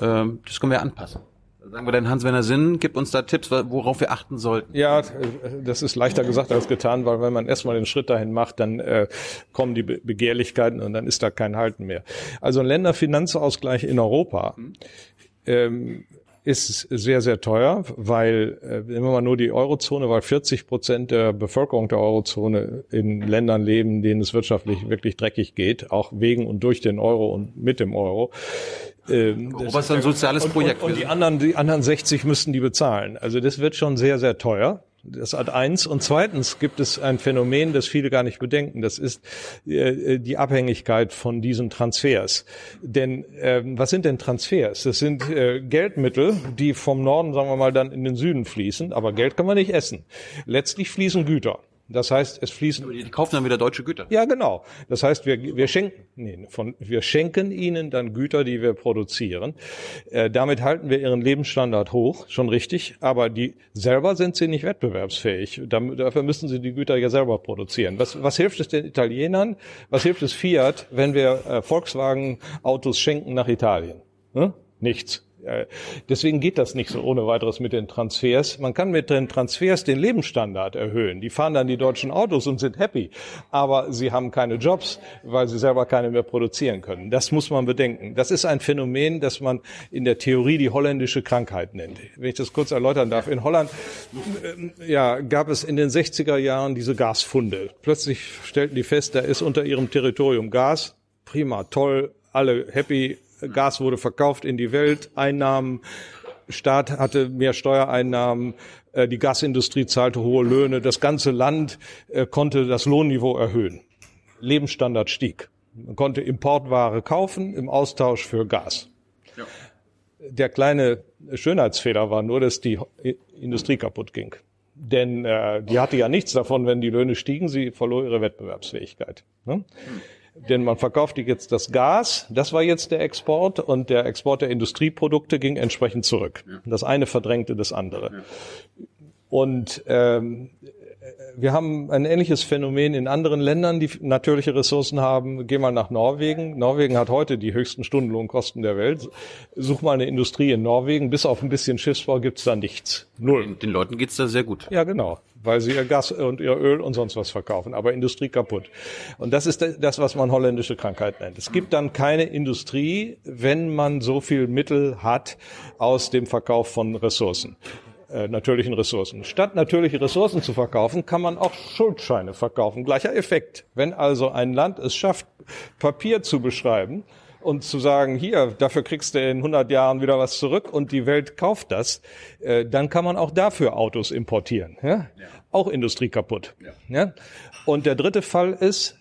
ähm, das können wir anpassen. Da sagen wir dann Hans-Werner Sinn, gib uns da Tipps, worauf wir achten sollten. Ja, äh, das ist leichter gesagt als getan, weil wenn man erstmal den Schritt dahin macht, dann äh, kommen die Be Begehrlichkeiten und dann ist da kein Halten mehr. Also ein Länderfinanzausgleich in Europa ähm, ist sehr, sehr teuer, weil, äh, nehmen wir mal nur die Eurozone, weil 40 Prozent der Bevölkerung der Eurozone in Ländern leben, denen es wirtschaftlich wirklich dreckig geht, auch wegen und durch den Euro und mit dem Euro. Ähm, Europa ist ein soziales Projekt. und, und die anderen, die anderen 60 müssten die bezahlen. Also das wird schon sehr, sehr teuer. Das hat eins. Und zweitens gibt es ein Phänomen, das viele gar nicht bedenken. Das ist äh, die Abhängigkeit von diesen Transfers. Denn ähm, was sind denn Transfers? Das sind äh, Geldmittel, die vom Norden, sagen wir mal, dann in den Süden fließen. Aber Geld kann man nicht essen. Letztlich fließen Güter. Das heißt, es fließen Die kaufen dann wieder deutsche Güter. ja, genau. Das heißt, wir, wir schenken, nee, von, wir schenken ihnen dann Güter, die wir produzieren. Äh, damit halten wir ihren Lebensstandard hoch, schon richtig. Aber die selber sind sie nicht wettbewerbsfähig. Dafür müssen sie die Güter ja selber produzieren. Was, was hilft es den Italienern? Was hilft es Fiat, wenn wir äh, Volkswagen Autos schenken nach Italien? Hm? Nichts. Deswegen geht das nicht so ohne weiteres mit den Transfers. Man kann mit den Transfers den Lebensstandard erhöhen. Die fahren dann die deutschen Autos und sind happy. Aber sie haben keine Jobs, weil sie selber keine mehr produzieren können. Das muss man bedenken. Das ist ein Phänomen, das man in der Theorie die holländische Krankheit nennt. Wenn ich das kurz erläutern darf. In Holland ähm, ja, gab es in den 60er Jahren diese Gasfunde. Plötzlich stellten die fest, da ist unter ihrem Territorium Gas. Prima, toll, alle happy. Gas wurde verkauft in die Welt, Einnahmen, Staat hatte mehr Steuereinnahmen, äh, die Gasindustrie zahlte hohe Löhne, das ganze Land äh, konnte das Lohnniveau erhöhen. Lebensstandard stieg. Man konnte Importware kaufen im Austausch für Gas. Der kleine Schönheitsfehler war nur, dass die Industrie kaputt ging. Denn äh, die hatte ja nichts davon, wenn die Löhne stiegen, sie verlor ihre Wettbewerbsfähigkeit. Ne? Denn man verkaufte jetzt das Gas, das war jetzt der Export und der Export der Industrieprodukte ging entsprechend zurück. Das eine verdrängte das andere. Und ähm, wir haben ein ähnliches Phänomen in anderen Ländern, die natürliche Ressourcen haben. Geh mal nach Norwegen. Norwegen hat heute die höchsten Stundenlohnkosten der Welt. Such mal eine Industrie in Norwegen. Bis auf ein bisschen Schiffsbau gibt's da nichts. Null. Den Leuten geht's da sehr gut. Ja, genau. Weil sie ihr Gas und ihr Öl und sonst was verkaufen. Aber Industrie kaputt. Und das ist das, was man holländische Krankheit nennt. Es gibt dann keine Industrie, wenn man so viel Mittel hat aus dem Verkauf von Ressourcen äh, natürlichen Ressourcen. Statt natürliche Ressourcen zu verkaufen, kann man auch Schuldscheine verkaufen. Gleicher Effekt. Wenn also ein Land es schafft, Papier zu beschreiben und zu sagen, hier, dafür kriegst du in 100 Jahren wieder was zurück und die Welt kauft das, äh, dann kann man auch dafür Autos importieren. Ja? ja. Auch Industrie kaputt. Ja. ja. Und der dritte Fall ist,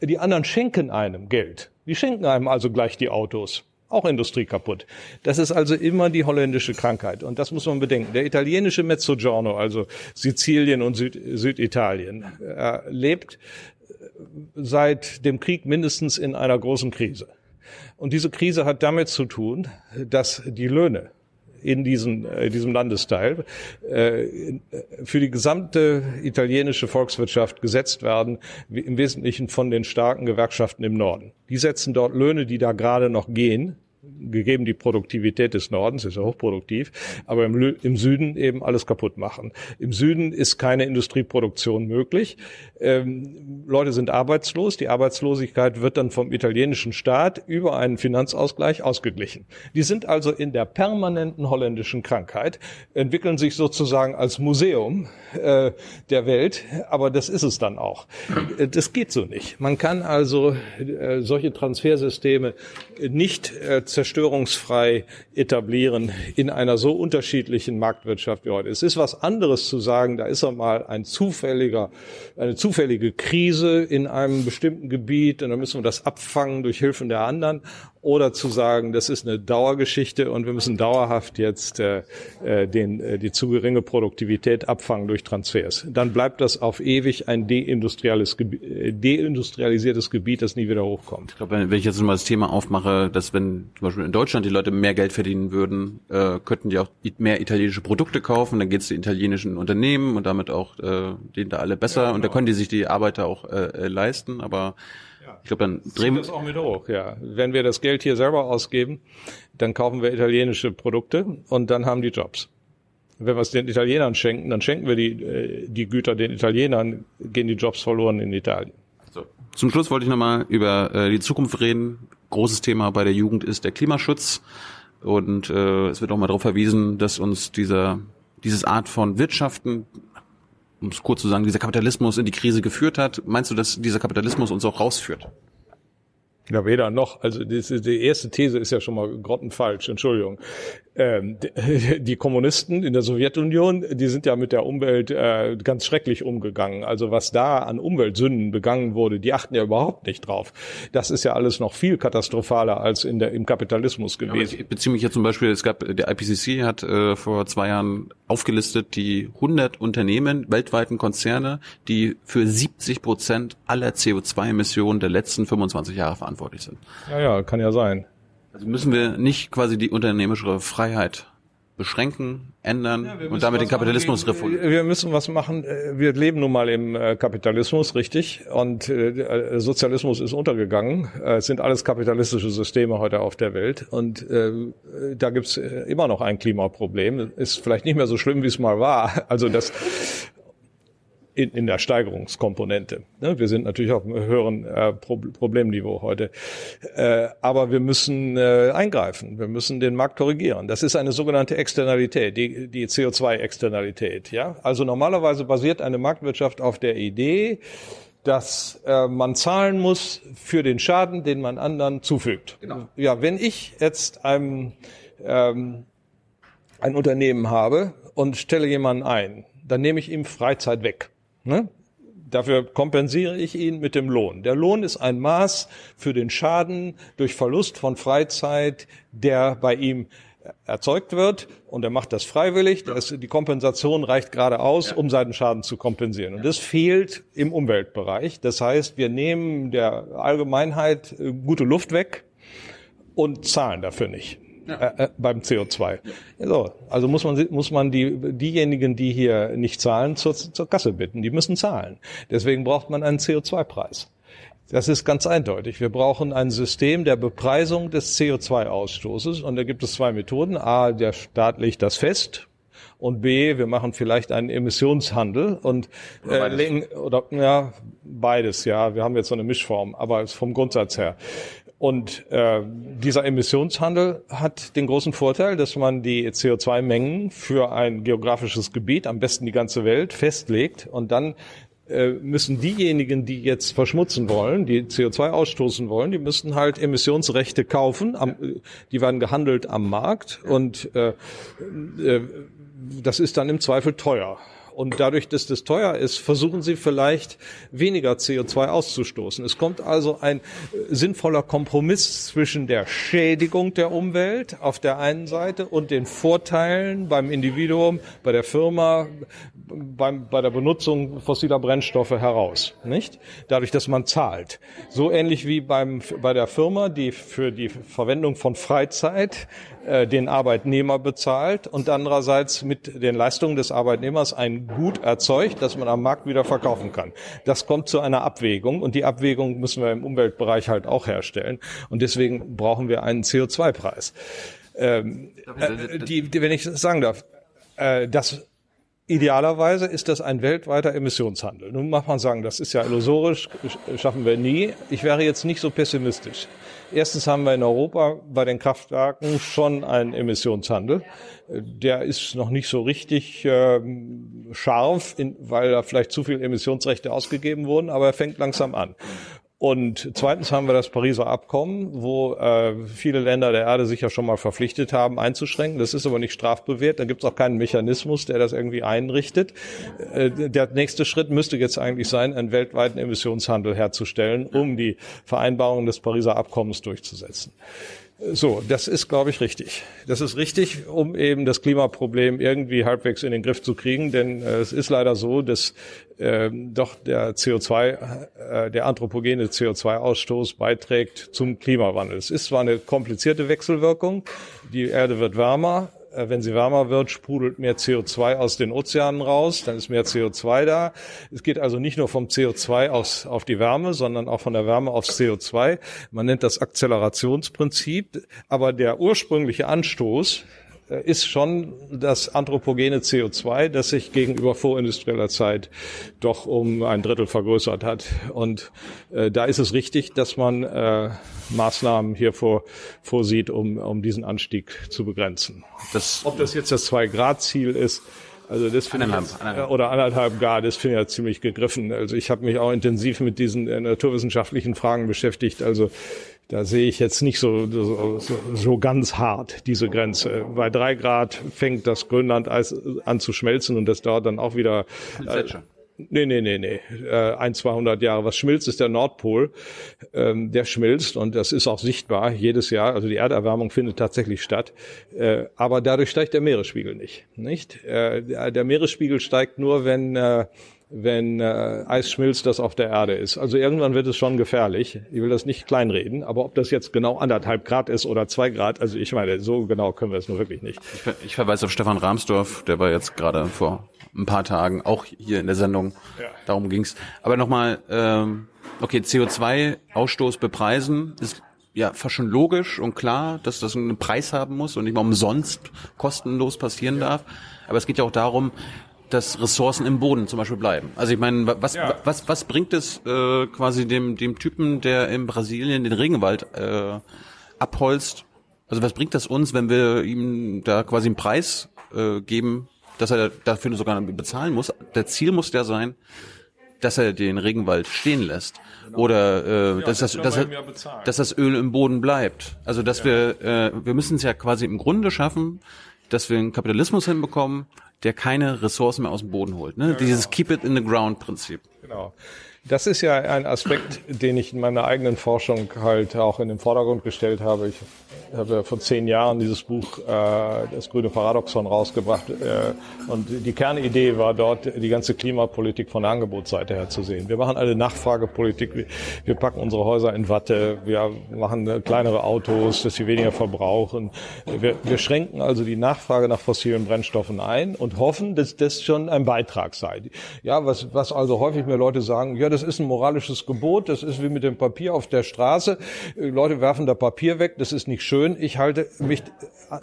die anderen schenken einem Geld. Die schenken einem also gleich die Autos auch Industrie kaputt. Das ist also immer die holländische Krankheit. Und das muss man bedenken. Der italienische Mezzogiorno, also Sizilien und Süd Süditalien, äh, lebt seit dem Krieg mindestens in einer großen Krise. Und diese Krise hat damit zu tun, dass die Löhne in diesem, äh, diesem Landesteil äh, für die gesamte italienische Volkswirtschaft gesetzt werden, im Wesentlichen von den starken Gewerkschaften im Norden. Die setzen dort Löhne, die da gerade noch gehen, gegeben die Produktivität des Nordens, ist ja hochproduktiv, aber im, im, Süden eben alles kaputt machen. Im Süden ist keine Industrieproduktion möglich. Ähm, Leute sind arbeitslos. Die Arbeitslosigkeit wird dann vom italienischen Staat über einen Finanzausgleich ausgeglichen. Die sind also in der permanenten holländischen Krankheit, entwickeln sich sozusagen als Museum äh, der Welt, aber das ist es dann auch. Äh, das geht so nicht. Man kann also äh, solche Transfersysteme nicht äh, zerstörungsfrei etablieren in einer so unterschiedlichen Marktwirtschaft wie heute. Es ist was anderes zu sagen, da ist einmal ein zufälliger, eine zufällige Krise in einem bestimmten Gebiet und dann müssen wir das abfangen durch Hilfen der anderen oder zu sagen, das ist eine Dauergeschichte und wir müssen dauerhaft jetzt äh, äh, den, äh, die zu geringe Produktivität abfangen durch Transfers. Dann bleibt das auf ewig ein deindustriales, äh, deindustrialisiertes Gebiet, das nie wieder hochkommt. Ich glaube, wenn ich jetzt mal das Thema aufmache, dass wenn zum Beispiel in Deutschland die Leute mehr Geld verdienen würden, äh, könnten die auch mehr italienische Produkte kaufen, dann geht es den italienischen Unternehmen und damit auch äh, denen da alle besser ja, genau. und da genau. können die sich die Arbeiter auch äh, äh leisten, aber ich glaube, dann drehen wir das auch mit hoch. Ja, wenn wir das Geld hier selber ausgeben, dann kaufen wir italienische Produkte und dann haben die Jobs. Wenn wir es den Italienern schenken, dann schenken wir die äh, die Güter den Italienern, gehen die Jobs verloren in Italien. So. Zum Schluss wollte ich nochmal über äh, die Zukunft reden. Großes Thema bei der Jugend ist der Klimaschutz. Und äh, es wird auch mal darauf verwiesen, dass uns dieser, dieses Art von Wirtschaften um es kurz zu sagen, dieser Kapitalismus in die Krise geführt hat. Meinst du, dass dieser Kapitalismus uns auch rausführt? Ja, weder noch. Also die, erste These ist ja schon mal grottenfalsch, Entschuldigung ähm, die Kommunisten in der Sowjetunion, die sind ja mit der Umwelt äh, ganz schrecklich umgegangen. Also was da an Umweltsünden begangen wurde, die achten ja überhaupt nicht drauf. Das ist ja alles noch viel katastrophaler als in der, im Kapitalismus gewesen. Ja, ich beziehe mich jetzt zum Beispiel, es gab, der IPCC hat äh, vor zwei Jahren aufgelistet die 100 Unternehmen, weltweiten Konzerne, die für 70 Prozent aller CO2-Emissionen der letzten 25 Jahre verantwortlich sind. Ja, ja, kann ja sein. Also müssen wir nicht quasi die unternehmerische Freiheit beschränken, ändern ja, und damit den Kapitalismus reformieren. Wir müssen was machen. Wir leben nun mal im äh, Kapitalismus, richtig. Und äh, Sozialismus ist untergegangen. Äh, es sind alles kapitalistische Systeme heute auf der Welt. Und äh, da gibt's immer noch ein Klimaproblem. Ist vielleicht nicht mehr so schlimm, wie es mal war. Also das in, in der Steigerungskomponente. Ne? Wir sind natürlich auf einem höheren äh, Pro Problemniveau heute. Äh, aber wir müssen äh, eingreifen. Wir müssen den Markt korrigieren. Das ist eine sogenannte Externalität, die, die CO2-Externalität. Ja? Also normalerweise basiert eine Marktwirtschaft auf der Idee, dass äh, man zahlen muss für den Schaden, den man anderen zufügt. Genau. Ja, wenn ich jetzt einem, ähm, ein Unternehmen habe und stelle jemanden ein, dann nehme ich ihm Freizeit weg. Ne? Dafür kompensiere ich ihn mit dem Lohn. Der Lohn ist ein Maß für den Schaden durch Verlust von Freizeit, der bei ihm erzeugt wird und er macht das freiwillig. Das, die Kompensation reicht gerade aus, um seinen Schaden zu kompensieren. Und das fehlt im Umweltbereich. Das heißt, wir nehmen der Allgemeinheit äh, gute Luft weg und zahlen dafür nicht. Äh, äh, beim CO2. Ja. So, also muss man muss man die diejenigen, die hier nicht zahlen, zur, zur Kasse bitten. Die müssen zahlen. Deswegen braucht man einen CO2-Preis. Das ist ganz eindeutig. Wir brauchen ein System der Bepreisung des CO2-Ausstoßes und da gibt es zwei Methoden. A, der Staat legt das fest und B, wir machen vielleicht einen Emissionshandel und äh, legen, oder ja beides, ja, wir haben jetzt so eine Mischform, aber vom Grundsatz her. Und äh, dieser Emissionshandel hat den großen Vorteil, dass man die CO2-Mengen für ein geografisches Gebiet, am besten die ganze Welt, festlegt und dann äh, müssen diejenigen, die jetzt verschmutzen wollen, die CO2 ausstoßen wollen, die müssen halt Emissionsrechte kaufen. Am, die werden gehandelt am Markt und äh, äh, das ist dann im Zweifel teuer. Und dadurch, dass das teuer ist, versuchen sie vielleicht weniger CO2 auszustoßen. Es kommt also ein äh, sinnvoller Kompromiss zwischen der Schädigung der Umwelt auf der einen Seite und den Vorteilen beim Individuum, bei der Firma, beim, bei der Benutzung fossiler Brennstoffe heraus, nicht? Dadurch, dass man zahlt. So ähnlich wie beim, bei der Firma, die für die Verwendung von Freizeit den Arbeitnehmer bezahlt und andererseits mit den Leistungen des Arbeitnehmers ein Gut erzeugt, das man am Markt wieder verkaufen kann. Das kommt zu einer Abwägung und die Abwägung müssen wir im Umweltbereich halt auch herstellen und deswegen brauchen wir einen CO2-Preis. Ähm, äh, die, die, wenn ich sagen darf, äh, das Idealerweise ist das ein weltweiter Emissionshandel. Nun mag man sagen, das ist ja illusorisch, schaffen wir nie. Ich wäre jetzt nicht so pessimistisch. Erstens haben wir in Europa bei den Kraftwerken schon einen Emissionshandel. Der ist noch nicht so richtig äh, scharf, in, weil da vielleicht zu viel Emissionsrechte ausgegeben wurden, aber er fängt langsam an. Und zweitens haben wir das Pariser Abkommen, wo äh, viele Länder der Erde sich ja schon mal verpflichtet haben, einzuschränken. Das ist aber nicht strafbewehrt. Da gibt es auch keinen Mechanismus, der das irgendwie einrichtet. Äh, der nächste Schritt müsste jetzt eigentlich sein, einen weltweiten Emissionshandel herzustellen, um die Vereinbarungen des Pariser Abkommens durchzusetzen. So, das ist, glaube ich, richtig. Das ist richtig, um eben das Klimaproblem irgendwie halbwegs in den Griff zu kriegen, denn äh, es ist leider so, dass äh, doch der CO2, äh, der anthropogene CO2-Ausstoß beiträgt zum Klimawandel. Es ist zwar eine komplizierte Wechselwirkung, die Erde wird wärmer, wenn sie wärmer wird, sprudelt mehr CO2 aus den Ozeanen raus, dann ist mehr CO2 da. Es geht also nicht nur vom CO2 aus, auf die Wärme, sondern auch von der Wärme aufs CO2. Man nennt das Akzelerationsprinzip, aber der ursprüngliche Anstoß, äh, ist schon das anthropogene CO2, das sich gegenüber vorindustrieller Zeit doch um ein Drittel vergrößert hat. Und äh, da ist es richtig, dass man äh, Maßnahmen hier vor, vorsieht, um, um diesen Anstieg zu begrenzen. Das, Ob das jetzt das Zwei-Grad-Ziel ist, also das finde ich jetzt, anderthalb. oder anderthalb Grad, das finde ich ja ziemlich gegriffen. Also ich habe mich auch intensiv mit diesen äh, naturwissenschaftlichen Fragen beschäftigt. Also da sehe ich jetzt nicht so, so, so ganz hart diese Grenze. Bei drei Grad fängt das Grönlandeis an zu schmelzen und das dauert dann auch wieder. Äh, Nee, nee, nee, nee. Äh, ein, 200 Jahre. Was schmilzt, ist der Nordpol. Ähm, der schmilzt und das ist auch sichtbar jedes Jahr. Also die Erderwärmung findet tatsächlich statt. Äh, aber dadurch steigt der Meeresspiegel nicht. Nicht? Äh, der Meeresspiegel steigt nur, wenn äh, wenn äh, Eis schmilzt, das auf der Erde ist. Also irgendwann wird es schon gefährlich. Ich will das nicht kleinreden, aber ob das jetzt genau anderthalb Grad ist oder zwei Grad, also ich meine, so genau können wir es nur wirklich nicht. Ich, ich verweise auf Stefan Rahmsdorf, der war jetzt gerade vor ein paar Tagen auch hier in der Sendung. Ja. Darum ging's. Aber nochmal, ähm, okay, CO2-Ausstoß bepreisen ist ja fast schon logisch und klar, dass das einen Preis haben muss und nicht mal umsonst kostenlos passieren ja. darf. Aber es geht ja auch darum, dass Ressourcen im Boden zum Beispiel bleiben. Also ich meine, was, ja. was, was bringt es äh, quasi dem, dem Typen, der in Brasilien den Regenwald äh, abholzt? Also was bringt das uns, wenn wir ihm da quasi einen Preis äh, geben, dass er dafür sogar bezahlen muss? Der Ziel muss der sein, dass er den Regenwald stehen lässt genau. oder äh, ja, dass, das, dass, dass das Öl im Boden bleibt. Also dass ja. wir äh, wir müssen es ja quasi im Grunde schaffen, dass wir einen Kapitalismus hinbekommen, der keine Ressourcen mehr aus dem Boden holt. Ne? Ja, Dieses genau. Keep it in the ground Prinzip. Genau. Das ist ja ein Aspekt, den ich in meiner eigenen Forschung halt auch in den Vordergrund gestellt habe. Ich habe vor zehn Jahren dieses Buch äh, Das grüne Paradoxon rausgebracht äh, und die Kernidee war dort, die ganze Klimapolitik von der Angebotsseite her zu sehen. Wir machen alle Nachfragepolitik, wir packen unsere Häuser in Watte, wir machen kleinere Autos, dass sie weniger verbrauchen. Wir, wir schränken also die Nachfrage nach fossilen Brennstoffen ein und hoffen, dass das schon ein Beitrag sei. Ja, was, was also häufig mir Leute sagen, ja, das ist ein moralisches Gebot, das ist wie mit dem Papier auf der Straße. Leute werfen da Papier weg, das ist nicht schön. Ich halte mich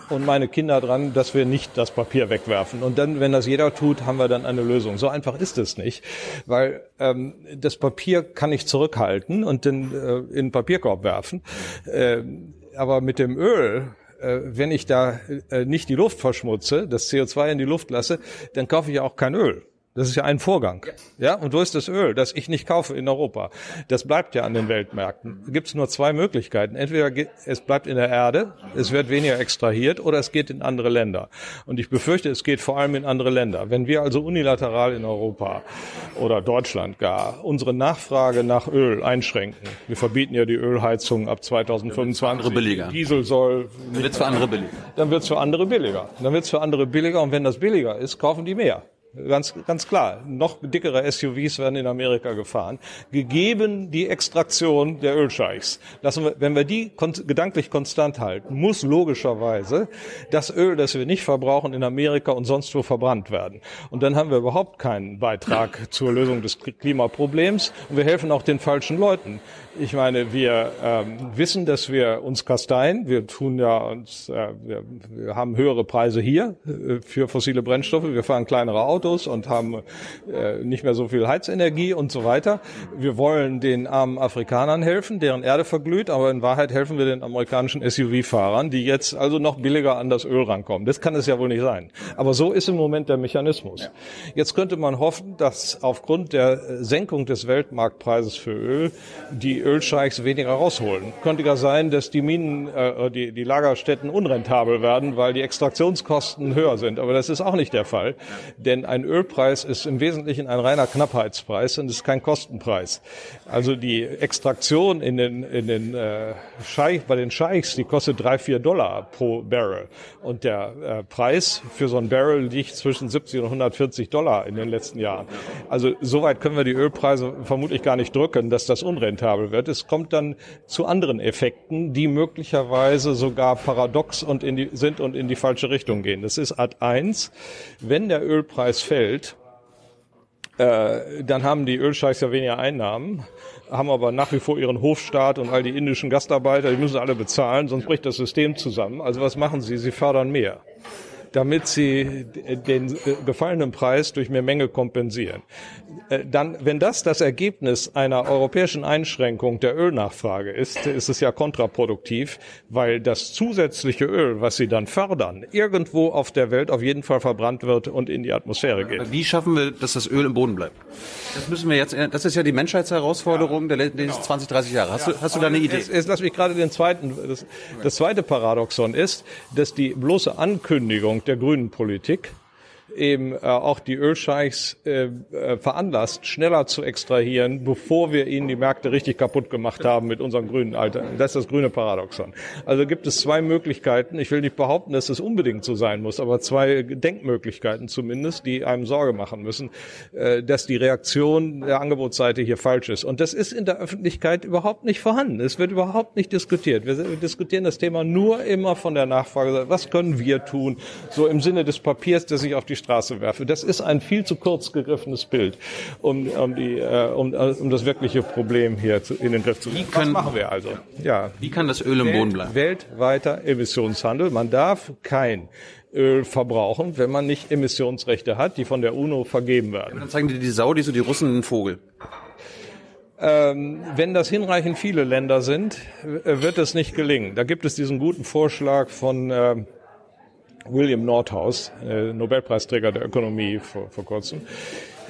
und meine Kinder dran, dass wir nicht das Papier wegwerfen. Und dann, wenn das jeder tut, haben wir dann eine Lösung. So einfach ist es nicht, weil ähm, das Papier kann ich zurückhalten und dann äh, in den Papierkorb werfen. Äh, aber mit dem Öl äh, wenn ich da äh, nicht die Luft verschmutze, das CO2 in die Luft lasse, dann kaufe ich auch kein Öl. Das ist ja ein Vorgang. Ja, und wo ist das Öl, das ich nicht kaufe in Europa? Das bleibt ja an den Weltmärkten. Da gibt es nur zwei Möglichkeiten. Entweder es bleibt in der Erde, es wird weniger extrahiert, oder es geht in andere Länder. Und ich befürchte, es geht vor allem in andere Länder. Wenn wir also unilateral in Europa oder Deutschland gar unsere Nachfrage nach Öl einschränken, wir verbieten ja die Ölheizung ab 2025. Andere billiger. Diesel soll. Dann wird es für andere billiger. Dann wird es für andere billiger. Dann wird es für andere billiger. Und wenn das billiger ist, kaufen die mehr. Ganz, ganz klar. Noch dickere SUVs werden in Amerika gefahren. Gegeben die Extraktion der Ölscheichs. Lassen wir, wenn wir die kon gedanklich konstant halten, muss logischerweise das Öl, das wir nicht verbrauchen, in Amerika und sonst wo verbrannt werden. Und dann haben wir überhaupt keinen Beitrag zur Lösung des Klimaproblems. Und wir helfen auch den falschen Leuten. Ich meine, wir ähm, wissen, dass wir uns kasteien. Wir tun ja uns, äh, wir, wir haben höhere Preise hier äh, für fossile Brennstoffe. Wir fahren kleinere Autos und haben äh, nicht mehr so viel Heizenergie und so weiter. Wir wollen den armen Afrikanern helfen, deren Erde verglüht, aber in Wahrheit helfen wir den amerikanischen SUV-Fahrern, die jetzt also noch billiger an das Öl rankommen. Das kann es ja wohl nicht sein. Aber so ist im Moment der Mechanismus. Jetzt könnte man hoffen, dass aufgrund der Senkung des Weltmarktpreises für Öl die Ölscheichs weniger rausholen. Könnte ja sein, dass die Minen, äh, die, die Lagerstätten unrentabel werden, weil die Extraktionskosten höher sind. Aber das ist auch nicht der Fall. Denn ein Ölpreis ist im Wesentlichen ein reiner Knappheitspreis und ist kein Kostenpreis. Also die Extraktion in den, in den äh, Scheich, bei den Scheichs, die kostet drei, vier Dollar pro Barrel. Und der äh, Preis für so ein Barrel liegt zwischen 70 und 140 Dollar in den letzten Jahren. Also soweit können wir die Ölpreise vermutlich gar nicht drücken, dass das unrentabel wird. Es kommt dann zu anderen Effekten, die möglicherweise sogar paradox und in die, sind und in die falsche Richtung gehen. Das ist Art 1. Wenn der Ölpreis fällt, äh, dann haben die Ölscheichs ja weniger Einnahmen, haben aber nach wie vor ihren Hofstaat und all die indischen Gastarbeiter, die müssen alle bezahlen, sonst bricht das System zusammen. Also was machen sie? Sie fördern mehr damit sie den gefallenen Preis durch mehr Menge kompensieren. Äh, dann, wenn das das Ergebnis einer europäischen Einschränkung der Ölnachfrage ist, ist es ja kontraproduktiv, weil das zusätzliche Öl, was sie dann fördern, irgendwo auf der Welt auf jeden Fall verbrannt wird und in die Atmosphäre geht. Wie schaffen wir, dass das Öl im Boden bleibt? Das müssen wir jetzt, das ist ja die Menschheitsherausforderung der letzten genau. 20, 30 Jahre. Hast, ja. du, hast du da eine Idee? Jetzt, jetzt lass mich gerade den zweiten, das, das zweite Paradoxon ist, dass die bloße Ankündigung der grünen Politik eben äh, auch die Ölscheichs äh, äh, veranlasst, schneller zu extrahieren, bevor wir ihnen die Märkte richtig kaputt gemacht haben mit unserem grünen Alter. Das ist das grüne Paradoxon. Also gibt es zwei Möglichkeiten. Ich will nicht behaupten, dass es unbedingt so sein muss, aber zwei Denkmöglichkeiten zumindest, die einem Sorge machen müssen, äh, dass die Reaktion der Angebotsseite hier falsch ist. Und das ist in der Öffentlichkeit überhaupt nicht vorhanden. Es wird überhaupt nicht diskutiert. Wir diskutieren das Thema nur immer von der Nachfrage. Was können wir tun? So im Sinne des Papiers, das sich auf die Straße werfe. Das ist ein viel zu kurz gegriffenes Bild, um, um, die, äh, um, äh, um das wirkliche Problem hier zu, in den Griff zu kriegen. Was machen wir also? Ja. Wie kann das Öl im Boden bleiben? Weltweiter Emissionshandel. Man darf kein Öl verbrauchen, wenn man nicht Emissionsrechte hat, die von der UNO vergeben werden. Ja, dann zeigen die die Saudis und die Russen einen Vogel. Ähm, wenn das hinreichend viele Länder sind, wird es nicht gelingen. Da gibt es diesen guten Vorschlag von äh, William Nordhaus, äh, Nobelpreisträger der Ökonomie vor, vor kurzem,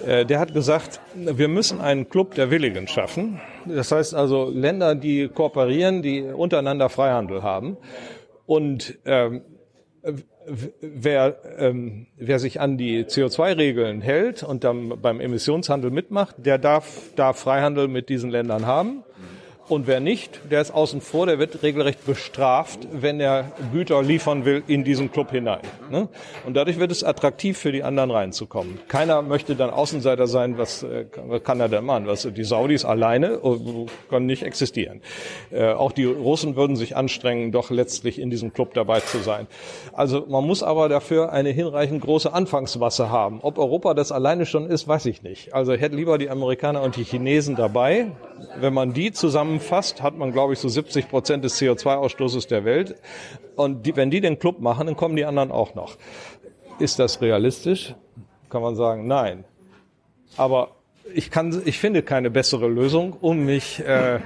äh, der hat gesagt, wir müssen einen Club der Willigen schaffen. Das heißt also Länder, die kooperieren, die untereinander Freihandel haben und ähm, wer, ähm, wer sich an die CO2-Regeln hält und dann beim Emissionshandel mitmacht, der darf, darf Freihandel mit diesen Ländern haben. Und wer nicht, der ist außen vor, der wird regelrecht bestraft, wenn er Güter liefern will in diesen Club hinein. Ne? Und dadurch wird es attraktiv für die anderen reinzukommen. Keiner möchte dann Außenseiter sein, was, äh, kann er denn machen? Was, die Saudis alleine oh, können nicht existieren. Äh, auch die Russen würden sich anstrengen, doch letztlich in diesem Club dabei zu sein. Also man muss aber dafür eine hinreichend große Anfangsmasse haben. Ob Europa das alleine schon ist, weiß ich nicht. Also ich hätte lieber die Amerikaner und die Chinesen dabei. Wenn man die zusammen zusammenfasst, hat man, glaube ich, so 70 Prozent des CO2-Ausstoßes der Welt. Und die, wenn die den Club machen, dann kommen die anderen auch noch. Ist das realistisch? Kann man sagen, nein. Aber ich kann, ich finde keine bessere Lösung, um mich, äh,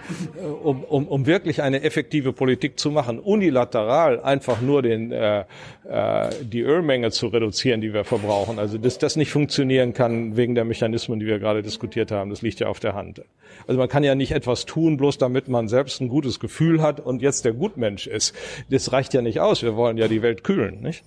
um, um, um wirklich eine effektive Politik zu machen. Unilateral einfach nur den, äh, äh, die Ölmenge zu reduzieren, die wir verbrauchen. Also dass das nicht funktionieren kann wegen der Mechanismen, die wir gerade diskutiert haben. Das liegt ja auf der Hand. Also man kann ja nicht etwas tun, bloß damit man selbst ein gutes Gefühl hat und jetzt der Gutmensch ist. Das reicht ja nicht aus. Wir wollen ja die Welt kühlen, nicht?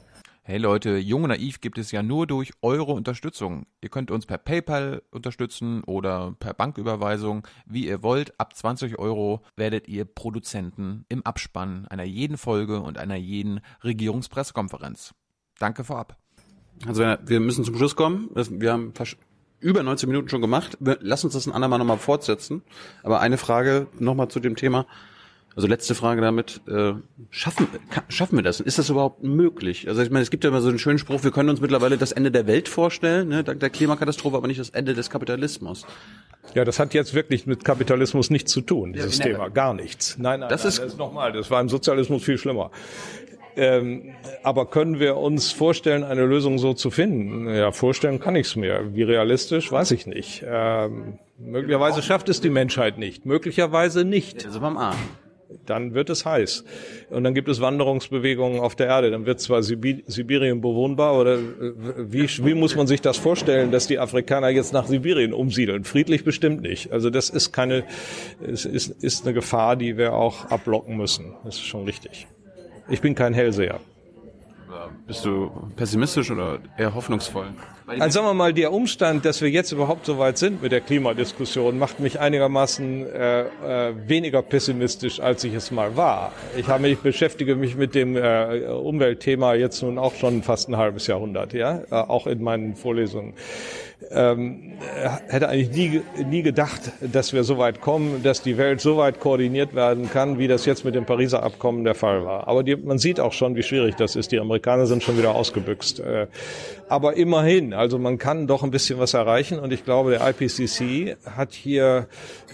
Hey Leute, Jung und Naiv gibt es ja nur durch eure Unterstützung. Ihr könnt uns per PayPal unterstützen oder per Banküberweisung, wie ihr wollt. Ab 20 Euro werdet ihr Produzenten im Abspann einer jeden Folge und einer jeden Regierungspressekonferenz. Danke vorab. Also wir müssen zum Schluss kommen. Wir haben über 19 Minuten schon gemacht. Lass uns das ein andermal nochmal fortsetzen. Aber eine Frage nochmal zu dem Thema. Also letzte Frage damit, äh, schaffen, schaffen wir das? Ist das überhaupt möglich? Also ich meine, es gibt ja immer so einen schönen Spruch, wir können uns mittlerweile das Ende der Welt vorstellen, ne, dank der Klimakatastrophe, aber nicht das Ende des Kapitalismus. Ja, das hat jetzt wirklich mit Kapitalismus nichts zu tun, dieses ja, Thema. Gar nichts. Nein, nein, das nein, ist, das ist nochmal, das war im Sozialismus viel schlimmer. Ähm, aber können wir uns vorstellen, eine Lösung so zu finden? Ja, vorstellen kann ich es mir. Wie realistisch, weiß ich nicht. Ähm, möglicherweise schafft es die Menschheit nicht. Möglicherweise nicht. Also beim Arm dann wird es heiß. Und dann gibt es Wanderungsbewegungen auf der Erde. Dann wird zwar Sibirien bewohnbar oder äh, wie, wie muss man sich das vorstellen, dass die Afrikaner jetzt nach Sibirien umsiedeln? Friedlich bestimmt nicht. Also das ist keine, es ist, ist eine Gefahr, die wir auch ablocken müssen. Das ist schon richtig. Ich bin kein Hellseher. Bist du pessimistisch oder eher hoffnungsvoll? Also sagen wir mal, der Umstand, dass wir jetzt überhaupt so weit sind mit der Klimadiskussion, macht mich einigermaßen äh, äh, weniger pessimistisch, als ich es mal war. Ich habe mich beschäftige mich mit dem äh, Umweltthema jetzt nun auch schon fast ein halbes Jahrhundert, ja, äh, auch in meinen Vorlesungen ähm, hätte eigentlich nie, nie gedacht, dass wir so weit kommen, dass die Welt so weit koordiniert werden kann, wie das jetzt mit dem Pariser Abkommen der Fall war. Aber die, man sieht auch schon, wie schwierig das ist. Die Amerikaner sind schon wieder ausgebüxt. Äh, aber immerhin, also man kann doch ein bisschen was erreichen und ich glaube, der IPCC hat hier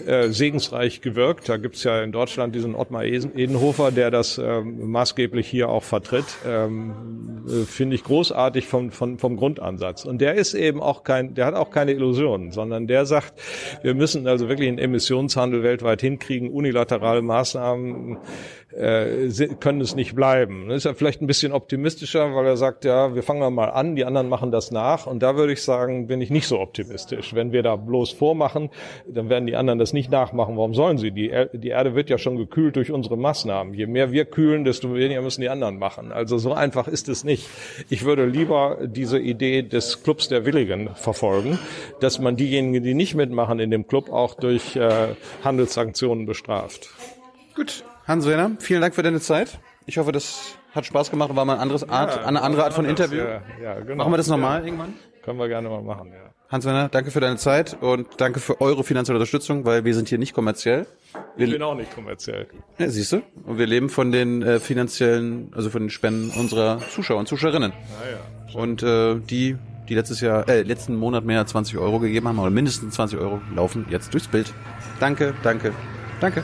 äh, segensreich gewirkt. Da gibt's ja in Deutschland diesen Ottmar Edenhofer, der das ähm, maßgeblich hier auch vertritt. Ähm, äh, Finde ich großartig vom, vom, vom Grundansatz. Und der ist eben auch kein, der hat auch keine Illusionen, sondern der sagt, wir müssen also wirklich einen Emissionshandel weltweit hinkriegen, unilaterale Maßnahmen äh, können es nicht bleiben. Ist ja vielleicht ein bisschen optimistischer, weil er sagt, ja, wir fangen mal an, die anderen machen das nach. Und da würde ich sagen, bin ich nicht so optimistisch. Wenn wir da bloß vormachen, dann werden die anderen das nicht nachmachen. Warum sollen sie? Die, er die Erde wird ja schon gekühlt durch unsere Maßnahmen. Je mehr wir kühlen, desto weniger müssen die anderen machen. Also so einfach ist es nicht. Ich würde lieber diese Idee des Clubs der Willigen verfolgen, dass man diejenigen, die nicht mitmachen in dem Club, auch durch äh, Handelssanktionen bestraft. Gut, Hans-Werner, vielen Dank für deine Zeit. Ich hoffe, das hat Spaß gemacht und war mal eine andere Art, ja, eine andere Art von Interview. Ja, ja, genau. Machen wir das nochmal ja. irgendwann? Können wir gerne mal machen, ja. Hans-Werner, danke für deine Zeit und danke für eure finanzielle Unterstützung, weil wir sind hier nicht kommerziell. Wir ich bin auch nicht kommerziell. Ja, siehst du? Und wir leben von den äh, finanziellen, also von den Spenden unserer Zuschauer und Zuschauerinnen. Ja, ja. Und äh, die, die letztes Jahr, äh, letzten Monat mehr als 20 Euro gegeben haben, oder mindestens 20 Euro, laufen jetzt durchs Bild. Danke, danke, danke.